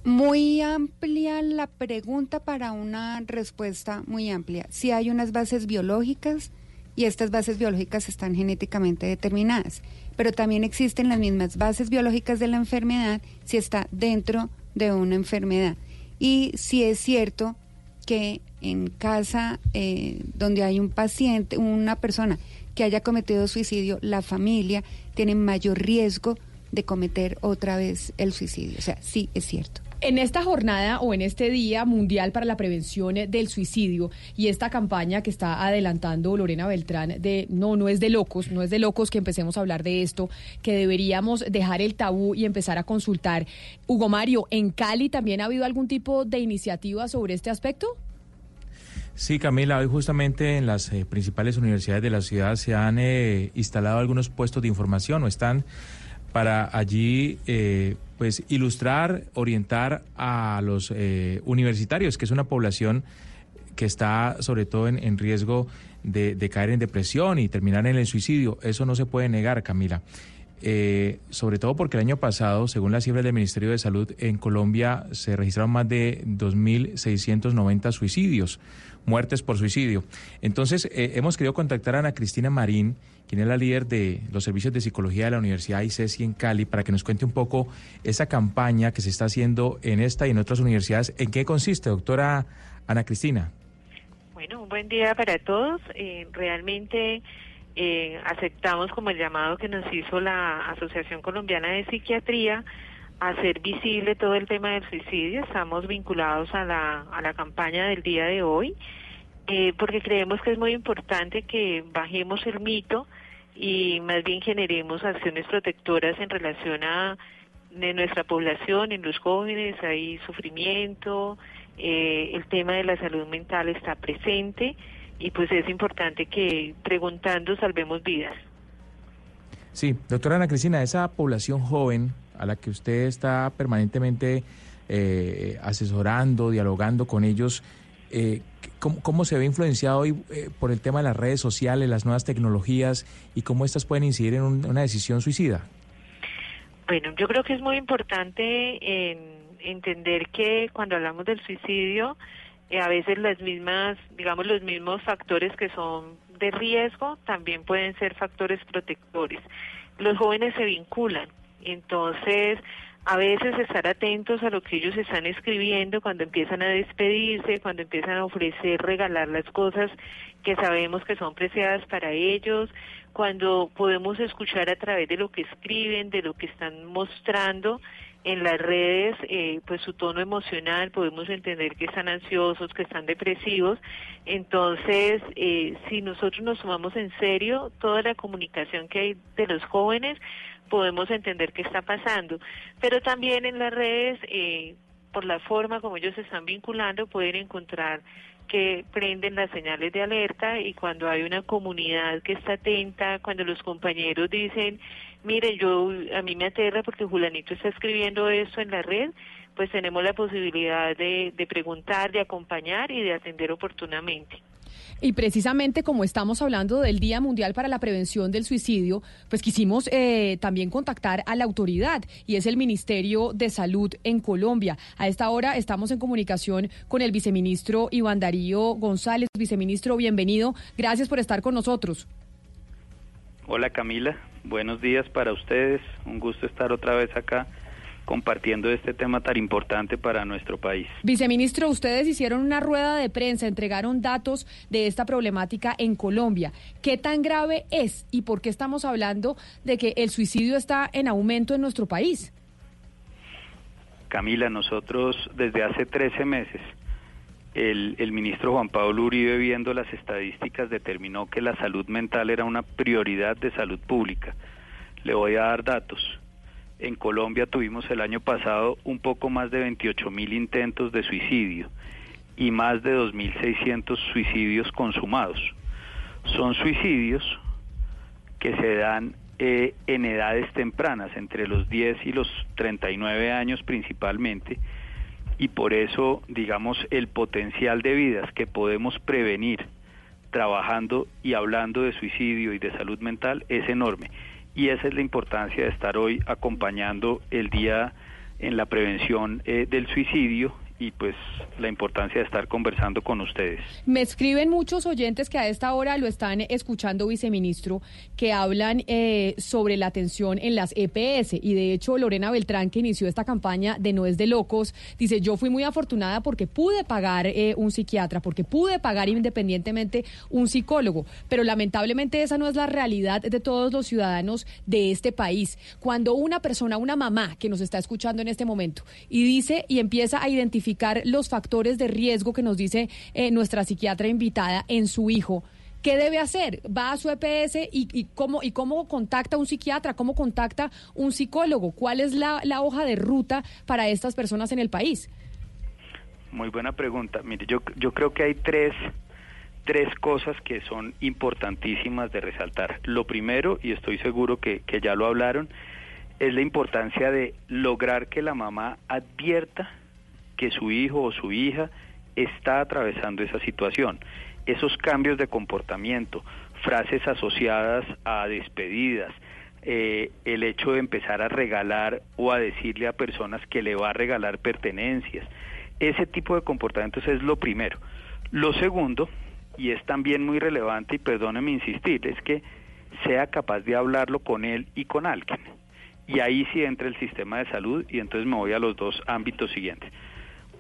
Muy amplia la pregunta para una respuesta muy amplia. Si hay unas bases biológicas y estas bases biológicas están genéticamente determinadas, pero también existen las mismas bases biológicas de la enfermedad si está dentro de una enfermedad. Y si es cierto que en casa eh, donde hay un paciente, una persona que haya cometido suicidio, la familia tiene mayor riesgo de cometer otra vez el suicidio. O sea, sí es cierto. En esta jornada o en este Día Mundial para la Prevención del Suicidio y esta campaña que está adelantando Lorena Beltrán de no, no es de locos, no es de locos que empecemos a hablar de esto, que deberíamos dejar el tabú y empezar a consultar. Hugo Mario, ¿en Cali también ha habido algún tipo de iniciativa sobre este aspecto? Sí, Camila, hoy justamente en las eh, principales universidades de la ciudad se han eh, instalado algunos puestos de información o están para allí eh, pues ilustrar, orientar a los eh, universitarios, que es una población que está sobre todo en, riesgo de, de caer en depresión y terminar en el suicidio. Eso no se puede negar, Camila. Eh, sobre todo porque el año pasado, según las cifras del Ministerio de Salud, en Colombia se registraron más de 2.690 suicidios, muertes por suicidio. Entonces, eh, hemos querido contactar a Ana Cristina Marín, quien es la líder de los servicios de psicología de la Universidad ICESI en Cali, para que nos cuente un poco esa campaña que se está haciendo en esta y en otras universidades. ¿En qué consiste, doctora Ana Cristina? Bueno, un buen día para todos. Eh, realmente eh, aceptamos como el llamado que nos hizo la Asociación Colombiana de Psiquiatría hacer visible todo el tema del suicidio. Estamos vinculados a la, a la campaña del día de hoy eh, porque creemos que es muy importante que bajemos el mito y más bien generemos acciones protectoras en relación a de nuestra población, en los jóvenes, hay sufrimiento, eh, el tema de la salud mental está presente y pues es importante que preguntando salvemos vidas. Sí, doctora Ana Cristina, esa población joven a la que usted está permanentemente eh, asesorando, dialogando con ellos, eh, ¿cómo, cómo se ve influenciado hoy eh, por el tema de las redes sociales, las nuevas tecnologías y cómo estas pueden incidir en un- una decisión suicida? Bueno, yo creo que es muy importante en entender que cuando hablamos del suicidio, a veces las mismas, digamos, los mismos factores que son de riesgo también pueden ser factores protectores. Los jóvenes se vinculan, entonces a veces estar atentos a lo que ellos están escribiendo cuando empiezan a despedirse, cuando empiezan a ofrecer, regalar las cosas que sabemos que son preciadas para ellos, cuando podemos escuchar a través de lo que escriben, de lo que están mostrando en las redes, eh, pues su tono emocional, podemos entender que están ansiosos, que están depresivos. Entonces, eh, si nosotros nos tomamos en serio toda la comunicación que hay de los jóvenes, podemos entender qué está pasando. Pero también en las redes, eh, por la forma como ellos se están vinculando, pueden encontrar que prenden las señales de alerta y cuando hay una comunidad que está atenta, cuando los compañeros dicen, mire, yo a mí me aterra porque Julanito está escribiendo esto en la red, pues tenemos la posibilidad de, de preguntar, de acompañar y de atender oportunamente. Y precisamente como estamos hablando del Día Mundial para la Prevención del Suicidio, pues quisimos eh, también contactar a la autoridad y es el Ministerio de Salud en Colombia. A esta hora estamos en comunicación con el viceministro Iván Darío González. Viceministro, bienvenido. Gracias por estar con nosotros. Hola Camila, buenos días para ustedes. Un gusto estar otra vez acá compartiendo este tema tan importante para nuestro país. Viceministro, ustedes hicieron una rueda de prensa, entregaron datos de esta problemática en Colombia. ¿Qué tan grave es y por qué estamos hablando de que el suicidio está en aumento en nuestro país? Camila, nosotros desde hace 13 meses, el, ministro Juan Pablo Uribe, viendo las estadísticas, determinó que la salud mental era una prioridad de salud pública. Le voy a dar datos. En Colombia tuvimos el año pasado un poco más de 28 mil intentos de suicidio y más de 2.600 suicidios consumados. son suicidios que se dan eh, en edades tempranas, entre los 10 y los 39 años principalmente, y por eso, digamos, el potencial de vidas que podemos prevenir trabajando y hablando de suicidio y de salud mental es enorme. Y esa es la importancia de estar hoy acompañando el día en la prevención eh, del suicidio y pues la importancia de estar conversando con ustedes. Me escriben muchos oyentes que a esta hora lo están escuchando, viceministro, que hablan eh, sobre la atención en las EPS. Y de hecho, Lorena Beltrán, que inició esta campaña de No es de locos, dice, yo fui muy afortunada porque pude pagar eh, un psiquiatra, porque pude pagar independientemente un psicólogo. Pero lamentablemente esa no es la realidad de todos los ciudadanos de este país. Cuando una persona, una mamá que nos está escuchando en este momento, y dice y empieza a identificar los factores de riesgo que nos dice eh, nuestra psiquiatra invitada en su hijo. ¿Qué debe hacer? ¿Va a su EPS y, cómo, y cómo contacta un psiquiatra? ¿Cómo contacta un psicólogo? ¿Cuál es la, hoja de ruta para estas personas en el país? Muy buena pregunta. Mire, yo, creo que hay tres, tres cosas que son importantísimas de resaltar. Lo primero, y estoy seguro que ya lo hablaron, es la importancia de lograr que la mamá advierta que su hijo o su hija está atravesando esa situación. Esos cambios de comportamiento, frases asociadas a despedidas, eh, el hecho de empezar a regalar o a decirle a personas que le va a regalar pertenencias, ese tipo de comportamientos es lo primero. Lo segundo, y es también muy relevante, y perdóneme insistir, es que sea capaz de hablarlo con él y con alguien. Y ahí sí entra el sistema de salud y entonces me voy a los dos ámbitos siguientes.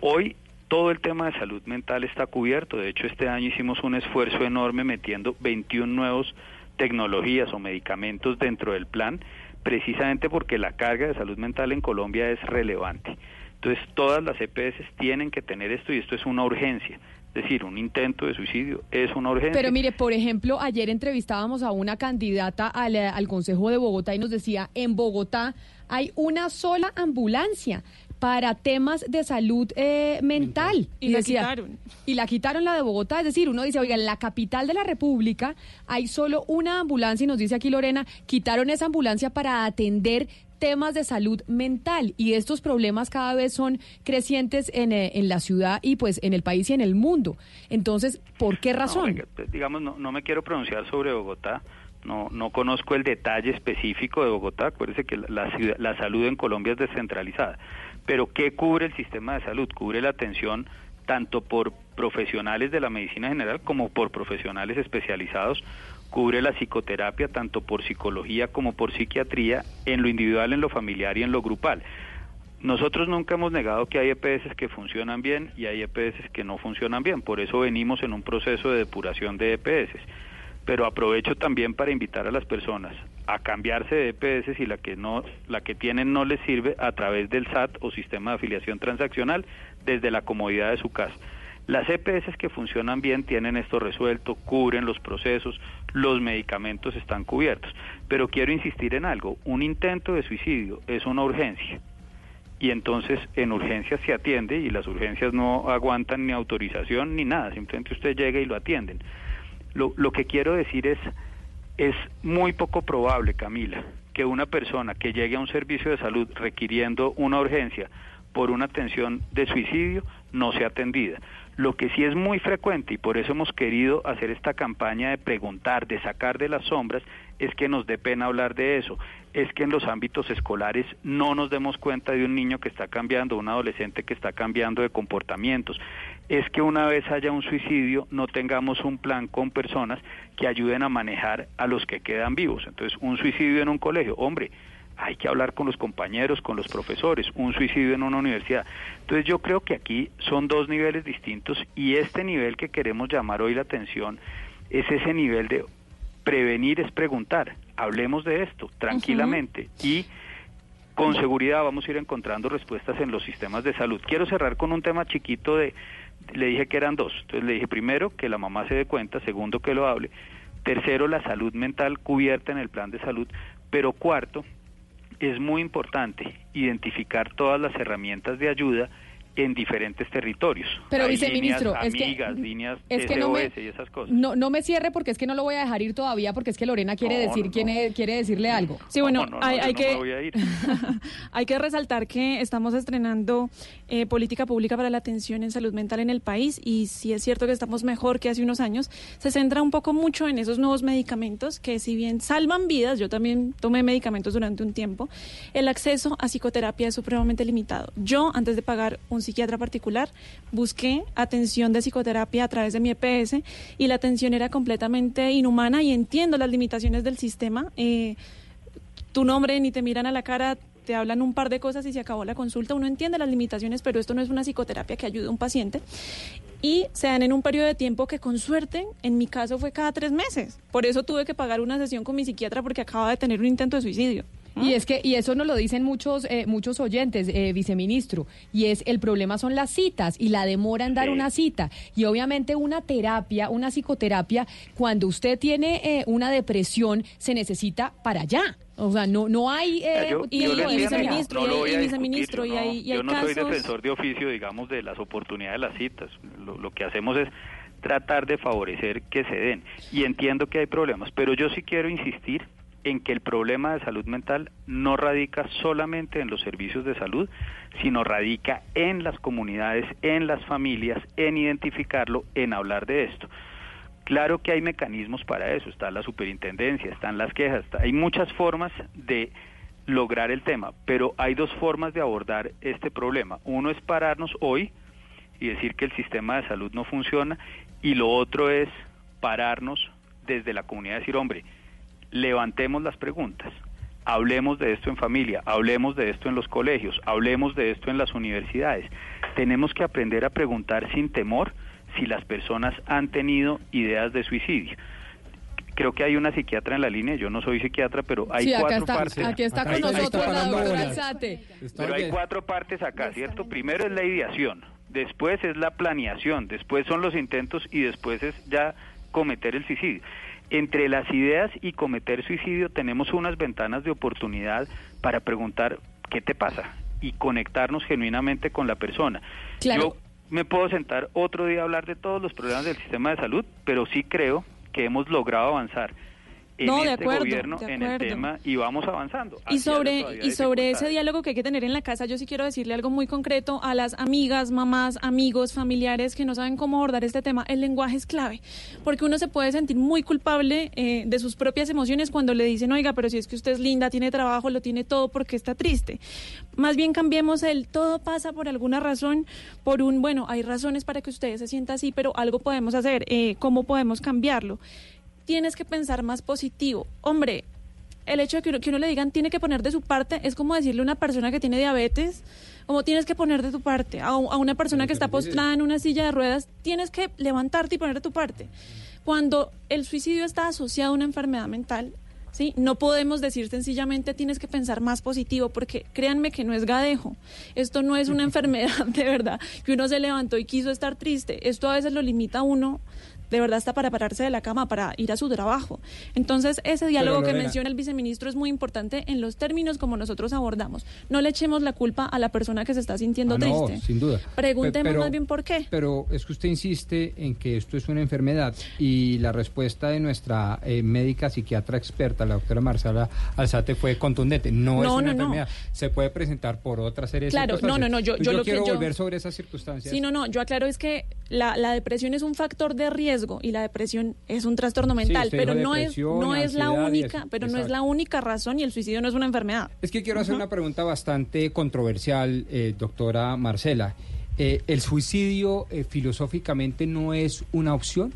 Hoy todo el tema de salud mental está cubierto. De hecho, este año hicimos un esfuerzo enorme metiendo 21 nuevos tecnologías o medicamentos dentro del plan, precisamente porque la carga de salud mental en Colombia es relevante. Entonces, todas las EPS tienen que tener esto y esto es una urgencia. Es decir, un intento de suicidio es una urgencia. Pero mire, por ejemplo, ayer entrevistábamos a una candidata al, al Consejo de Bogotá y nos decía, en Bogotá hay una sola ambulancia para temas de salud eh, mental. Y, la quitaron. Y la quitaron la de Bogotá. Es decir, uno dice, oiga, en la capital de la República hay solo una ambulancia, y nos dice aquí Lorena, quitaron esa ambulancia para atender temas de salud mental y estos problemas cada vez son crecientes en, eh, en la ciudad y pues en el país y en el mundo. Entonces, ¿por qué razón? No, oiga, pues, digamos, no, no me quiero pronunciar sobre Bogotá. No, no conozco el detalle específico de Bogotá. Acuérdese que la, ciudad, la salud en Colombia es descentralizada. Pero ¿qué cubre el sistema de salud? Cubre la atención tanto por profesionales de la medicina general como por profesionales especializados. Cubre la psicoterapia tanto por psicología como por psiquiatría en lo individual, en lo familiar y en lo grupal. Nosotros nunca hemos negado que hay EPS que funcionan bien y hay EPS que no funcionan bien. Por eso venimos en un proceso de depuración de EPS pero aprovecho también para invitar a las personas a cambiarse de EPS si la que no la que tienen no les sirve a través del SAT o sistema de afiliación transaccional desde la comodidad de su casa. Las EPS que funcionan bien tienen esto resuelto, cubren los procesos, los medicamentos están cubiertos. Pero quiero insistir en algo, un intento de suicidio es una urgencia. Y entonces en urgencias se atiende y las urgencias no aguantan ni autorización ni nada, simplemente usted llega y lo atienden. Lo, lo que quiero decir es, es muy poco probable, Camila, que una persona que llegue a un servicio de salud requiriendo una urgencia por una atención de suicidio no sea atendida. Lo que sí es muy frecuente y por eso hemos querido hacer esta campaña de preguntar, de sacar de las sombras, es que nos dé pena hablar de eso, es que en los ámbitos escolares no nos demos cuenta de un niño que está cambiando, un adolescente que está cambiando de comportamientos, es que una vez haya un suicidio no tengamos un plan con personas que ayuden a manejar a los que quedan vivos. Entonces, un suicidio en un colegio, hombre, hay que hablar con los compañeros, con los profesores, un suicidio en una universidad. Entonces yo creo que aquí son dos niveles distintos y este nivel que queremos llamar hoy la atención es ese nivel de prevenir es preguntar, hablemos de esto tranquilamente y con seguridad vamos a ir encontrando respuestas en los sistemas de salud. Quiero cerrar con un tema chiquito de, le dije que eran dos, entonces le dije primero que la mamá se dé cuenta, segundo que lo hable, tercero la salud mental cubierta en el plan de salud, pero cuarto, es muy importante identificar todas las herramientas de ayuda en diferentes territorios. Pero, Hay viceministro, líneas es que- amigas, líneas es que no me- SOS y esas cosas. No, no me cierre porque es que no lo voy a dejar ir todavía porque es que Lorena quiere No, decir, no, quiere, quiere decirle algo. Sí, bueno, No, no, hay, hay que hay que resaltar que estamos estrenando eh, política pública para la atención en salud mental en el país y si es cierto que estamos mejor que hace unos años, se centra un poco mucho en esos nuevos medicamentos que si bien salvan vidas, yo también tomé medicamentos durante un tiempo, el acceso a psicoterapia es supremamente limitado. Yo, antes de pagar un psiquiatra particular, busqué atención de psicoterapia a través de mi EPS y la atención era completamente inhumana y entiendo las limitaciones del sistema. eh, tu nombre ni te miran a la cara, te hablan un par de cosas y se acabó la consulta. Uno entiende las limitaciones, pero esto no es una psicoterapia que ayude a un paciente. Y se dan en un periodo de tiempo que con suerte, en mi caso fue cada tres meses. Por eso tuve que pagar una sesión con mi psiquiatra porque acaba de tener un intento de suicidio. Y es que y eso nos lo dicen muchos eh, muchos oyentes, eh, viceministro, y es el problema son las citas y la demora en dar una cita y obviamente una terapia, una psicoterapia cuando usted tiene eh, una depresión se necesita para allá. O sea, no no hay eh, yo, y- yo y entiendo, viceministro, no y y viceministro, y no- hay- y hay yo no soy casos- defensor de oficio, digamos, de las oportunidades de las citas. Lo, lo que hacemos es tratar de favorecer que se den. Y entiendo que hay problemas, pero yo sí quiero insistir en que el problema de salud mental no radica solamente en los servicios de salud, sino radica en las comunidades, en las familias, en identificarlo, en hablar de esto. Claro que hay mecanismos para eso, está la superintendencia, están las quejas, hay muchas formas de lograr el tema, pero hay dos formas de abordar este problema. Uno es pararnos hoy y decir que el sistema de salud no funciona y lo otro es pararnos desde la comunidad y decir, hombre, levantemos las preguntas, hablemos de esto en familia, hablemos de esto en los colegios, hablemos de esto en las universidades. Tenemos que aprender a preguntar sin temor si las personas han tenido ideas de suicidio. Creo que hay una psiquiatra en la línea, yo no soy psiquiatra, pero hay sí, cuatro está, partes. aquí está con nosotros la doctora. Alzate. Pero hay cuatro partes acá, ¿cierto? Primero es la ideación, después es la planeación, después son los intentos y después es ya cometer el suicidio. Entre las ideas y cometer suicidio tenemos unas ventanas de oportunidad para preguntar qué te pasa y conectarnos genuinamente con la persona. Claro. Yo me puedo sentar otro día a hablar de todos los problemas del sistema de salud, pero sí creo que hemos logrado avanzar en No, de este acuerdo, gobierno de en el tema y vamos avanzando. Y sobre, y sobre ese diálogo que hay que tener en la casa, yo sí quiero decirle algo muy concreto a las amigas, mamás, amigos, familiares que no saben cómo abordar este tema. El lenguaje es clave, porque uno se puede sentir muy culpable eh, de sus propias emociones cuando le dicen, oiga, pero si es que usted es linda, tiene trabajo, lo tiene todo, porque está triste? Más bien cambiemos el todo pasa por alguna razón, por un, bueno, hay razones para que usted se sienta así, pero algo podemos hacer, eh, ¿cómo podemos cambiarlo? Tienes que pensar más positivo. Hombre, el hecho de que uno, que uno le digan tiene que poner de su parte es como decirle a una persona que tiene diabetes, como tienes que poner de tu parte. A una persona que está postrada en una silla de ruedas, tienes que levantarte y poner de tu parte. Cuando el suicidio está asociado a una enfermedad mental, ¿sí? No podemos decir sencillamente tienes que pensar más positivo, porque créanme que no es gadejo. Esto no es una enfermedad de verdad, que uno se levantó y quiso estar triste. Esto a veces lo limita a uno de verdad hasta para pararse de la cama, para ir a su trabajo. Entonces, ese diálogo que menciona el viceministro es muy importante en los términos como nosotros abordamos. No le echemos la culpa a la persona que se está sintiendo Ah, no, triste. sin duda. Preguntemos pero- más bien por qué. Pero es que usted insiste en que esto es una enfermedad y la respuesta de nuestra eh, médica psiquiatra experta, la doctora Marcela Alzate, fue contundente. No, es No, una no, no. enfermedad. Se puede presentar por otra serie de Claro, no, no, no, yo- yo lo que quiero yo- volver sobre esas circunstancias. Sí, no, no, yo aclaro es que la, la depresión es un factor de riesgo y la depresión es un trastorno mental, pero no es no es la única, pero no es la única razón y el suicidio no es una enfermedad. Es que quiero hacer una pregunta bastante controversial, eh, doctora Marcela. Eh, ¿El suicidio eh, filosóficamente no es una opción?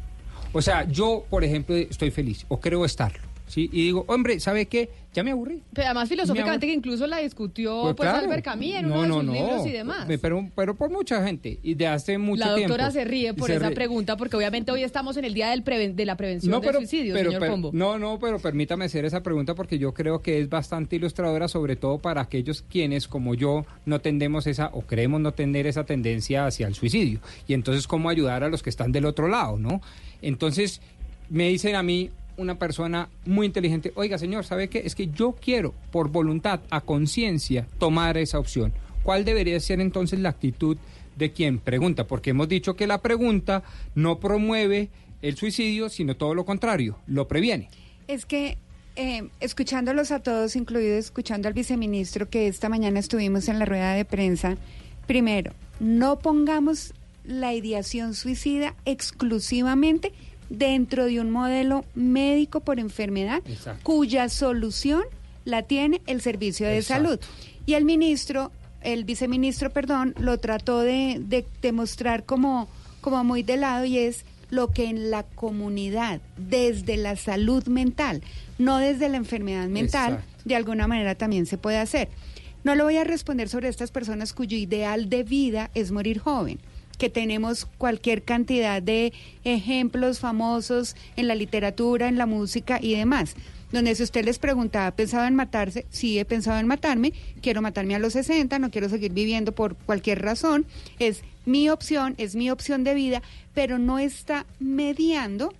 O sea, yo, por ejemplo, estoy feliz o creo estarlo, ¿sí? Y digo, hombre, ¿sabe qué? Ya me aburrí. Pero además filosóficamente que incluso la discutió pues, claro. Albert Camus en uno de sus libros y demás. Pero, pero por mucha gente y de hace mucho La tiempo. doctora se ríe por Se esa ríe. pregunta porque obviamente hoy estamos en el día del preven- de la prevención No, del pero, suicidio, pero- señor pero- Pombo. no, no, pero permítame hacer esa pregunta porque yo creo que es bastante ilustradora, sobre todo para aquellos quienes, como yo, no tendemos esa o creemos no tener esa tendencia hacia el suicidio. Y entonces, ¿cómo ayudar a los que están del otro lado, no? Entonces, me dicen a mí una persona muy inteligente, oiga, señor, ¿sabe qué? Es que yo quiero, por voluntad, a conciencia, tomar esa opción. ¿Cuál debería ser entonces la actitud de quien pregunta, porque hemos dicho que la pregunta no promueve el suicidio, sino todo lo contrario, lo previene. Es que eh, escuchándolos a todos, incluido escuchando al viceministro que esta mañana estuvimos en la rueda de prensa, primero, no pongamos la ideación suicida exclusivamente dentro de un modelo médico por enfermedad Exacto. cuya solución la tiene el servicio de Exacto. salud. Y el ministro, el viceministro, perdón, lo trató de, de, de mostrar como, como muy de lado y es lo que en la comunidad, desde la salud mental, no desde la enfermedad mental, Exacto. de alguna manera también se puede hacer. No lo voy a responder sobre estas personas cuyo ideal de vida es morir joven, que tenemos cualquier cantidad de ejemplos famosos en la literatura, en la música y demás. Donde si usted les preguntaba, ¿ha pensado en matarse? Sí, he pensado en matarme, quiero matarme a los 60, no quiero seguir viviendo por cualquier razón, es mi opción, es mi opción de vida, pero no está mediando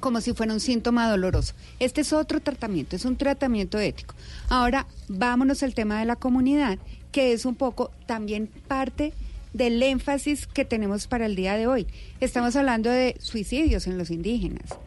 como si fuera un síntoma doloroso. Este es otro tratamiento, es un tratamiento ético. Ahora, vámonos al tema de la comunidad, que es un poco también parte del énfasis que tenemos para el día de hoy. Estamos hablando de suicidios en los indígenas.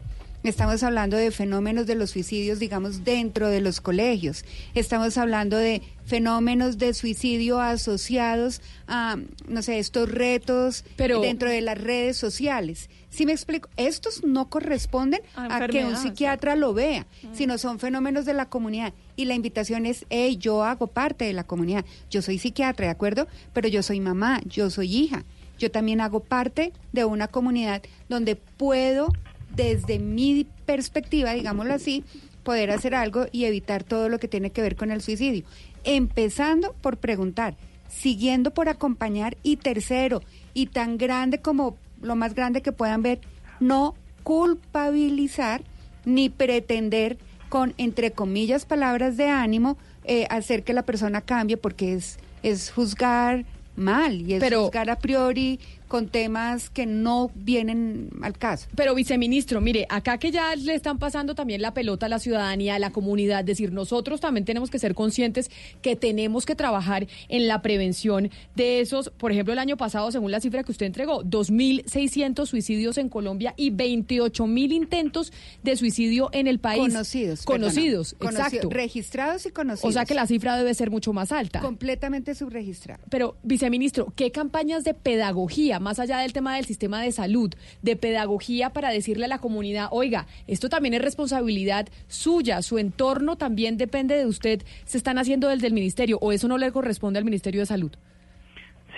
Estamos hablando de fenómenos de los suicidios, digamos, dentro de los colegios. Estamos hablando de fenómenos de suicidio asociados a, no sé, estos retos Pero- dentro de las redes sociales. Si me explico, estos no corresponden A a, que un psiquiatra lo vea, sino son fenómenos de la comunidad. Y la invitación es, hey, yo hago parte de la comunidad. Yo soy psiquiatra, ¿de acuerdo? Pero yo soy mamá, yo soy hija. Yo también hago parte de una comunidad donde puedo, desde mi perspectiva, digámoslo así, poder hacer algo y evitar todo lo que tiene que ver con el suicidio. Empezando por preguntar, siguiendo por acompañar y tercero, y tan grande como lo más grande que puedan ver, no culpabilizar ni pretender con, entre comillas, palabras de ánimo, eh, hacer que la persona cambie porque es, es juzgar mal y es Pero- juzgar a priori con temas que no vienen al caso. Pero viceministro, mire, acá que ya le están pasando también la pelota a la ciudadanía, a la comunidad, decir, nosotros también tenemos que ser conscientes que tenemos que trabajar en la prevención de esos, por ejemplo, el año pasado, según la cifra que usted entregó, 2.600 suicidios en Colombia y 28.000 intentos de suicidio en el país. Conocidos. Conocidos, perdona. Conocidos, exacto. Registrados y conocidos. O sea que la cifra debe ser mucho más alta. Completamente subregistrada. Pero, viceministro, ¿qué campañas de pedagogía, más allá del tema del sistema de salud, de pedagogía para decirle a la comunidad, oiga, esto también es responsabilidad suya, su entorno también depende de usted, se están haciendo desde el ministerio o eso no le corresponde al Ministerio de Salud?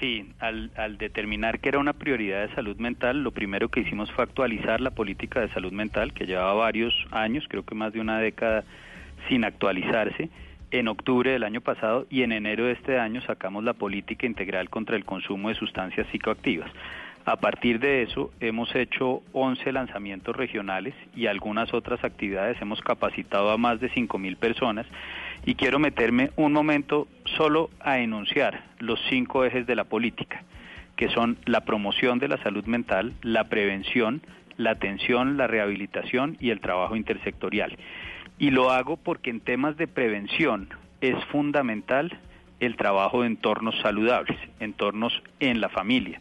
Sí, al, al determinar que era una prioridad de salud mental, lo primero que hicimos fue actualizar la política de salud mental, que llevaba varios años, creo que más de una década, sin actualizarse. En octubre del año pasado y en enero de este año sacamos la política integral contra el consumo de sustancias psicoactivas. A partir de eso hemos hecho 11 lanzamientos regionales y algunas otras actividades. Hemos capacitado a más de 5.000 personas y quiero meterme un momento solo a enunciar los cinco ejes de la política, que son la promoción de la salud mental, la prevención, la atención, la rehabilitación y el trabajo intersectorial. Y lo hago porque en temas de prevención es fundamental el trabajo de entornos saludables, entornos en la familia,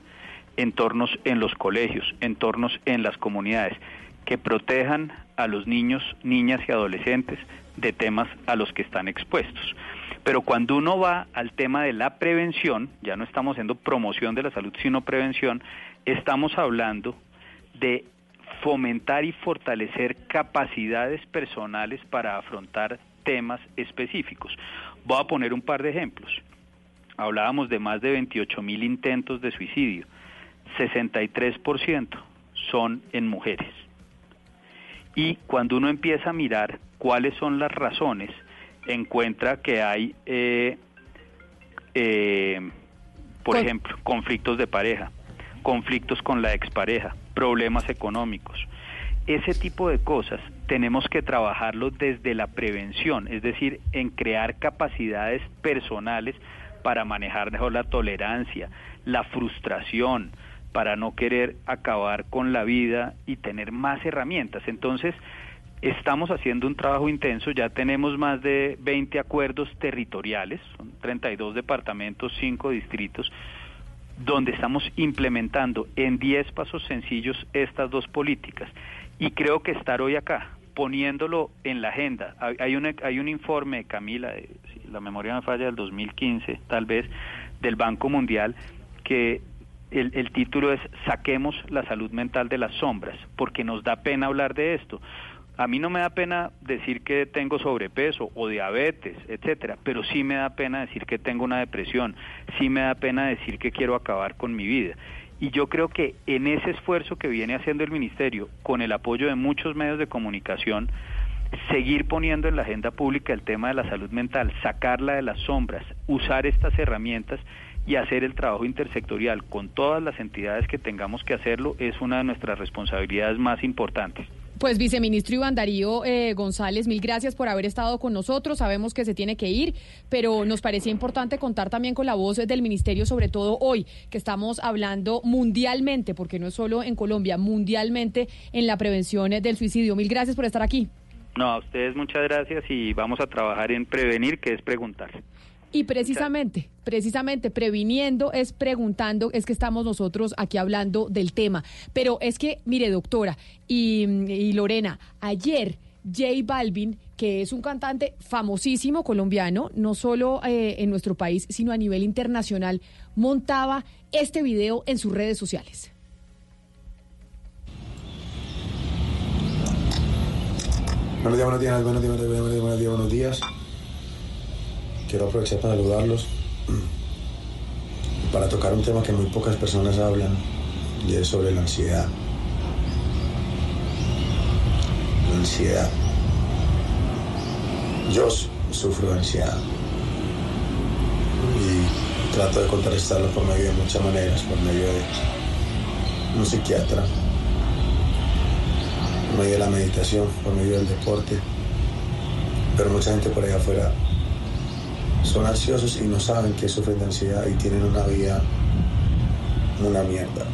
entornos en los colegios, entornos en las comunidades, que protejan a los niños, niñas y adolescentes de temas a los que están expuestos. Pero cuando uno va al tema de la prevención, ya no estamos haciendo promoción de la salud, sino prevención, estamos hablando de fomentar y fortalecer capacidades personales para afrontar temas específicos. Voy a poner un par de ejemplos. Hablábamos de más de 28 mil intentos de suicidio. 63% son en mujeres. Y cuando uno empieza a mirar cuáles son las razones, encuentra que hay, eh, eh, por ejemplo, conflictos de pareja, conflictos con la expareja, problemas económicos. Ese tipo de cosas tenemos que trabajarlo desde la prevención, es decir, en crear capacidades personales para manejar mejor la tolerancia, la frustración, para no querer acabar con la vida y tener más herramientas. Entonces, estamos haciendo un trabajo intenso, ya tenemos más de 20 acuerdos territoriales, son 32 departamentos, 5 distritos, donde estamos implementando en 10 pasos sencillos estas dos políticas. Y creo que estar hoy acá, poniéndolo en la agenda. Hay, un, hay un informe, Camila, de- si la memoria me falla, del 2015, tal vez, del Banco Mundial, que el, el título es Saquemos la salud mental de las sombras, porque nos da pena hablar de esto. A mí no me da pena decir que tengo sobrepeso o diabetes, etcétera, pero sí me da pena decir que tengo una depresión, sí me da pena decir que quiero acabar con mi vida. Y yo creo que en ese esfuerzo que viene haciendo el ministerio, con el apoyo de muchos medios de comunicación, seguir poniendo en la agenda pública el tema de la salud mental, sacarla de las sombras, usar estas herramientas y hacer el trabajo intersectorial con todas las entidades que tengamos que hacerlo es una de nuestras responsabilidades más importantes. Pues viceministro Iván Darío eh, González, mil gracias por haber estado con nosotros. Sabemos que se tiene que ir, pero nos parecía importante contar también con la voz del ministerio, sobre todo hoy, que estamos hablando mundialmente, porque no es solo en Colombia, mundialmente en la prevención del suicidio. Mil gracias por estar aquí. No, a ustedes muchas gracias y vamos a trabajar en prevenir, que es preguntar. Y precisamente, precisamente previniendo es preguntando, es que estamos nosotros aquí hablando del tema. Pero es que, mire, doctora y, y Lorena, ayer J Balvin, que es un cantante famosísimo colombiano, no solo eh, en nuestro país, sino a nivel internacional, montaba este video en sus redes sociales. Buenos días, buenos días, buenos días, buenos días, buenos días. Quiero aprovechar para saludarlos, para tocar un tema que muy pocas personas hablan, y es sobre la ansiedad. La ansiedad. Yo sufro de ansiedad y trato de contrarrestarlo por medio de muchas maneras, por medio de un psiquiatra, por medio de la meditación, por medio del deporte. Pero mucha gente por allá afuera son ansiosos y no saben que sufren de ansiedad y tienen una vida una mierda.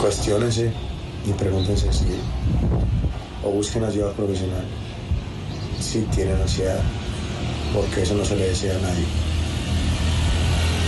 Cuestiónense y pregúntense si o busquen ayuda profesional si tienen ansiedad, porque eso no se le desea a nadie.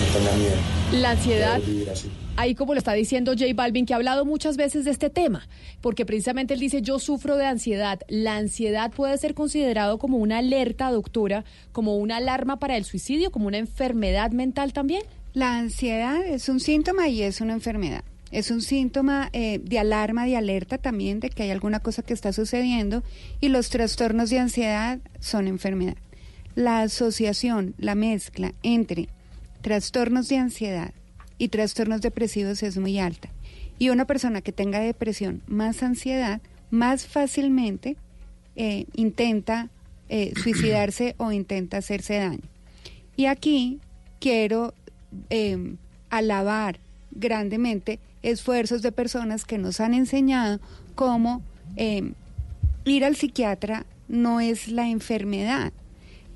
No tengan miedo. La ansiedad Podemos vivir así. Ahí como lo está diciendo J Balvin, que ha hablado muchas veces de este tema, porque precisamente él dice, yo sufro de ansiedad. La ansiedad puede ser considerado como una alerta, doctora, como una alarma para el suicidio, como una enfermedad mental también. La ansiedad es un síntoma y es una enfermedad. Es un síntoma eh, de alarma, de alerta también de que hay alguna cosa que está sucediendo y los trastornos de ansiedad son enfermedad. La asociación, la mezcla entre trastornos de ansiedad y trastornos depresivos es muy alta. Y una persona que tenga depresión más ansiedad, más fácilmente eh, intenta eh, suicidarse o intenta hacerse daño. Y aquí quiero eh, alabar grandemente esfuerzos de personas que nos han enseñado cómo eh, ir al psiquiatra no es la enfermedad,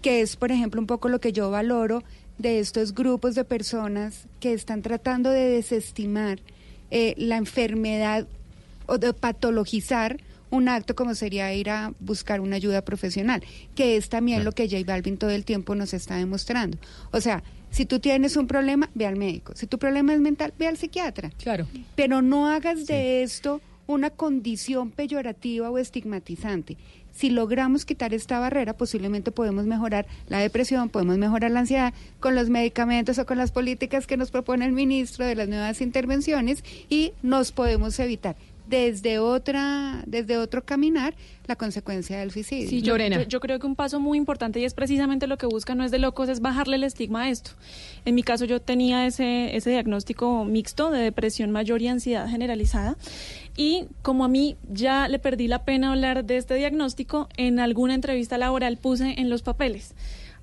que es, por ejemplo, un poco lo que yo valoro de estos grupos de personas que están tratando de desestimar eh, la enfermedad o de patologizar un acto como sería ir a buscar una ayuda profesional, que es también lo que J Balvin todo el tiempo nos está demostrando. O sea, si tú tienes un problema, ve al médico. Si tu problema es mental, ve al psiquiatra. Claro. Pero no hagas de esto una condición peyorativa o estigmatizante. Si logramos quitar esta barrera, posiblemente podemos mejorar la depresión, podemos mejorar la ansiedad con los medicamentos o con las políticas que nos propone el ministro de las nuevas intervenciones y nos podemos evitar desde otra desde otro caminar la consecuencia del suicidio. Sí, yo, yo- yo creo que un paso muy importante y es precisamente lo que busca No es de locos, es bajarle el estigma a esto. En mi caso yo tenía ese, ese diagnóstico mixto de depresión mayor y ansiedad generalizada y como a mí ya le perdí la pena hablar de este diagnóstico, en alguna entrevista laboral puse en los papeles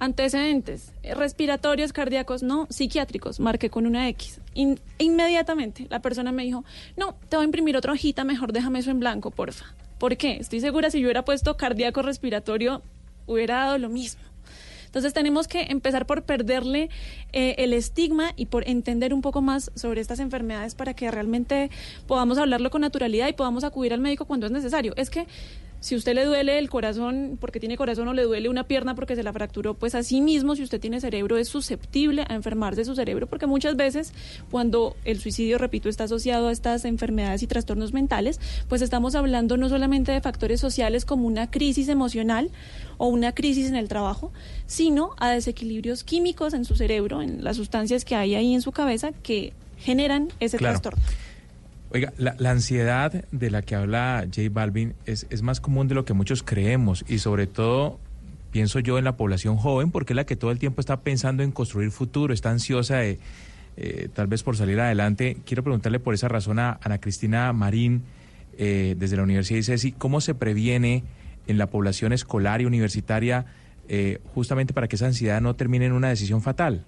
antecedentes respiratorios, cardíacos, no, psiquiátricos, marqué con una X. In- inmediatamente la persona me dijo, no, te voy a imprimir otra hojita, mejor déjame eso en blanco, porfa. ¿Por qué? Estoy segura si yo hubiera puesto cardíaco respiratorio, hubiera dado lo mismo. Entonces tenemos que empezar por perderle eh, el estigma y por entender un poco más sobre estas enfermedades para que realmente podamos hablarlo con naturalidad y podamos acudir al médico cuando es necesario. Es que Si usted le duele el corazón porque tiene corazón o le duele una pierna porque se la fracturó, pues así mismo si usted tiene cerebro es susceptible a enfermarse su cerebro porque muchas veces cuando el suicidio, repito, está asociado a estas enfermedades y trastornos mentales, pues estamos hablando no solamente de factores sociales como una crisis emocional o una crisis en el trabajo, sino a desequilibrios químicos en su cerebro, en las sustancias que hay ahí en su cabeza que generan ese Claro. trastorno. Oiga, la, ansiedad de la que habla J Balvin es, es más común de lo que muchos creemos y sobre todo pienso yo en la población joven porque es la que todo el tiempo está pensando en construir futuro, está ansiosa de eh, tal vez por salir adelante. Quiero preguntarle por esa razón a Ana Cristina Marín eh, desde la Universidad de ICESI, ¿cómo se previene en la población escolar y universitaria eh, justamente para que esa ansiedad no termine en una decisión fatal?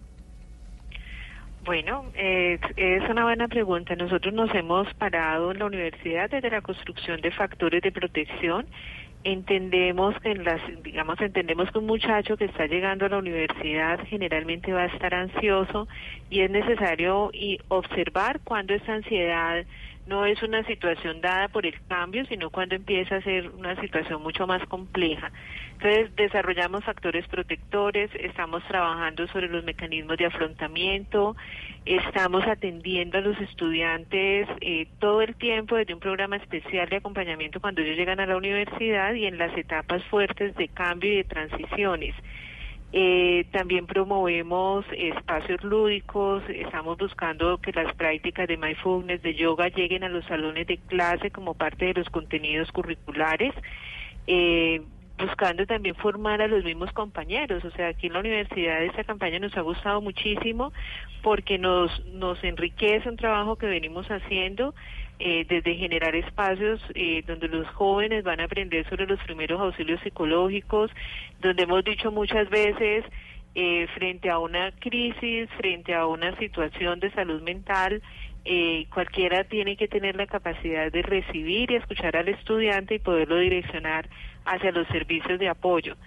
Bueno, es, es una buena pregunta. Nosotros nos hemos parado en la universidad desde la construcción de factores de protección. Entendemos que en las, digamos, entendemos que un muchacho que está llegando a la universidad generalmente va a estar ansioso y es necesario y observar cuando esa ansiedad no es una situación dada por el cambio, sino cuando empieza a ser una situación mucho más compleja. Entonces, desarrollamos factores protectores, estamos trabajando sobre los mecanismos de afrontamiento, estamos atendiendo a los estudiantes eh, todo el tiempo desde un programa especial de acompañamiento cuando ellos llegan a la universidad y en las etapas fuertes de cambio y de transiciones. Eh, también promovemos espacios lúdicos, estamos buscando que las prácticas de mindfulness, de yoga lleguen a los salones de clase como parte de los contenidos curriculares, eh, buscando también formar a los mismos compañeros. O sea, aquí en la universidad esta campaña nos ha gustado muchísimo porque nos, nos enriquece un trabajo que venimos haciendo eh, desde generar espacios eh, donde los jóvenes van a aprender sobre los primeros auxilios psicológicos, donde hemos dicho muchas veces, eh, frente a una crisis, frente a una situación de salud mental, cualquiera tiene que tener la capacidad de recibir y escuchar al estudiante y poderlo direccionar hacia los servicios de apoyo.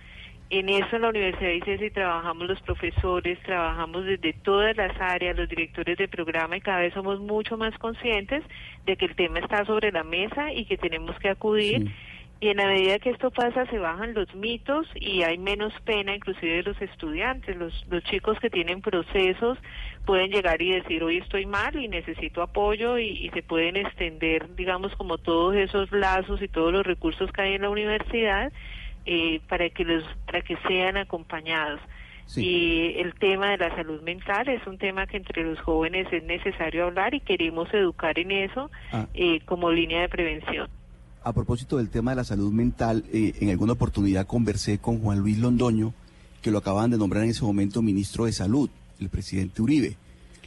En eso en la Universidad de ICESI trabajamos los profesores, trabajamos desde todas las áreas, los directores de programa y cada vez somos mucho más conscientes de que el tema está sobre la mesa y que tenemos que acudir. Y en la medida que esto pasa se bajan los mitos y hay menos pena inclusive de los estudiantes. Los, los chicos que tienen procesos pueden llegar y decir hoy estoy mal y necesito apoyo y, y se pueden extender digamos como todos esos lazos y todos los recursos que hay en la universidad eh, para que los para que sean acompañados. Y el tema de la salud mental es un tema que entre los jóvenes es necesario hablar y queremos educar en eso Ah. eh, como línea de prevención. A propósito del tema de la salud mental, eh, en alguna oportunidad conversé con Juan Luis Londoño, que lo acaban de nombrar en ese momento ministro de Salud, el presidente Uribe.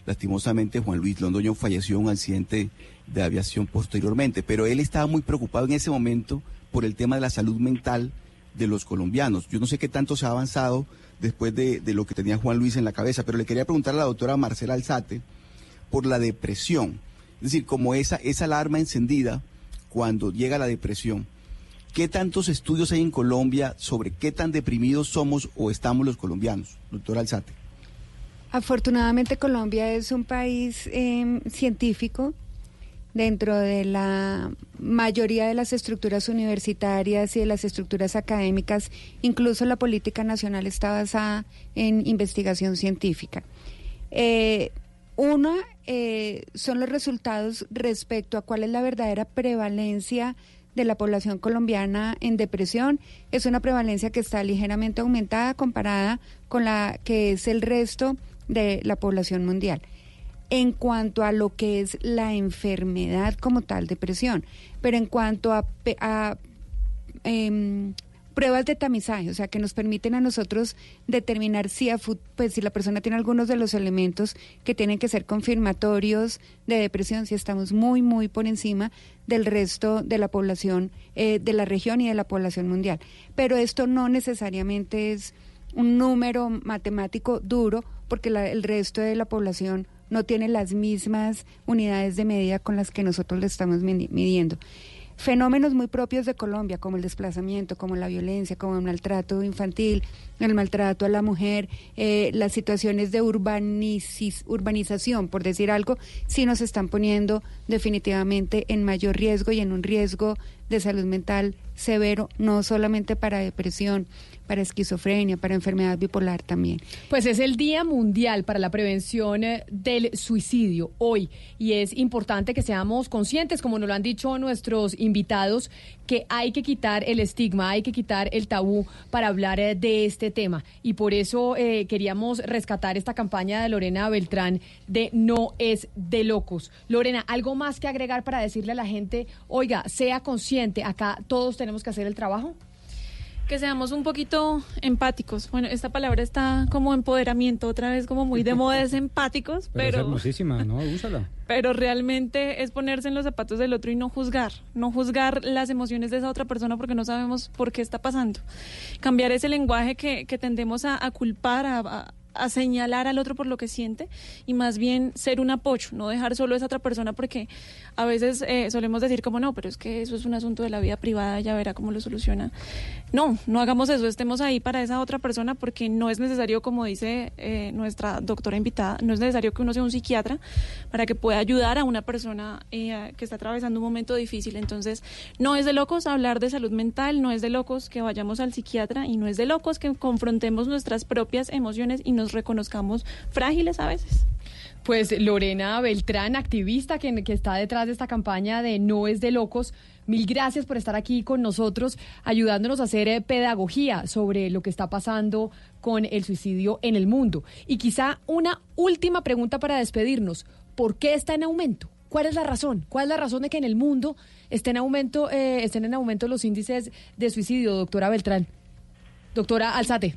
Lastimosamente, Juan Luis Londoño falleció en un accidente de aviación posteriormente, pero él estaba muy preocupado en ese momento por el tema de la salud mental de los colombianos. Yo no sé qué tanto se ha avanzado después de, de lo que tenía Juan Luis en la cabeza, pero le quería preguntar a la doctora Marcela Alzate por la depresión. Es decir, como esa, esa alarma encendida cuando llega la depresión. ¿Qué tantos estudios hay en Colombia sobre qué tan deprimidos somos o estamos los colombianos? Doctora Alzate. Afortunadamente Colombia es un país eh, científico dentro de la mayoría de las estructuras universitarias y de las estructuras académicas, incluso la política nacional está basada en investigación científica. Eh, una eh, son los resultados respecto a cuál es la verdadera prevalencia de la población colombiana en depresión. Es una prevalencia que está ligeramente aumentada comparada con la que es el resto de la población mundial. En cuanto a lo que es la enfermedad como tal, depresión, pero en cuanto a, a em, pruebas de tamizaje, o sea, que nos permiten a nosotros determinar si, a pues, si la persona tiene algunos de los elementos que tienen que ser confirmatorios de depresión, si estamos muy, muy por encima del resto de la población eh, de la región y de la población mundial. Pero esto no necesariamente es un número matemático duro, porque la- el resto de la población no tiene las mismas unidades de medida con las que nosotros le estamos midi- midiendo. Fenómenos muy propios de Colombia, como el desplazamiento, como la violencia, como el maltrato infantil, el maltrato a la mujer, eh, las situaciones de urbanización, por decir algo, sí nos están poniendo definitivamente en mayor riesgo y en un riesgo de salud mental severo, no solamente para depresión, para esquizofrenia, para enfermedad bipolar también. Pues es el Día Mundial para la Prevención eh, del Suicidio hoy y es importante que seamos conscientes, como nos lo han dicho nuestros invitados, que hay que quitar el estigma, hay que quitar el tabú para hablar eh, de este tema. Y por eso eh, queríamos rescatar esta campaña de Lorena Beltrán de No es de locos. Lorena, ¿algo más que agregar para decirle a la gente, oiga, sea consciente, acá todos tenemos que hacer el trabajo? que seamos un poquito empáticos. Bueno, esta palabra está como empoderamiento, otra vez como muy de moda es empáticos, Pero, es pero, hermosísima, ¿no? Úsala. pero realmente es ponerse en los zapatos del otro y no juzgar, no juzgar las emociones de esa otra persona porque no sabemos por qué está pasando. Cambiar ese lenguaje que, que tendemos a, a culpar, a, a- a señalar al otro por lo que siente y más bien ser un apoyo, no dejar solo a esa otra persona porque a veces eh, solemos decir como no, pero es que eso es un asunto de la vida privada, ya verá cómo lo soluciona. No, no hagamos eso, estemos ahí para esa otra persona porque no es necesario, como dice eh, nuestra doctora invitada, no es necesario que uno sea un psiquiatra para que pueda ayudar a una persona eh, que está atravesando un momento difícil. Entonces, no es de locos hablar de salud mental, no es de locos que vayamos al psiquiatra y no es de locos que confrontemos nuestras propias emociones y nos reconozcamos frágiles a veces. Pues Lorena Beltrán, activista que, está detrás de esta campaña de No es de locos, mil gracias por estar aquí con nosotros, ayudándonos a hacer eh, pedagogía sobre lo que está pasando con el suicidio en el mundo. Y quizá una última pregunta para despedirnos. ¿Por qué está en aumento? ¿Cuál es la razón? ¿Cuál es la razón de que en el mundo estén en aumento, eh, estén en aumento los índices de suicidio, doctora Beltrán? Doctora Alzate.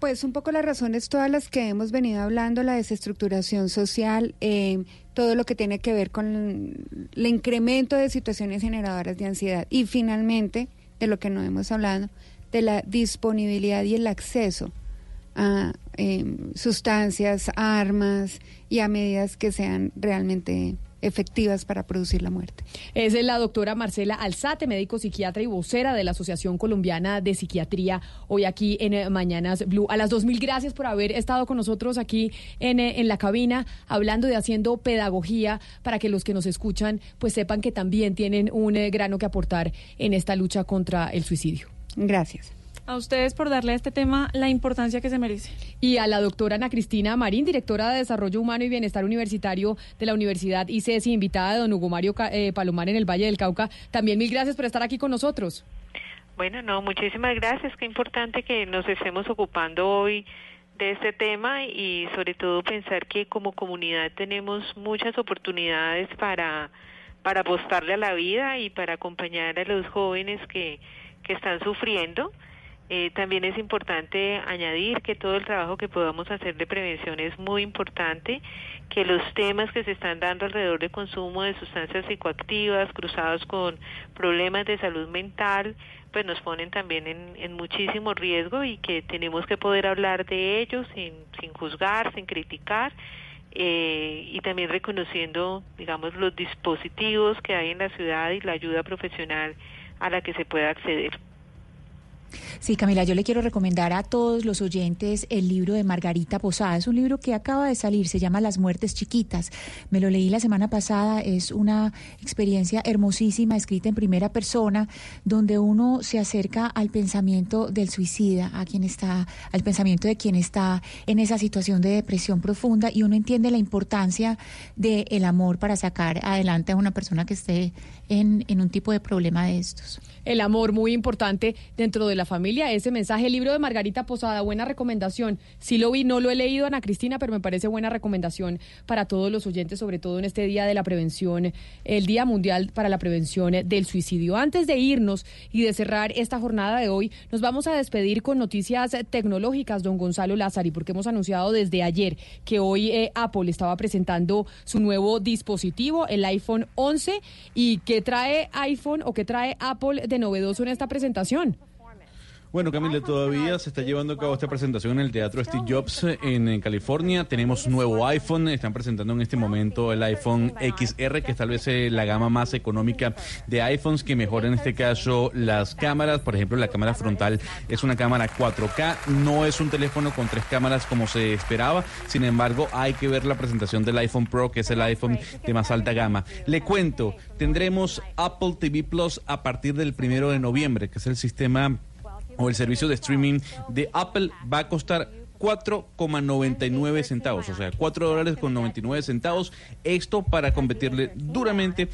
Pues un poco las razones todas las que hemos venido hablando, la desestructuración social, eh, todo lo que tiene que ver con el incremento de situaciones generadoras de ansiedad y finalmente, de lo que no hemos hablado, de la disponibilidad y el acceso a eh, sustancias, armas y a medidas que sean realmente efectivas para producir la muerte. Es la doctora Marcela Alzate, médico psiquiatra y vocera de la Asociación Colombiana de Psiquiatría, hoy aquí en eh, Mañanas Blue. A las dos mil gracias por haber estado con nosotros aquí en, eh, en la cabina, hablando de haciendo pedagogía para que los que nos escuchan pues sepan que también tienen un eh, grano que aportar en esta lucha contra el suicidio. Gracias. A ustedes por darle a este tema la importancia que se merece. Y a la doctora Ana Cristina Marín, directora de Desarrollo Humano y Bienestar Universitario de la Universidad ICESI, invitada de don Hugo Mario eh, Palomar en el Valle del Cauca. También mil gracias por estar aquí con nosotros. Bueno, no, muchísimas gracias. Qué importante que nos estemos ocupando hoy de este tema y sobre todo pensar que como comunidad tenemos muchas oportunidades para, para apostarle a la vida y para acompañar a los jóvenes que, que están sufriendo. Eh, también es importante añadir que todo el trabajo que podamos hacer de prevención es muy importante, que los temas que se están dando alrededor de consumo de sustancias psicoactivas cruzados con problemas de salud mental, pues nos ponen también en, muchísimo riesgo y que tenemos que poder hablar de ellos sin, sin juzgar, sin criticar eh, y también reconociendo, digamos, los dispositivos que hay en la ciudad y la ayuda profesional a la que se pueda acceder. Sí, Camila, yo le quiero recomendar a todos los oyentes el libro de Margarita Posada. Es un libro que acaba de salir, se llama Las muertes chiquitas. Me lo leí la semana pasada, es una experiencia hermosísima, escrita en primera persona, donde uno se acerca al pensamiento del suicida, a quien está, al pensamiento de quien está en esa situación de depresión profunda y uno entiende la importancia del amor para sacar adelante a una persona que esté en, un tipo de problema de estos. El amor muy importante dentro de la familia. Ese mensaje, el libro de Margarita Posada, buena recomendación. Sí lo vi, no lo he leído, Ana Cristina, pero me parece buena recomendación para todos los oyentes, sobre todo en este día de la prevención, el Día Mundial para la Prevención del Suicidio. Antes de irnos y de cerrar esta jornada de hoy, nos vamos a despedir con noticias tecnológicas, don Gonzalo Lázari, porque hemos anunciado desde ayer que hoy eh, Apple estaba presentando su nuevo dispositivo, el iPhone 11, y qué trae iPhone o qué trae Apple de novedoso en esta presentación. Bueno, Camila, todavía se está llevando a cabo esta presentación en el Teatro Steve Jobs en, California. Tenemos nuevo iPhone. Están presentando en este momento el iPhone XR, que es tal vez eh, la gama más económica de iPhones, que mejora en este caso las cámaras. Por ejemplo, la cámara frontal es una cámara 4K. No es un teléfono con tres cámaras como se esperaba. Sin embargo, hay que ver la presentación del iPhone Pro, que es el iPhone de más alta gama. Le cuento, tendremos Apple TV Plus a partir del primero de noviembre, que es el sistema o el servicio de streaming de Apple va a costar 4,99 centavos, o sea, 4 dólares con 99 centavos. Esto para competirle duramente